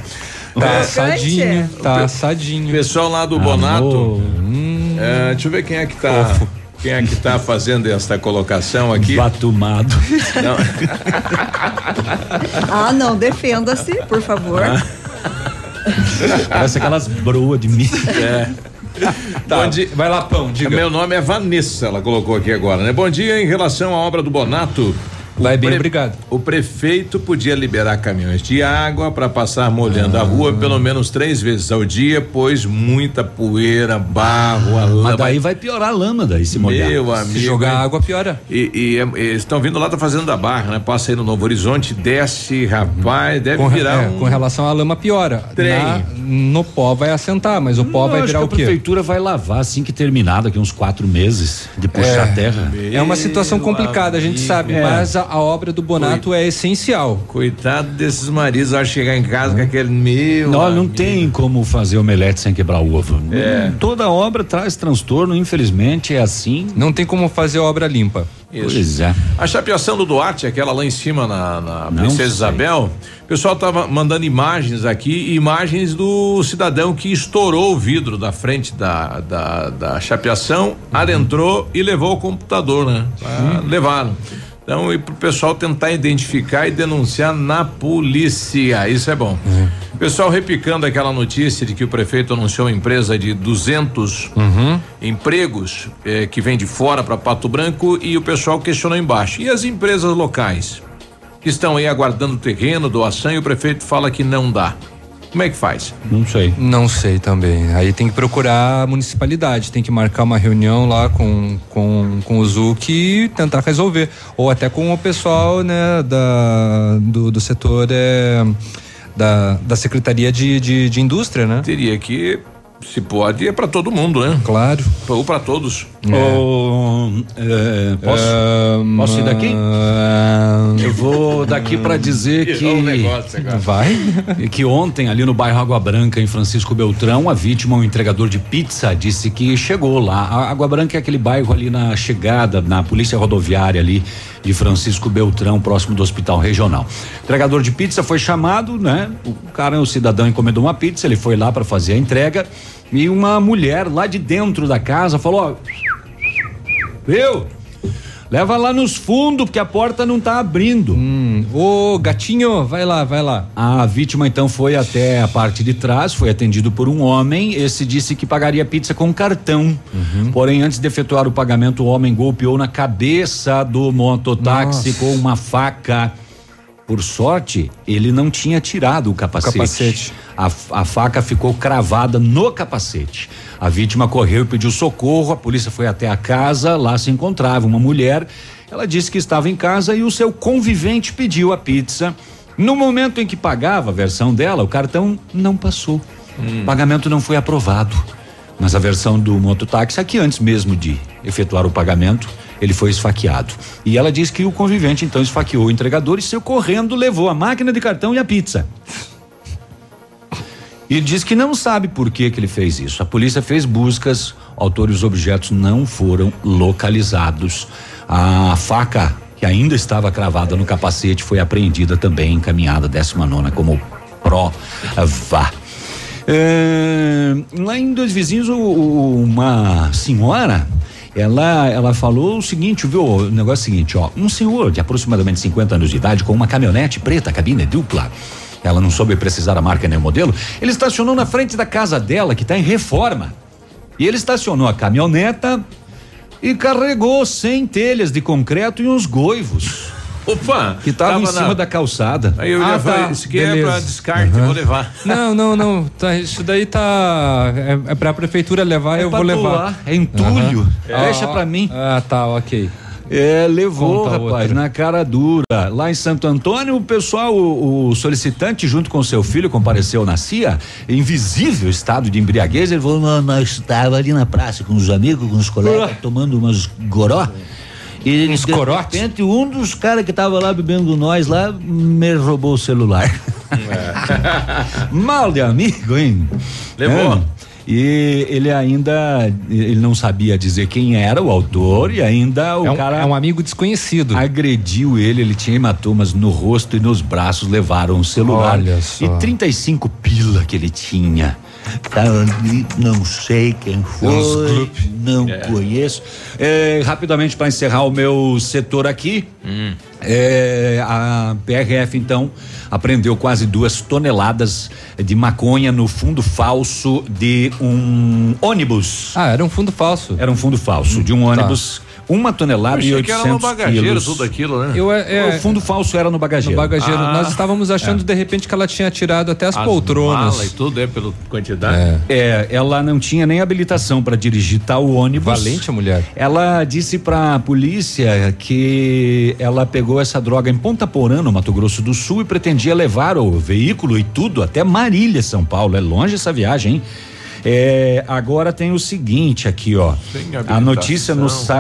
Tá assadinho, tá assadinho. Pessoal lá do Amor. Bonato. é, deixa eu ver quem é que tá. Quem é que tá fazendo esta colocação aqui? Batumado. Não. [laughs] Ah, não, defenda-se, por favor. Parece aquelas broas de mim. É. Tá, Bom dia. vai lá, pão, diga. Meu nome é Vanessa, ela colocou aqui agora, né? Bom dia, em relação à obra do Bonato. Vai o bem, obrigado. O prefeito podia liberar caminhões de água para passar molhando a Ah. rua pelo menos três vezes ao dia, pois muita poeira, barro, a Mas lama. daí vai piorar a lama daí se molhar. Meu amigo. Se jogar água, piora. E, e, é, eles estão vindo lá da Fazenda da Barra, né? Passa aí no Novo Horizonte, desce, rapaz, deve Com, virar é, um com relação à lama, piora. Trem. Na- no pó vai assentar, mas o pó Eu vai virar o a quê? prefeitura vai lavar assim que terminar daqui uns quatro meses de puxar a terra. É uma situação complicada, a gente amigo. sabe, É. mas a, a obra do Bonato é essencial. Coitado desses maridos, ao chegar em casa com aquele meu. Não, não tem como fazer omelete sem quebrar o ovo. É. Toda obra traz transtorno, infelizmente é assim. Não tem como fazer obra limpa. Isso. Pois é. A chapeação do Duarte, aquela lá em cima na, na Princesa sei. Isabel, o pessoal tava mandando imagens aqui, imagens do cidadão que estourou o vidro da frente da, da, da chapeação, Uhum. adentrou e levou o computador, né? Ah, levaram. Então, e pro pessoal tentar identificar e denunciar na polícia. Isso é bom. Pessoal, repicando aquela notícia de que o prefeito anunciou uma empresa de 200 empregos eh, que vem de fora para Pato Branco e o pessoal questionou embaixo. E as empresas locais que estão aí aguardando terreno, doação e o prefeito fala que não dá. Como é que faz? Não sei. Não sei também. Aí tem que procurar a municipalidade, tem que marcar uma reunião lá com, com, com o ZUC e tentar resolver. Ou até com o pessoal, né, da, do, do setor é, da, da Secretaria de, de, de Indústria, né? Teria que, se pode, é para todo mundo, né? Claro. Ou para todos. Ô, é, posso, posso ir daqui? Eu vou daqui para dizer que um negócio agora. vai. Que ontem ali no bairro Água Branca em Francisco Beltrão a vítima um entregador de pizza disse que chegou lá. A Água Branca é aquele bairro ali na chegada na polícia rodoviária ali de Francisco Beltrão próximo do hospital regional. Entregador de pizza foi chamado né? O cara o cidadão encomendou uma pizza ele foi lá para fazer a entrega e uma mulher lá de dentro da casa falou ó, Viu? Leva lá nos fundos, porque a porta não tá abrindo. Hum, ô, gatinho, vai lá, vai lá. A vítima então foi até a parte de trás, foi atendido por um homem. Esse disse que pagaria pizza com cartão. Porém, antes de efetuar o pagamento, o homem golpeou na cabeça do mototáxi Nossa. com uma faca. Por sorte, ele não tinha tirado o capacete. capacete. A, a faca ficou cravada no capacete. A vítima correu e pediu socorro. A polícia foi até a casa. Lá se encontrava uma mulher. Ela disse que estava em casa e o seu convivente pediu a pizza. No momento em que pagava a versão dela, o cartão não passou. O pagamento não foi aprovado. Mas a versão do mototáxi é que antes mesmo de efetuar o pagamento, ele foi esfaqueado. E ela diz que o convivente então esfaqueou o entregador e saiu correndo, levou a máquina de cartão e a pizza. E diz que não sabe por que que ele fez isso. A polícia fez buscas, o autor e os objetos não foram localizados. A faca que ainda estava cravada no capacete foi apreendida também, encaminhada 19 como prova. É, lá em Dois Vizinhos, o- o- uma senhora, ela, ela falou o seguinte, viu? O negócio é o seguinte, ó. Um senhor de aproximadamente 50 anos de idade, com uma caminhonete preta, cabine dupla. Ela não soube precisar a marca nem o modelo. Ele estacionou na frente da casa dela, que está em reforma. E ele estacionou a caminhoneta e carregou 100 telhas de concreto e uns goivos. Opa! Que estavam em tava cima na- da calçada. Aí eu ia Ah, falar, tá. isso aqui é Beleza. pra descarte, Aham. vou levar. Não, não, não. Tá, isso daí tá. É, é pra prefeitura levar, É eu pra vou levar. doar, é entulho. Aham. Deixa pra mim. Ah, tá, ok. É, levou, Conta rapaz, outra. na cara dura. Lá em Santo Antônio, o pessoal, o, o solicitante, junto com seu filho, compareceu na CIA, em visível estado de embriaguez. Ele falou: "Nós- nós estava ali na praça com os amigos, com os colegas, tomando umas goró. E Uns de repente, um dos caras que tava lá bebendo nós lá me roubou o celular. [laughs] Mal de amigo, hein? Levou. É. E ele ainda, ele não sabia dizer quem era o autor e ainda o É um, cara é um amigo desconhecido. agrediu ele, ele tinha hematomas no rosto e nos braços, levaram o celular. Olha só. E 35 pila que ele tinha. Tava ali, não sei quem foi, não conheço. É, rapidamente para encerrar o meu setor aqui, é, a PRF então apreendeu quase duas toneladas de maconha no fundo falso de um ônibus. Ah, era um fundo falso. Era um fundo falso de um ônibus, uma tonelada e Achei que era no 800 bagageiro quilos. tudo aquilo, né? Eu, é, o fundo falso era no no bagageiro. bagageiro. Ah. Nós estávamos achando de repente que ela tinha tirado até as, As poltronas. mala e tudo é pela quantidade. É. É, ela não tinha nem habilitação para dirigir tal ônibus. Valente a mulher. Ela disse para a polícia que ela pegou essa droga em Ponta Porã, no Mato Grosso do Sul, e pretendia levar o veículo e tudo até Marília, São Paulo. É longe essa viagem, hein? É, agora tem o seguinte aqui, ó. A notícia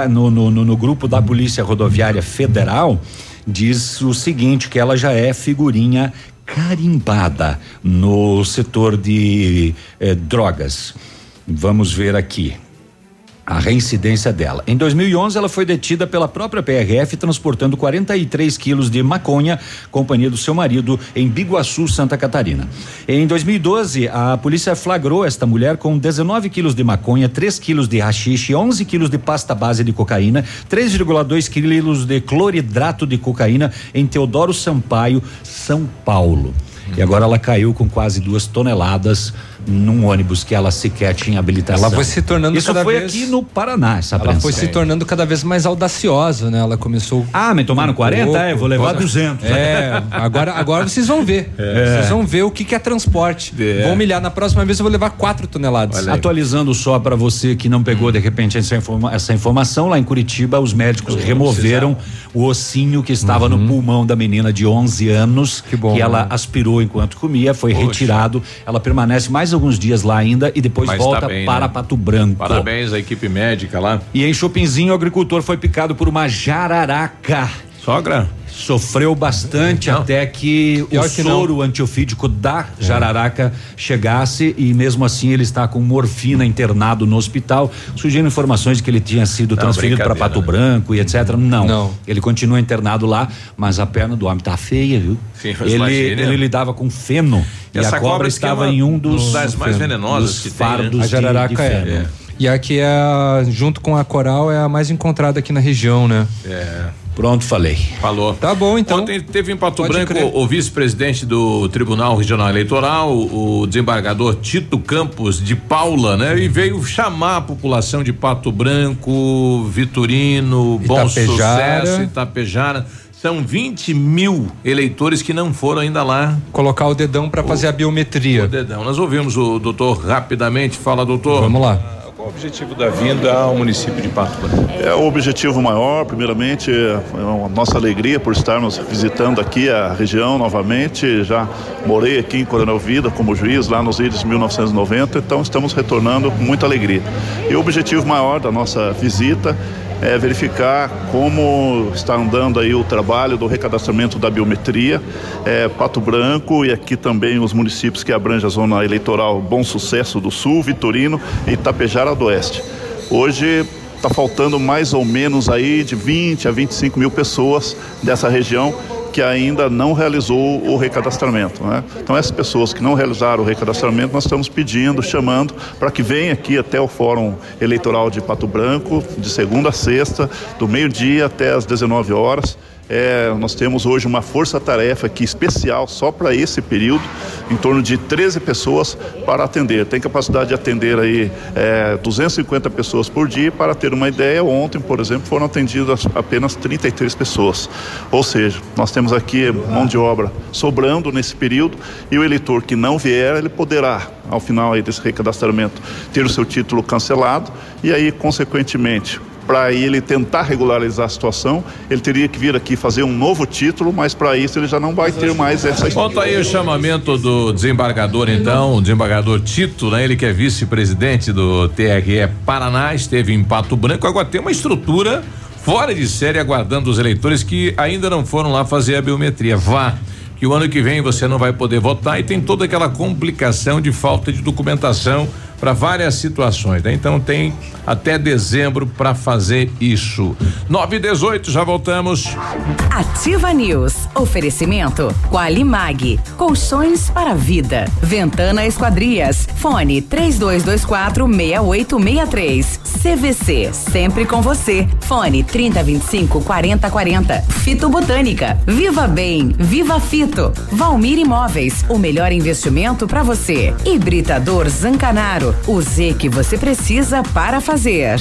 no, no, no- no grupo da Polícia Rodoviária Federal diz o seguinte: que ela já é figurinha carimbada no setor de eh, drogas. Vamos ver aqui. A reincidência dela. Em 2011, ela foi detida pela própria PRF transportando 43 quilos de maconha, companhia do seu marido, em Biguaçu, Santa Catarina. Em 2012, a polícia flagrou esta mulher com 19 quilos de maconha, 3 quilos de rachixe, 11 quilos de pasta base de cocaína, 3,2 quilos de cloridrato de cocaína em Teodoro Sampaio, São Paulo. E agora ela caiu com quase duas toneladas num ônibus que ela sequer tinha habilitação. Ela foi se tornando Isso cada foi vez- aqui no Paraná, essa Ela apreensão. foi se tornando cada vez mais audaciosa, né? Ela começou. Ah, me tomaram 40? É, eu vou levar 200. É, agora, agora vocês vão ver. É. Vocês vão ver o que, que é transporte. Vão humilhar. Na próxima vez eu vou levar 4 toneladas. Atualizando só para você que não pegou de repente essa, informa- essa informação, lá em Curitiba os médicos removeram o ossinho que estava no pulmão da menina de 11 anos, que, bom, ela né? aspirou enquanto comia, foi Poxa. retirado. Ela permanece mais alguns dias lá ainda e depois Mas volta tá bem, para né? Pato Branco. Parabéns à equipe médica lá. E em Chopinzinho, o agricultor foi picado por uma jararaca. Sogra? Sofreu bastante até que Pior o que não. soro antiofídico da jararaca chegasse e mesmo assim ele está com morfina internado no hospital. Surgiram informações de que ele tinha sido Não, transferido para Pato né? Branco e etc. Não. Não. Ele continua internado lá, mas a perna do homem tá feia, viu? Sim, ele, imagina. ele lidava com feno e Essa a cobra cobra é estava uma em um dos das mais feno, venenosas que tem, né? fardos A de- jararaca de é. feno. E aqui é, a- junto com a coral, é a mais encontrada aqui na região, né? É. Pronto, falei. Falou. Tá bom, então. Ontem teve em Pato Pode Branco crer. o vice-presidente do Tribunal Regional Eleitoral, o desembargador Tito Campos de Paula, né? E veio chamar a população de Pato Branco, Vitorino, Bom Itapejara. Sucesso, Itapejara. São 20 mil eleitores que não foram ainda lá. Colocar o dedão para fazer a biometria. O dedão. Nós ouvimos o doutor rapidamente. Fala, doutor. Vamos lá. Qual o objetivo da vinda ao município de Pato Branco? É o objetivo maior, primeiramente, é a nossa alegria por estarmos visitando aqui a região novamente. Já morei aqui em Coronel Vida como juiz lá nos idos de 1990, então estamos retornando com muita alegria. E o objetivo maior da nossa visita é verificar como está andando aí o trabalho do recadastramento da biometria, é, Pato Branco e aqui também os municípios que abrangem a zona eleitoral Bom Sucesso do Sul, Vitorino e Itapejara do Oeste. Hoje está faltando mais ou menos aí de 20 a 25 mil pessoas dessa região que ainda não realizou o recadastramento. Né? Então, essas pessoas que não realizaram o recadastramento, nós estamos pedindo, chamando, para que venham aqui até o Fórum Eleitoral de Pato Branco, de segunda a sexta, do meio-dia até as 19 horas. É, nós temos hoje uma força-tarefa aqui especial só para esse período, em torno de 13 pessoas para atender. Tem capacidade de atender aí é, 250 pessoas por dia. Para ter uma ideia, ontem, por exemplo, foram atendidas apenas 33 pessoas. Ou seja, nós temos aqui mão de obra sobrando nesse período e o eleitor que não vier, ele poderá, ao final aí desse recadastramento, ter o seu título cancelado e aí, consequentemente, para ele tentar regularizar a situação, ele teria que vir aqui fazer um novo título, mas para isso ele já não vai ter mais essa Conta aí o chamamento do desembargador, então, o desembargador Tito, né? Ele que é vice-presidente do TRE Paraná, esteve em Pato Branco, agora tem uma estrutura fora de série aguardando os eleitores que ainda não foram lá fazer a biometria. Vá. Que o ano que vem você não vai poder votar e tem toda aquela complicação de falta de documentação para várias situações, né? Então tem até dezembro para fazer isso. 9 e 18, já voltamos. Ativa News. Oferecimento Qualimag. Colchões para vida. Ventana Esquadrias. Fone 3224 6863. CVC. Sempre com você. Fone 3025 4040. Fito Botânica. Viva Bem. Viva Fito. Valmir Imóveis. O melhor investimento para você. Hibridador Zancanaro. O Z que você precisa para fazer.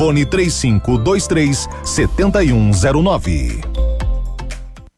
fone 3523 7109.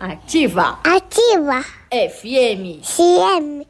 Ativa. Ativa. FM. CM.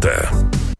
Санта.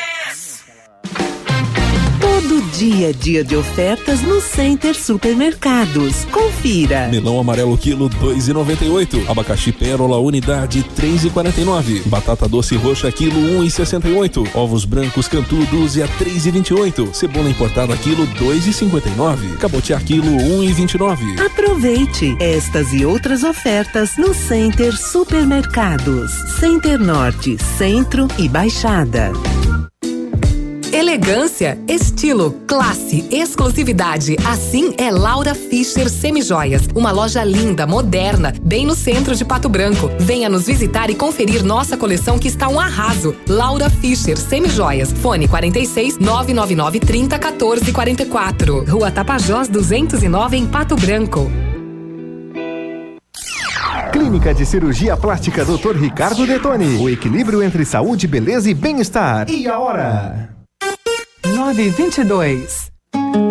Todo dia dia de ofertas no Center Supermercados. Confira. Melão amarelo quilo 2,98. Abacaxi pérola unidade 3,49. Batata doce roxa quilo 1,68. Ovos brancos Cantu dúzia 3,28. Cebola importada quilo 2,59. Cabotiá quilo 1,29. Aproveite estas e outras ofertas no Center Supermercados. Center Norte, Centro e Baixada. Elegância, estilo, classe, exclusividade. Assim é Laura Fischer Semijoias. Uma loja linda, moderna, bem no centro de Pato Branco. Venha nos visitar e conferir nossa coleção que está um arraso. Laura Fischer Semijoias. Fone 46 999 30 14 44. Rua Tapajós 209 em Pato Branco. Clínica de Cirurgia Plástica Dr. Ricardo Detoni. O equilíbrio entre saúde, beleza e bem-estar. E a hora? 922.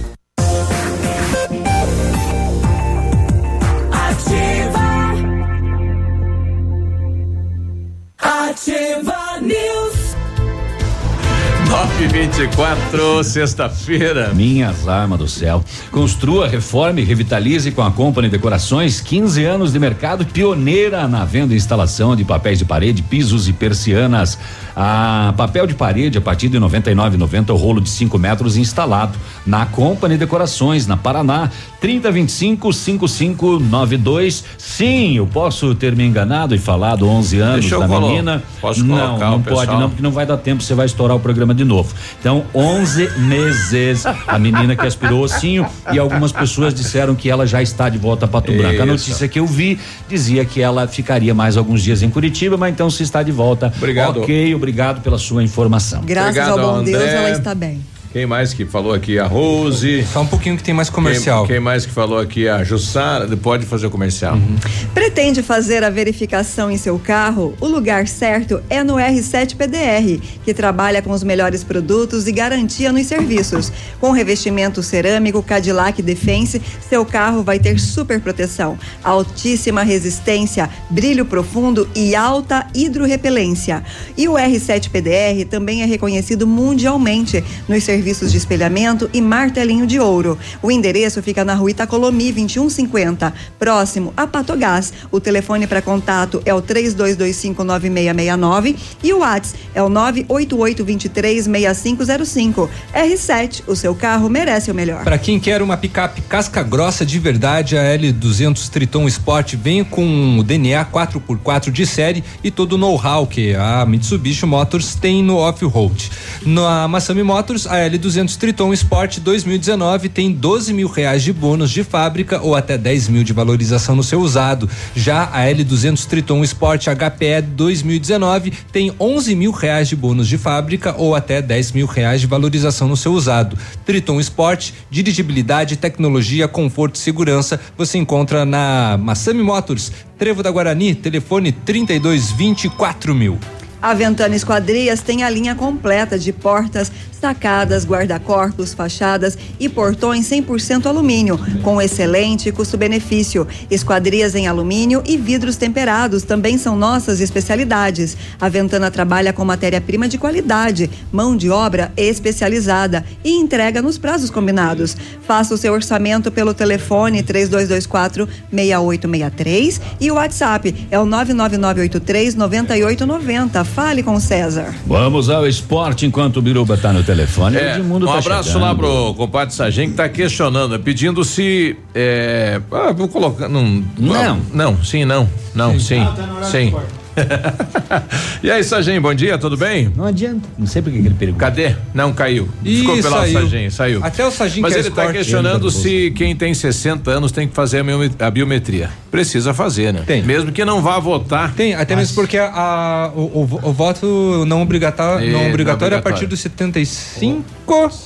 924, sexta-feira. Minhas armas do céu. Construa, reforme, revitalize com a Company Decorações, 15 anos de mercado, pioneira na venda e instalação de papéis de parede, pisos e persianas. A papel de parede a partir de 99,90 o rolo de 5 metros instalado na Company Decorações, na Paraná, 3025 5592. Sim, eu posso ter me enganado e falado 11 anos da colo- menina. posso não, colocar não o pode pessoal? não, porque não vai dar tempo, você vai estourar o programa de novo. Então, 11 meses a menina que aspirou ossinho e algumas pessoas disseram que ela já está de volta a Pato Branco. A notícia que eu vi dizia que ela ficaria mais alguns dias em Curitiba, mas então se está de volta. Obrigado. Ok, obrigado pela sua informação. Graças Obrigado, ao bom Deus, André. ela está bem. Quem mais que falou aqui? A Rose. Só um pouquinho que tem mais comercial. Quem, quem mais que falou aqui? A Jussara. Pode fazer o comercial. Pretende fazer a verificação em seu carro? O lugar certo é no R7 PDR, que trabalha com os melhores produtos e garantia nos serviços. Com revestimento cerâmico Cadillac Defense, seu carro vai ter super proteção, altíssima resistência, brilho profundo e alta hidrorrepelência. E o R7 PDR também é reconhecido mundialmente nos serviços de espelhamento e martelinho de ouro. O endereço fica na rua Itacolomi 2150, próximo a Patogás. O telefone para contato é o 32259669 e o WhatsApp é o 988236505. R7, o seu carro merece o melhor. Para quem quer uma picape casca grossa de verdade, a L200 Triton Sport vem com o DNA 4x4 de série e todo o know-how que a Mitsubishi Motors tem no off-road. Na Massami Motors, a L200 Triton Sport 2019 tem 12 mil reais de bônus de fábrica ou até 10 mil de valorização no seu usado. Já a L200 Triton Sport HPE 2019 tem 11 mil reais de bônus de fábrica ou até 10 mil reais de valorização no seu usado. Triton Sport, dirigibilidade, tecnologia, conforto e segurança você encontra na Massami Motors, Trevo da Guarani, telefone 32 24 mil. A Ventana Esquadrias tem a linha completa de portas, sacadas, guarda-corpos, fachadas e portões 100% alumínio, com excelente custo-benefício. Esquadrias em alumínio e vidros temperados também são nossas especialidades. A Ventana trabalha com matéria-prima de qualidade, mão de obra especializada e entrega nos prazos combinados. Faça o seu orçamento pelo telefone 3224 6863 e o WhatsApp é o 99983 9890. Fale com o César. Vamos ao esporte enquanto o Biruba tá no telefone. É, Edmundo um tá abraço chegando. lá pro compadre Sargent que tá questionando, pedindo se. É, ah, vou colocar. Não. Não. Não, sim, não. Não, sim. Sim. [laughs] e aí, Sargent, bom dia, tudo bem? Não adianta. Não sei por que ele pergunta. Cadê? Não caiu. Ih, Desculpe lá, saiu. Saiu. Até o Sargent Mas ele está questionando se quem tem 60 anos tem que fazer a biometria. Precisa fazer, né? Tem. Mesmo que não vá votar. Tem, até mesmo porque a, a- o, o- o voto não obrigatório, É, não obrigatório é a partir dos 75.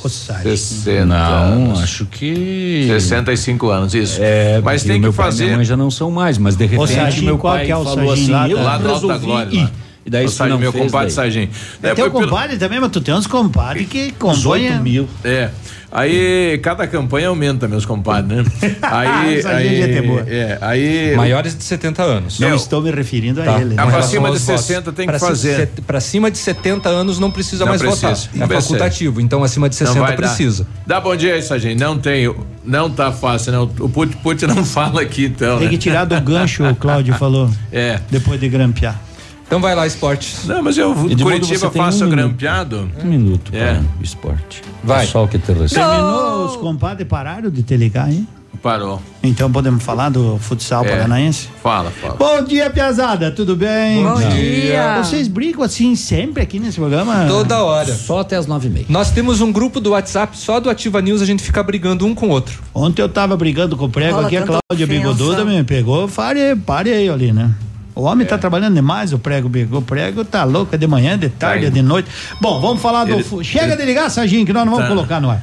60 Não, anos. acho que. 65 anos, isso. É, mas tem o que pai e fazer. minha mãe já não são mais, mas de repente Sarginho, meu qual pai que é o falou Sarginho assim, lá lá resolvi Glória, ir. lá. E daí Sargent, não meu fez, compadre daí. Sargent. É teu foi pelo- compadre também, mas tu tem uns compadres que acompanham. mil. É. Aí cada campanha aumenta, meus compadres, né? [laughs] Aí, aí, gente é boa. é, aí Maiores de 70 anos. Não É, estou me referindo a Tá. ele. Ah, né? pra cima de aos votos. 60 tem que Pra fazer. Pra cima de 70 anos não precisa Não mais precisa, votar. não É precisa. facultativo, então acima de não 60 vai dar. precisa. Dá bom dia aí, Sargent. Não tem, não tá fácil, não. O Put Put não [laughs] fala aqui, então. Tem né? que tirar do gancho, o Cláudio falou, [laughs] É. depois de grampear. Então vai lá, esporte. Não, mas eu Edmundo, Curitiba você tem faço um grampeado. Um minuto É. para o esporte. Vai. Só o que te recebe. Terminou, os compadres pararam de te ligar, hein? Parou. Então podemos falar do futsal É. paranaense? Fala, fala. Bom dia, Piazada, tudo bem? Bom dia. Vocês brigam assim sempre aqui nesse programa? Toda hora. Só até as nove e meia. Nós temos um grupo do WhatsApp, só do Ativa News a gente fica brigando um com o outro. Ontem eu tava brigando com o prego Rola aqui, a Cláudia ofensa. Bigoduda me pegou, pare, pare aí ali, né? O homem tá trabalhando demais, o prego pegou. O prego tá louco, é de manhã, de tarde, é indo. de noite. Bom, vamos falar do. Ele- fu- Chega de ligar, Sarginho, que nós não vamos Tá. colocar no ar.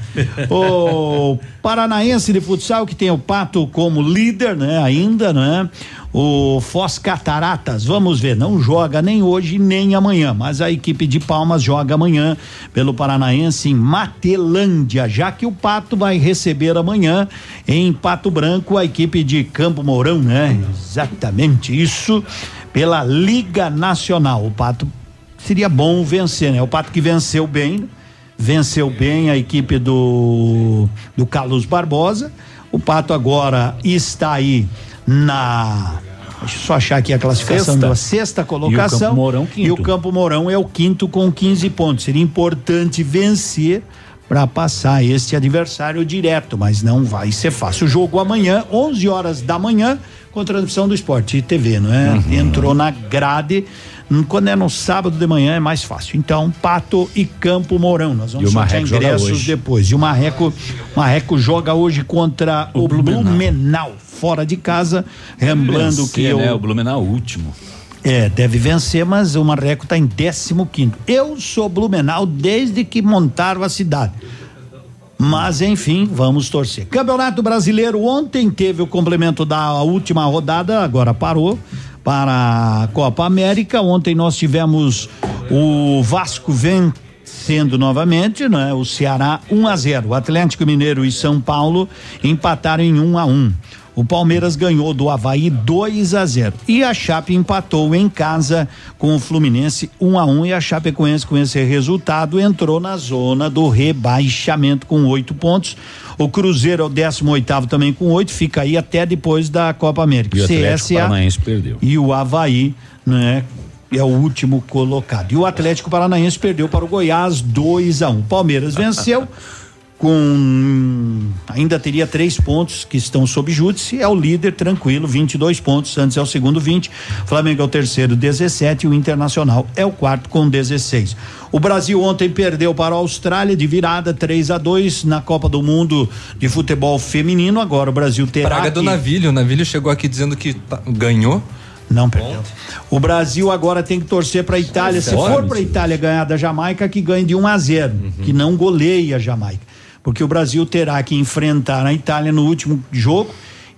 o [laughs] Paranaense de futsal, que tem o Pato como líder, né? Ainda, né? O Foz Cataratas, vamos ver, não joga nem hoje nem amanhã, mas a equipe de Palmas joga amanhã pelo Paranaense em Matelândia, já que o Pato vai receber amanhã em Pato Branco a equipe de Campo Mourão, né? Exatamente isso, pela Liga Nacional. O Pato seria bom vencer, né? O Pato que venceu bem, venceu bem a equipe do do Carlos Barbosa. O Pato agora está aí na Deixa eu só achar aqui a classificação Sexta. da sexta colocação. Campo Mourão, quinto. E o Campo Mourão é o quinto com 15 pontos. Seria importante vencer para passar este adversário direto, mas não vai ser fácil. O jogo amanhã, 11 horas da manhã, com transmissão do Esporte TV, não é? Uhum. Entrou na grade. Quando é no sábado de manhã é mais fácil. Então, Pato e Campo Mourão. Nós vamos E o sortear ingressos depois. E o Marreco, Marreco joga hoje contra o, O Blumenau. Blumenau, fora de casa. Lembrando que o, né? o Blumenau último. é, deve vencer, mas o Marreco está em 15 Eu sou Blumenau desde que montaram a cidade. Mas enfim, vamos torcer. Campeonato Brasileiro ontem teve o complemento da última rodada, agora parou para a Copa América. Ontem nós tivemos o Vasco vencendo novamente, né? O Ceará 1 a 0. O Atlético Mineiro e São Paulo empataram em 1 a 1. O Palmeiras ganhou do Havaí 2 a 0 e a Chape empatou em casa com o Fluminense 1 a 1 e a Chapecoense com esse resultado entrou na zona do rebaixamento com oito pontos. O Cruzeiro é o 18 oitavo também com oito, fica aí até depois da Copa América. E o Atlético CSA Paranaense perdeu. e o Havaí, né? É o último colocado. E o Atlético Paranaense perdeu para o Goiás 2 a 1 um. Palmeiras venceu [laughs] com ainda teria três pontos que estão sob júdice, é o líder tranquilo, 22 pontos, Santos é o segundo 20, Flamengo é o terceiro 17 e o Internacional é o quarto com 16. O Brasil ontem perdeu para a Austrália de virada 3 a 2 na Copa do Mundo de futebol feminino. Agora o Brasil terá Praga do que- Navilho. O Navilho chegou aqui dizendo que tá- ganhou. Não perdeu. O Brasil agora tem que torcer para a Itália. Se for para a Itália ganhar da Jamaica, que ganhe de 1 a 0, que não goleie a Jamaica. Porque o Brasil terá que enfrentar a Itália no último jogo.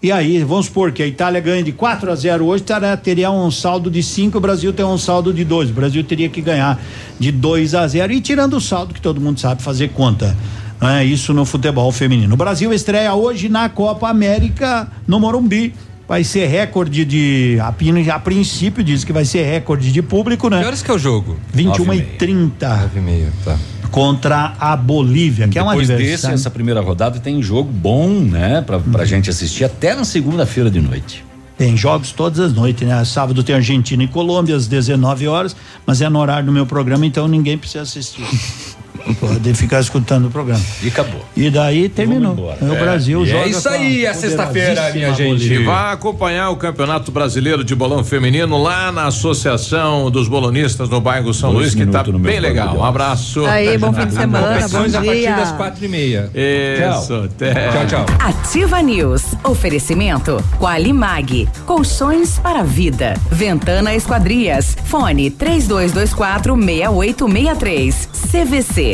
E aí, vamos supor que a Itália ganhe de 4 a 0 hoje, terá, teria um saldo de 5, o Brasil tem um saldo de 2. O Brasil teria que ganhar de 2 a 0 e tirando o saldo que todo mundo sabe fazer conta. É isso no futebol feminino. O Brasil estreia hoje na Copa América no Morumbi. Vai ser recorde de. A, a princípio diz que vai ser recorde de público, né? Que horas que é o jogo? 21 Nove e e meia. 30 Nove e meia, tá. Contra a Bolívia, que é um Depois desse, essa primeira rodada tem jogo bom, né? Pra, pra gente assistir até na segunda-feira de noite. Tem jogos todas as noites, né? Sábado tem Argentina e Colômbia às 19 horas, mas é no horário do meu programa, então ninguém precisa assistir. [laughs] Pode ficar escutando o programa. E acabou. E daí terminou. embora. O É. Brasil E joga. é isso aí, é sexta-feira, minha gente. Vá acompanhar o Campeonato Brasileiro de Bolão Feminino lá na Associação dos Bolonistas no bairro São Dois Luís, que tá meu bem legal. Um abraço. Aí, bom fim de semana, bom Competições a partir dia. das quatro e meia. Isso, até. Tchau, tchau. Ativa News. Oferecimento Qualimag. Colchões para a vida. Ventana Esquadrias. Fone 3224 6863. CVC.